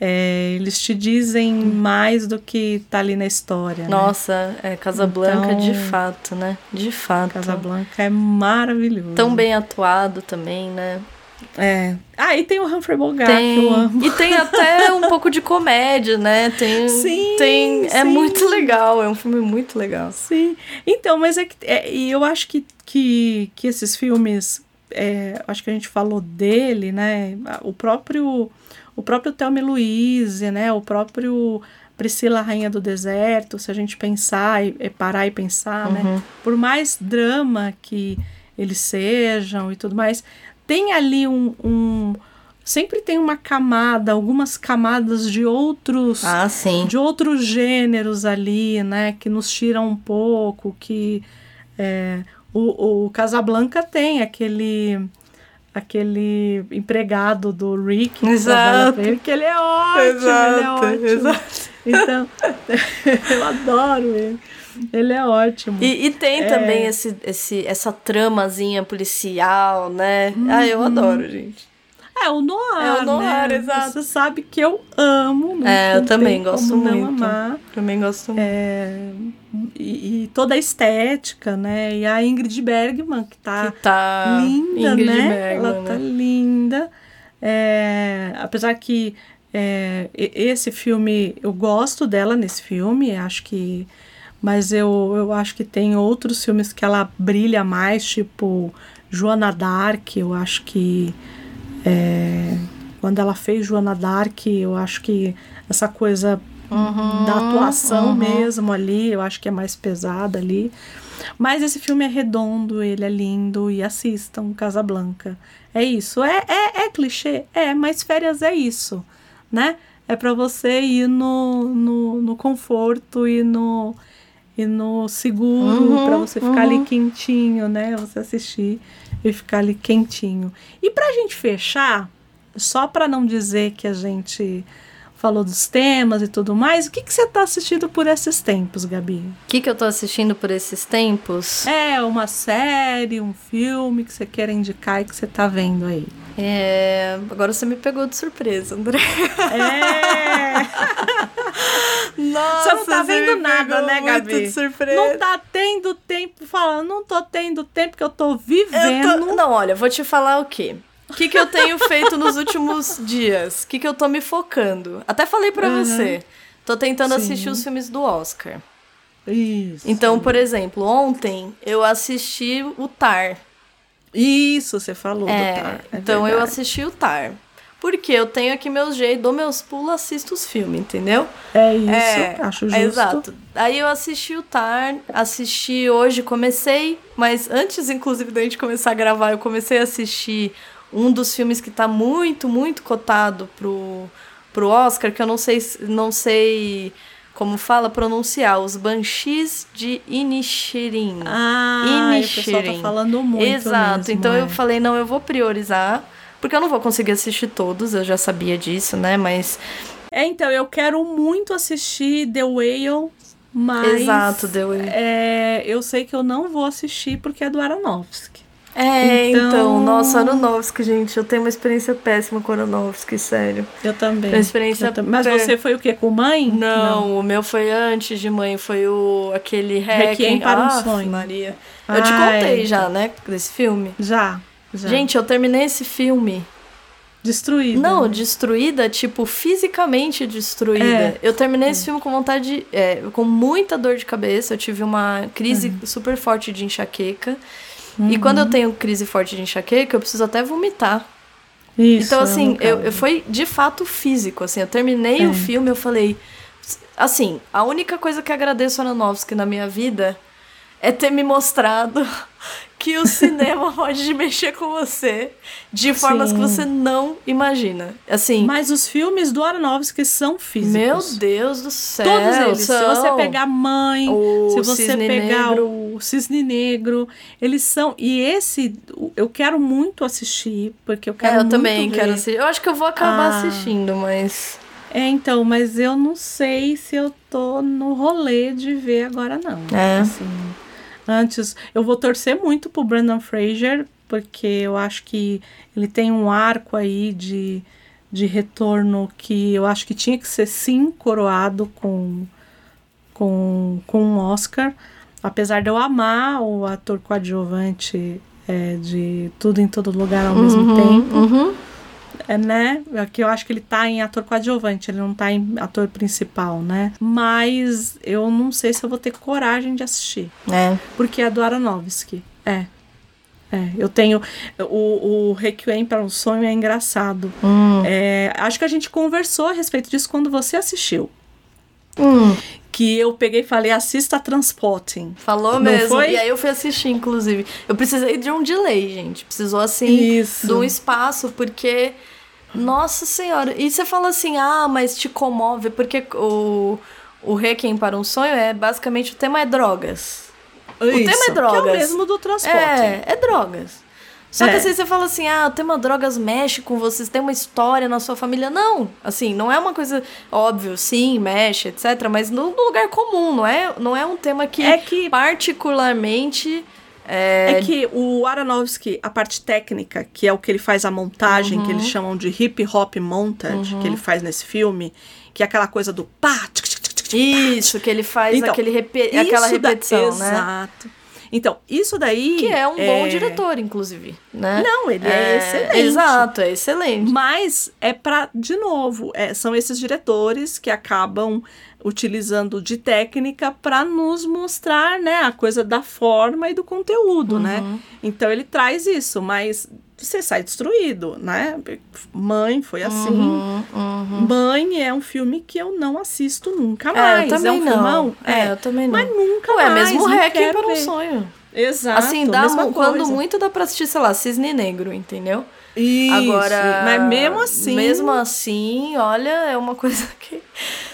é, eles te dizem mais do que tá ali na história. né? Nossa, é Casablanca de Então- fato, né? De fato. Casablanca é maravilhoso. Tão bem atuado também, né? É. Ah, e tem o Humphrey Bogart, que Tem. eu amo. E tem até um pouco de comédia, né? Tem, Sim, tem É sim. muito legal, é um filme muito legal. Sim. Então, mas é que. é, e eu acho que, que, que esses filmes. é, acho que a gente falou dele, né? O próprio. O próprio Thelma Louise, né? O próprio Priscila Rainha do Deserto, se a gente pensar e, e parar e pensar, Uhum. né? Por mais drama que eles sejam e tudo mais, tem ali um- um sempre tem uma camada, algumas camadas de outros Ah, de outros gêneros ali, né, que nos tiram um pouco, que é, o, o Casablanca tem aquele aquele empregado do Rick que Exato. pra ele, que ele é ótimo, ele é Exato, ótimo. exato. Então, eu adoro ele. Ele é ótimo. E, e tem É. também esse, esse, essa tramazinha policial, né? Ah, eu Uhum. adoro, gente. É o noir, É o noir, né? exato. Você sabe que eu amo. não É, eu também gosto não muito. amar. Também gosto muito. É, e, e toda a estética, né? E a Ingrid Bergman, que tá, tá linda, Ingrid né? Bergman, Ela tá né? linda. É, apesar que é, esse filme, eu gosto dela nesse filme, acho que. Mas eu, eu acho que tem outros filmes que ela brilha mais, tipo Joana Dark, eu acho que. é, quando ela fez Joana Dark, eu acho que essa coisa da atuação uhum. mesmo ali, eu acho que é mais pesada ali. Mas esse filme é redondo, ele é lindo e assistam Casablanca. É isso. É, é, é clichê? É, mas férias é isso, né? É para você ir no, no, no conforto e no, e no seguro, Uhum, para você ficar ali uhum. quentinho, né? Você assistir e ficar ali quentinho. E pra gente fechar, só para não dizer que a gente falou dos temas e tudo mais, o que, que você tá assistindo por esses tempos, Gabi? O que, que eu tô assistindo por esses tempos? É, uma série, um filme que você queira indicar e que você tá vendo aí. É, agora você me pegou de surpresa, André. É! Nossa, você não tá vendo nada, né, muito Gabi? de surpresa. Não tá tendo tempo falando, não tô tendo tempo que eu tô Eu vivendo. tô- Não, olha, vou te falar o quê? O que, que eu tenho feito nos últimos dias? O que, que eu tô me focando? Até falei pra Uhum. você. Tô tentando Sim. assistir os filmes do Oscar. Isso. Então, por exemplo, ontem eu assisti o Tar. Isso, você falou É, do Tar. é então eu verdade. assisti o Tar. Porque eu tenho aqui meus jeitos, dou meus pulos, assisto os filmes, entendeu? É isso, acho justo. Exato. Aí eu assisti o Tar, assisti hoje, comecei, mas antes, inclusive, da gente começar a gravar, eu comecei a assistir um dos filmes que tá muito, muito cotado pro, pro Oscar, que eu não sei, não sei como fala pronunciar, os Banshees de Inisherin. Ah, e o pessoal tá falando muito Exato. mesmo, então é. eu falei, não, eu vou priorizar, porque eu não vou conseguir assistir todos, eu já sabia disso, né? Mas É, então, eu quero muito assistir The Whale, mas. Exato, The Whale. É, eu sei que eu não vou assistir porque é do Aronofsky. É, então, Então- nossa, Aronofsky, gente, eu tenho uma experiência péssima com Aronofsky, sério. Eu também. Uma experiência Eu também. Mas você foi o quê? Com mãe? Não, o meu foi antes de mãe, foi o aquele Requiem para um Aff, Sonho. Maria. Eu te Ah, contei é. já, né, desse filme? Já, já. Gente, eu terminei esse filme. Destruída. Não, né? destruída, tipo, fisicamente destruída. É. Eu terminei esse filme com vontade, de- é, com muita dor de cabeça. Eu tive uma crise super forte de enxaqueca. E Uhum. quando eu tenho crise forte de enxaqueca, eu preciso até vomitar. Isso, então, assim, no eu, eu- foi de fato físico, assim. Eu terminei É. o filme, eu falei... Assim, a única coisa que agradeço a Aronofsky na minha vida é ter me mostrado que o cinema pode mexer com você de formas que Sim. você não imagina. Assim, Mas os filmes do Aronofsky são físicos. meu Deus do céu. Todos eles. são. Se você pegar Mãe, O se você Cisne pegar Negro. o Cisne Negro, eles são. E esse eu quero muito assistir, porque eu quero É, eu muito também ver. quero assistir. Eu acho que eu vou acabar Ah. assistindo, mas. É, então, mas eu não sei se eu tô no rolê de ver agora, não. É. Assim, antes, eu vou torcer muito pro Brandon Fraser, porque eu acho que ele tem um arco aí de, de retorno que eu acho que tinha que ser sim coroado com, com, com um Oscar. Apesar de eu amar o ator coadjuvante é, de Tudo em Todo Lugar ao mesmo Uhum, tempo. uhum. É, né? É que eu acho que ele tá em ator coadjuvante, ele não tá em ator principal, né? Mas eu não sei se eu vou ter coragem de assistir. É. Porque é do Aronofsky. É. É, eu tenho. O, o Requiem para um Sonho é engraçado. Hum. É, acho que a gente conversou a respeito disso quando você assistiu. Hum. Que eu peguei e falei: assista Transporting. Falou Não mesmo. foi? E aí eu fui assistir, inclusive. Eu precisei de um delay, gente. Precisou, assim, Isso. de um espaço, porque. Nossa Senhora. E você fala assim, ah, mas te comove, porque o, o Requiem para um Sonho é basicamente o tema é drogas. o Isso, tema é que é o drogas. mesmo do Transporting. É, é drogas. Só que É. assim, você fala assim, ah, o tema drogas mexe com vocês, tem uma história na sua família. Não, assim, não é uma coisa óbvio, sim, mexe, etc. Mas no, no lugar comum, não é, não é um tema que, É que- particularmente... É, É que o Aronofsky, a parte técnica, que é o que ele faz a montagem, que eles Uhum. chamam de hip hop montage, Uhum. que ele faz nesse filme, que é aquela coisa do pá, tch, tch, tch, tch, tch, Isso, que ele faz Então, aquele repe- aquela isso da- repetição, né? Exato. Então, isso daí. Que é um bom diretor, inclusive, né? Não, ele é, excelente. Exato, é excelente. Mas é pra, de novo, é, são esses diretores que acabam utilizando de técnica para nos mostrar, né, a coisa da forma e do conteúdo, né? Uhum. Então ele traz isso, mas você sai destruído, né? Mãe foi assim. Uhum, uhum. Mãe é um filme que eu não assisto nunca É, mais. eu também é um não. filmão? É, eu também não. Mas nunca Ué, mais. mesmo não Requiem para um sonho. Exato. Assim, dá mu- quando muito dá pra assistir, sei lá, Cisne Negro, entendeu? Isso, Agora, mas mesmo assim- Mesmo assim, olha, é uma coisa que.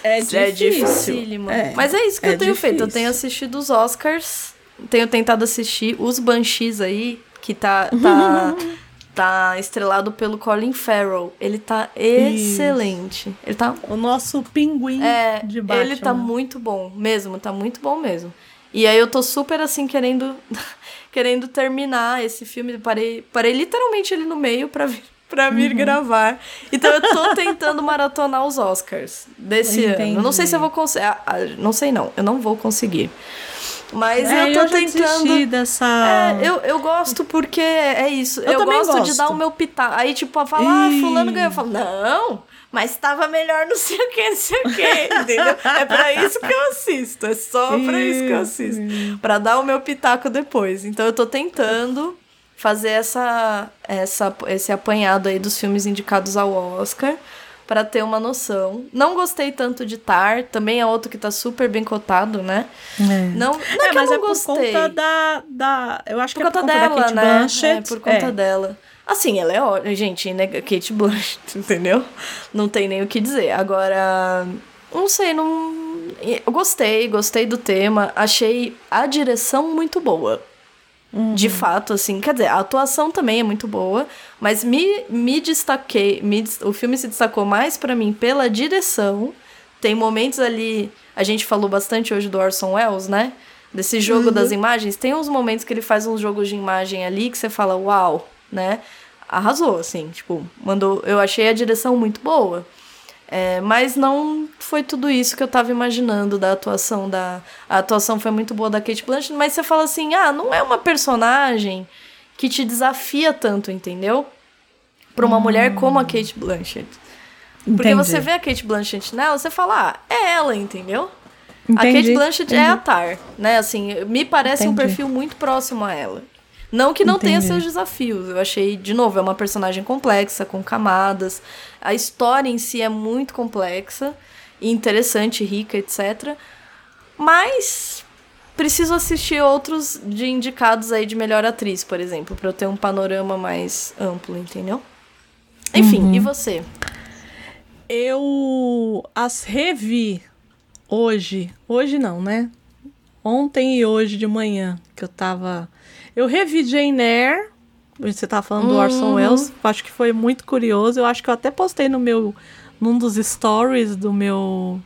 É É difícil. É, Mas é isso que é eu tenho feito. Eu difícil. tenho assistido os Oscars, tenho tentado assistir os Banshees aí, que tá. tá Tá estrelado pelo Colin Farrell. Ele tá excelente. Ele tá O nosso pinguim é, de Batman. ele tá muito bom, mesmo, tá muito bom mesmo. E aí eu tô super assim querendo querendo terminar esse filme, parei, parei literalmente ele no meio pra vir para vir Uhum. gravar. Então eu tô tentando maratonar os Oscars desse ano. Eu não sei se eu vou conseguir, não sei não, eu não vou conseguir. Mas É, eu tô eu tentando dessa... é, eu, eu gosto porque é isso. Eu Eu, também gosto, de gosto. dar o meu pitaco. Aí, tipo, falar, ah, fulano ganhou. Eu falo, não, mas tava melhor não sei o que, não sei o que, entendeu? É pra isso que eu assisto. É só pra isso que eu assisto. Pra dar o meu pitaco depois. Então eu tô tentando fazer essa, essa, esse apanhado aí dos filmes indicados ao Oscar pra ter uma noção. Não gostei tanto de Tar, também é outro que tá super bem cotado, né? Não, não é, É, que mas eu é não por gostei. conta da, da... Eu acho Por que é conta por conta dela, da Kate né? Blanchett. É, por conta É. dela. Assim, ela é ótima, gente, né? Kate Blanchett, entendeu? Não tem nem o que dizer. Agora, não sei, não... Eu gostei, gostei do tema. Achei a direção muito boa. De fato, assim, quer dizer, a atuação também é muito boa, mas me, me destaquei, me, o filme se destacou mais pra mim pela direção. Tem momentos ali, a gente falou bastante hoje do Orson Welles, né? Desse jogo Uhum. das imagens. Tem uns momentos que ele faz uns jogos de imagem ali que você fala, uau, né? Arrasou, assim, tipo, mandou. Eu achei a direção muito boa. É, mas não foi tudo isso que eu tava imaginando da atuação da. A atuação foi muito boa da Kate Blanchett, mas você fala assim: ah, não é uma personagem que te desafia tanto, entendeu? Pra uma mulher como a Kate Blanchett. Porque Entendi. você vê a Kate Blanchett nela, você fala, ah, é ela, entendeu? A Entendi, Kate Blanchett é entendi. a Tar, né? Assim, me parece um perfil muito próximo a ela. Não que não tenha Entendi. seus desafios. Eu achei, de novo, é uma personagem complexa, com camadas. A história em si é muito complexa, interessante, rica, etc. Mas preciso assistir outros de indicados aí de melhor atriz, por exemplo, pra eu ter um panorama mais amplo, entendeu? Enfim, Uhum. e você? Eu as revi hoje. Hoje não, né? Ontem e hoje de manhã, que eu tava. Eu revi Jane Eyre. Você tava falando do Orson Uhum. Welles. Acho que foi muito curioso. Eu acho que eu até postei no meu. num dos stories do meu.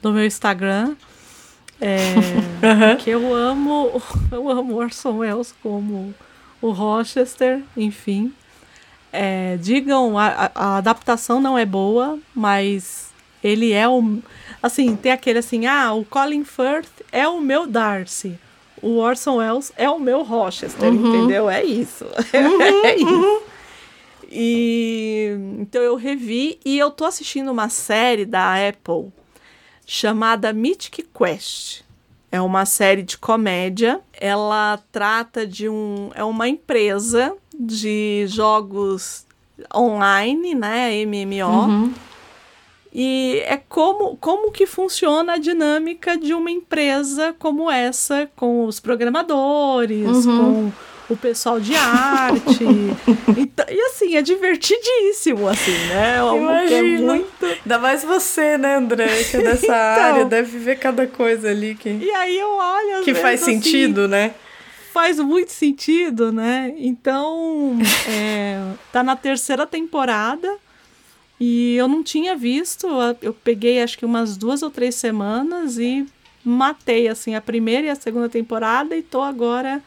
do meu Instagram. É, que eu amo. Eu amo Orson Welles como o Rochester, enfim. É, digam, a, a- a adaptação não é boa, mas ele é o. Assim, tem aquele assim, ah, o Colin Firth é o meu Darcy. O Orson Welles é o meu Rochester, Uhum. entendeu? É isso. Uhum, é isso. uhum. E então eu revi e eu tô assistindo uma série da Apple chamada Mythic Quest. É uma série de comédia. Ela trata de um. É uma empresa de jogos online, né? MMO. E é como, como que funciona a dinâmica de uma empresa como essa, com os programadores, Uhum. com o pessoal de arte. Então- e assim, é divertidíssimo, assim, né? É que é Imagino. muito. Ainda mais você, né, André? Que é dessa Então. área, deve ver cada coisa ali que, E aí eu olho. que vezes, faz assim, sentido, né? faz muito sentido, né? Então, é, tá na terceira temporada e eu não tinha visto. Eu peguei acho que umas duas ou três semanas e matei assim a primeira e a segunda temporada e tô agora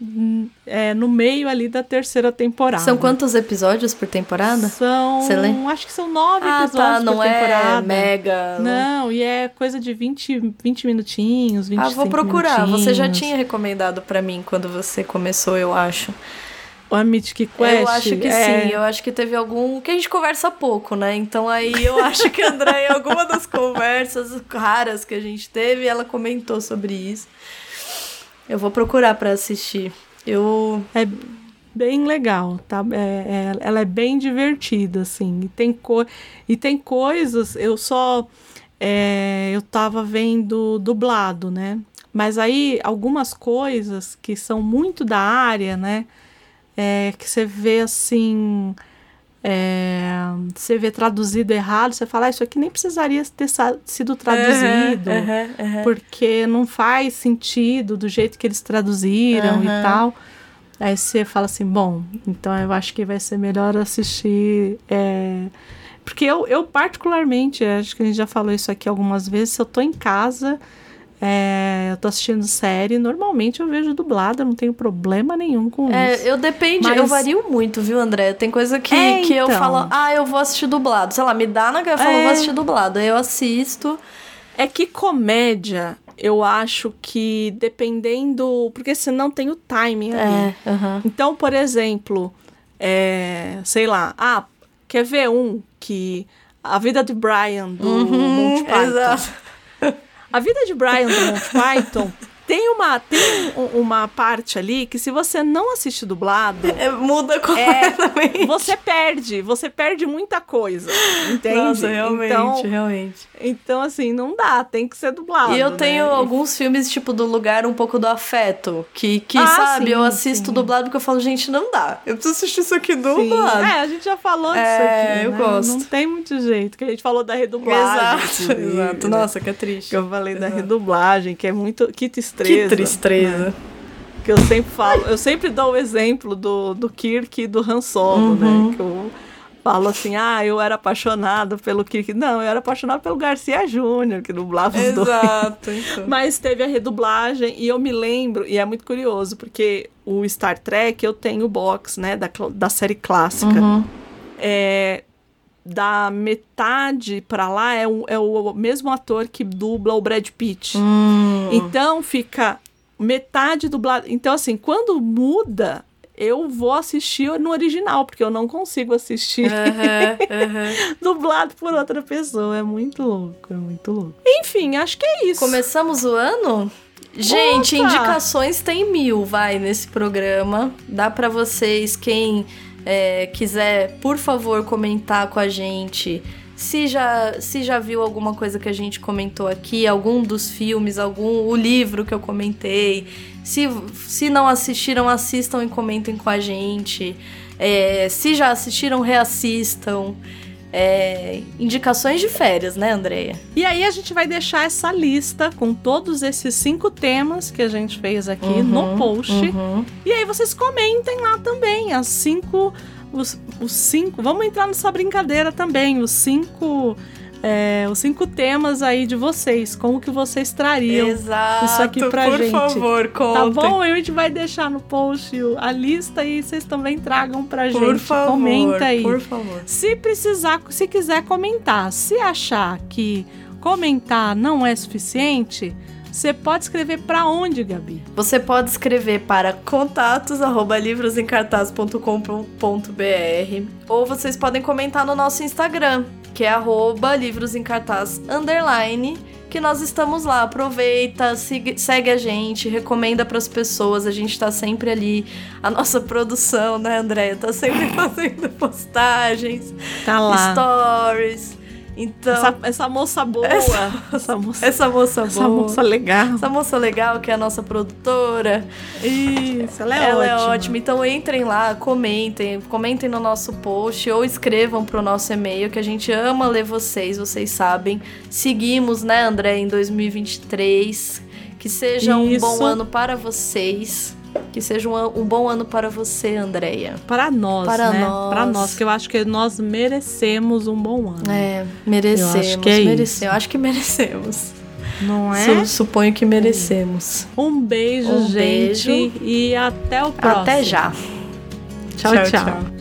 hum, é, no meio ali da terceira temporada. São quantos episódios por temporada? São, lembra? acho que são nove Ah, episódios tá, não por é temporada. mega- Não, e é coisa de 20, 20 minutinhos, 25 Ah, vou procurar. Você já minutinhos. tinha recomendado pra mim quando você começou, eu acho. A Mythic Quest? Eu acho que é. sim, eu acho que teve algum. que a gente conversa pouco, né? Então aí eu acho que a André, em alguma das conversas raras que a gente teve, ela comentou sobre isso. Eu vou procurar pra assistir. Eu. É bem legal, tá? É, é- ela é bem divertida, assim. E tem, co e tem coisas, eu só. é, eu tava vendo dublado, né? Mas aí, algumas coisas que são muito da área, né? É, que você vê assim. é, você vê traduzido errado, você fala, ah, isso aqui nem precisaria ter sido traduzido, aham, aham. porque não faz sentido do jeito que eles traduziram e tal. Aí você fala assim, bom, então eu acho que vai ser melhor assistir. é, Porque eu, eu, particularmente, acho que a gente já falou isso aqui algumas vezes, se eu tô em casa, é, eu tô assistindo série, normalmente eu vejo dublada, não tenho problema nenhum com isso. É, eu depende, Mas- eu vario muito, viu, André? Tem coisa que, É, que eu então. falo, ah, eu vou assistir dublado. Sei lá, me dá na cara, eu falo, É. vou assistir dublado. Aí eu assisto. É que comédia, eu acho que dependendo. Porque senão tem o timing ali. É, aham. Então, por exemplo, é, sei lá, ah, quer ver um que. A vida de Brian do Uhum, Monty Python. exato. A vida de Brian do Monty Python tem uma, tem um- uma parte ali que se você não assiste dublado. É, muda completamente. você perde, você perde muita coisa. Entende? Nossa, realmente, então, realmente. então, assim, não dá, tem que ser dublado. E eu né? tenho alguns filmes, tipo, do lugar um pouco do afeto. Que, que Ah, sabe, sim, eu assisto sim. dublado porque eu falo, gente, não dá. Eu preciso assistir isso aqui Sim. dublado. É, a gente já falou disso É, aqui. eu né? gosto. Não tem muito jeito, que a gente falou da redublagem. Exato, exato. Nossa, que é triste. Que eu falei da redublagem, que é muito. Que tristeza. Que tristeza. né? Que eu sempre falo, eu sempre dou o exemplo do, do Kirk e do Han Solo, Uhum. né? Que eu falo assim, ah, eu era apaixonado pelo Kirk. Não, eu era apaixonado pelo Garcia Júnior, que dublava os dois. Exato. Então. Mas teve a redublagem e eu me lembro, e é muito curioso, porque o Star Trek eu tenho o box, né, da, da série clássica. Uhum. É, da metade pra lá é o, é o mesmo ator que dubla o Brad Pitt. Hum. Então fica metade dublado. Então, assim, quando muda, eu vou assistir no original, porque eu não consigo assistir dublado por outra pessoa. É muito louco, é muito louco. Enfim, acho que é isso. Começamos o ano? Gente, Opa! indicações tem mil, vai, nesse programa. Dá pra vocês, quem é, quiser, por favor, comentar com a gente. Se já, se já viu alguma coisa que a gente comentou aqui, algum dos filmes, algum o livro que eu comentei. Se, se não assistiram, assistam e comentem com a gente. É, se já assistiram, reassistam. É, indicações de férias, né, Andreia? E aí a gente vai deixar essa lista com todos esses cinco temas que a gente fez aqui Uhum, no post. uhum. E aí vocês comentem lá também as cinco, os, os cinco. Vamos entrar nessa brincadeira também, os cinco, é, os cinco temas aí de vocês. Como que vocês trariam Exato, isso aqui pra por gente? favor, Tá contem. bom? A gente vai deixar no post a lista e vocês também tragam pra Por gente. favor, Comenta aí. por favor. Se precisar, se quiser comentar, se achar que comentar não é suficiente, você pode escrever pra onde, Gabi? Você pode escrever para contatos arroba livrosencartaz.com.br ou vocês podem comentar no nosso Instagram, que é arroba livrosencartaz underline, que nós estamos lá. Aproveita, siga- segue a gente, recomenda para as pessoas. A gente tá sempre ali. A nossa produção, né, Andréia? Tá sempre fazendo postagens, Tá lá. stories. Então, Essa, essa moça boa. Essa- Essa, moça, essa moça boa. essa moça legal. Essa moça legal que é a nossa produtora. Isso, ela é ela ótima. é ótima. Então entrem lá, comentem, comentem no nosso post ou escrevam pro nosso e-mail que a gente ama ler vocês, vocês sabem. Seguimos, né, André, em 2023. Que seja um Isso. bom ano para vocês. Que seja um, um bom ano para você, Andréia. Para nós, Para né? nós. Para nós, que eu acho que nós merecemos um bom ano. É, merecemos. Eu acho que é merecemos. isso. Eu acho que merecemos. Não é? Su- suponho que merecemos. Um beijo, Um gente. beijo. E até o próximo. Até já. tchau. Tchau, tchau. tchau.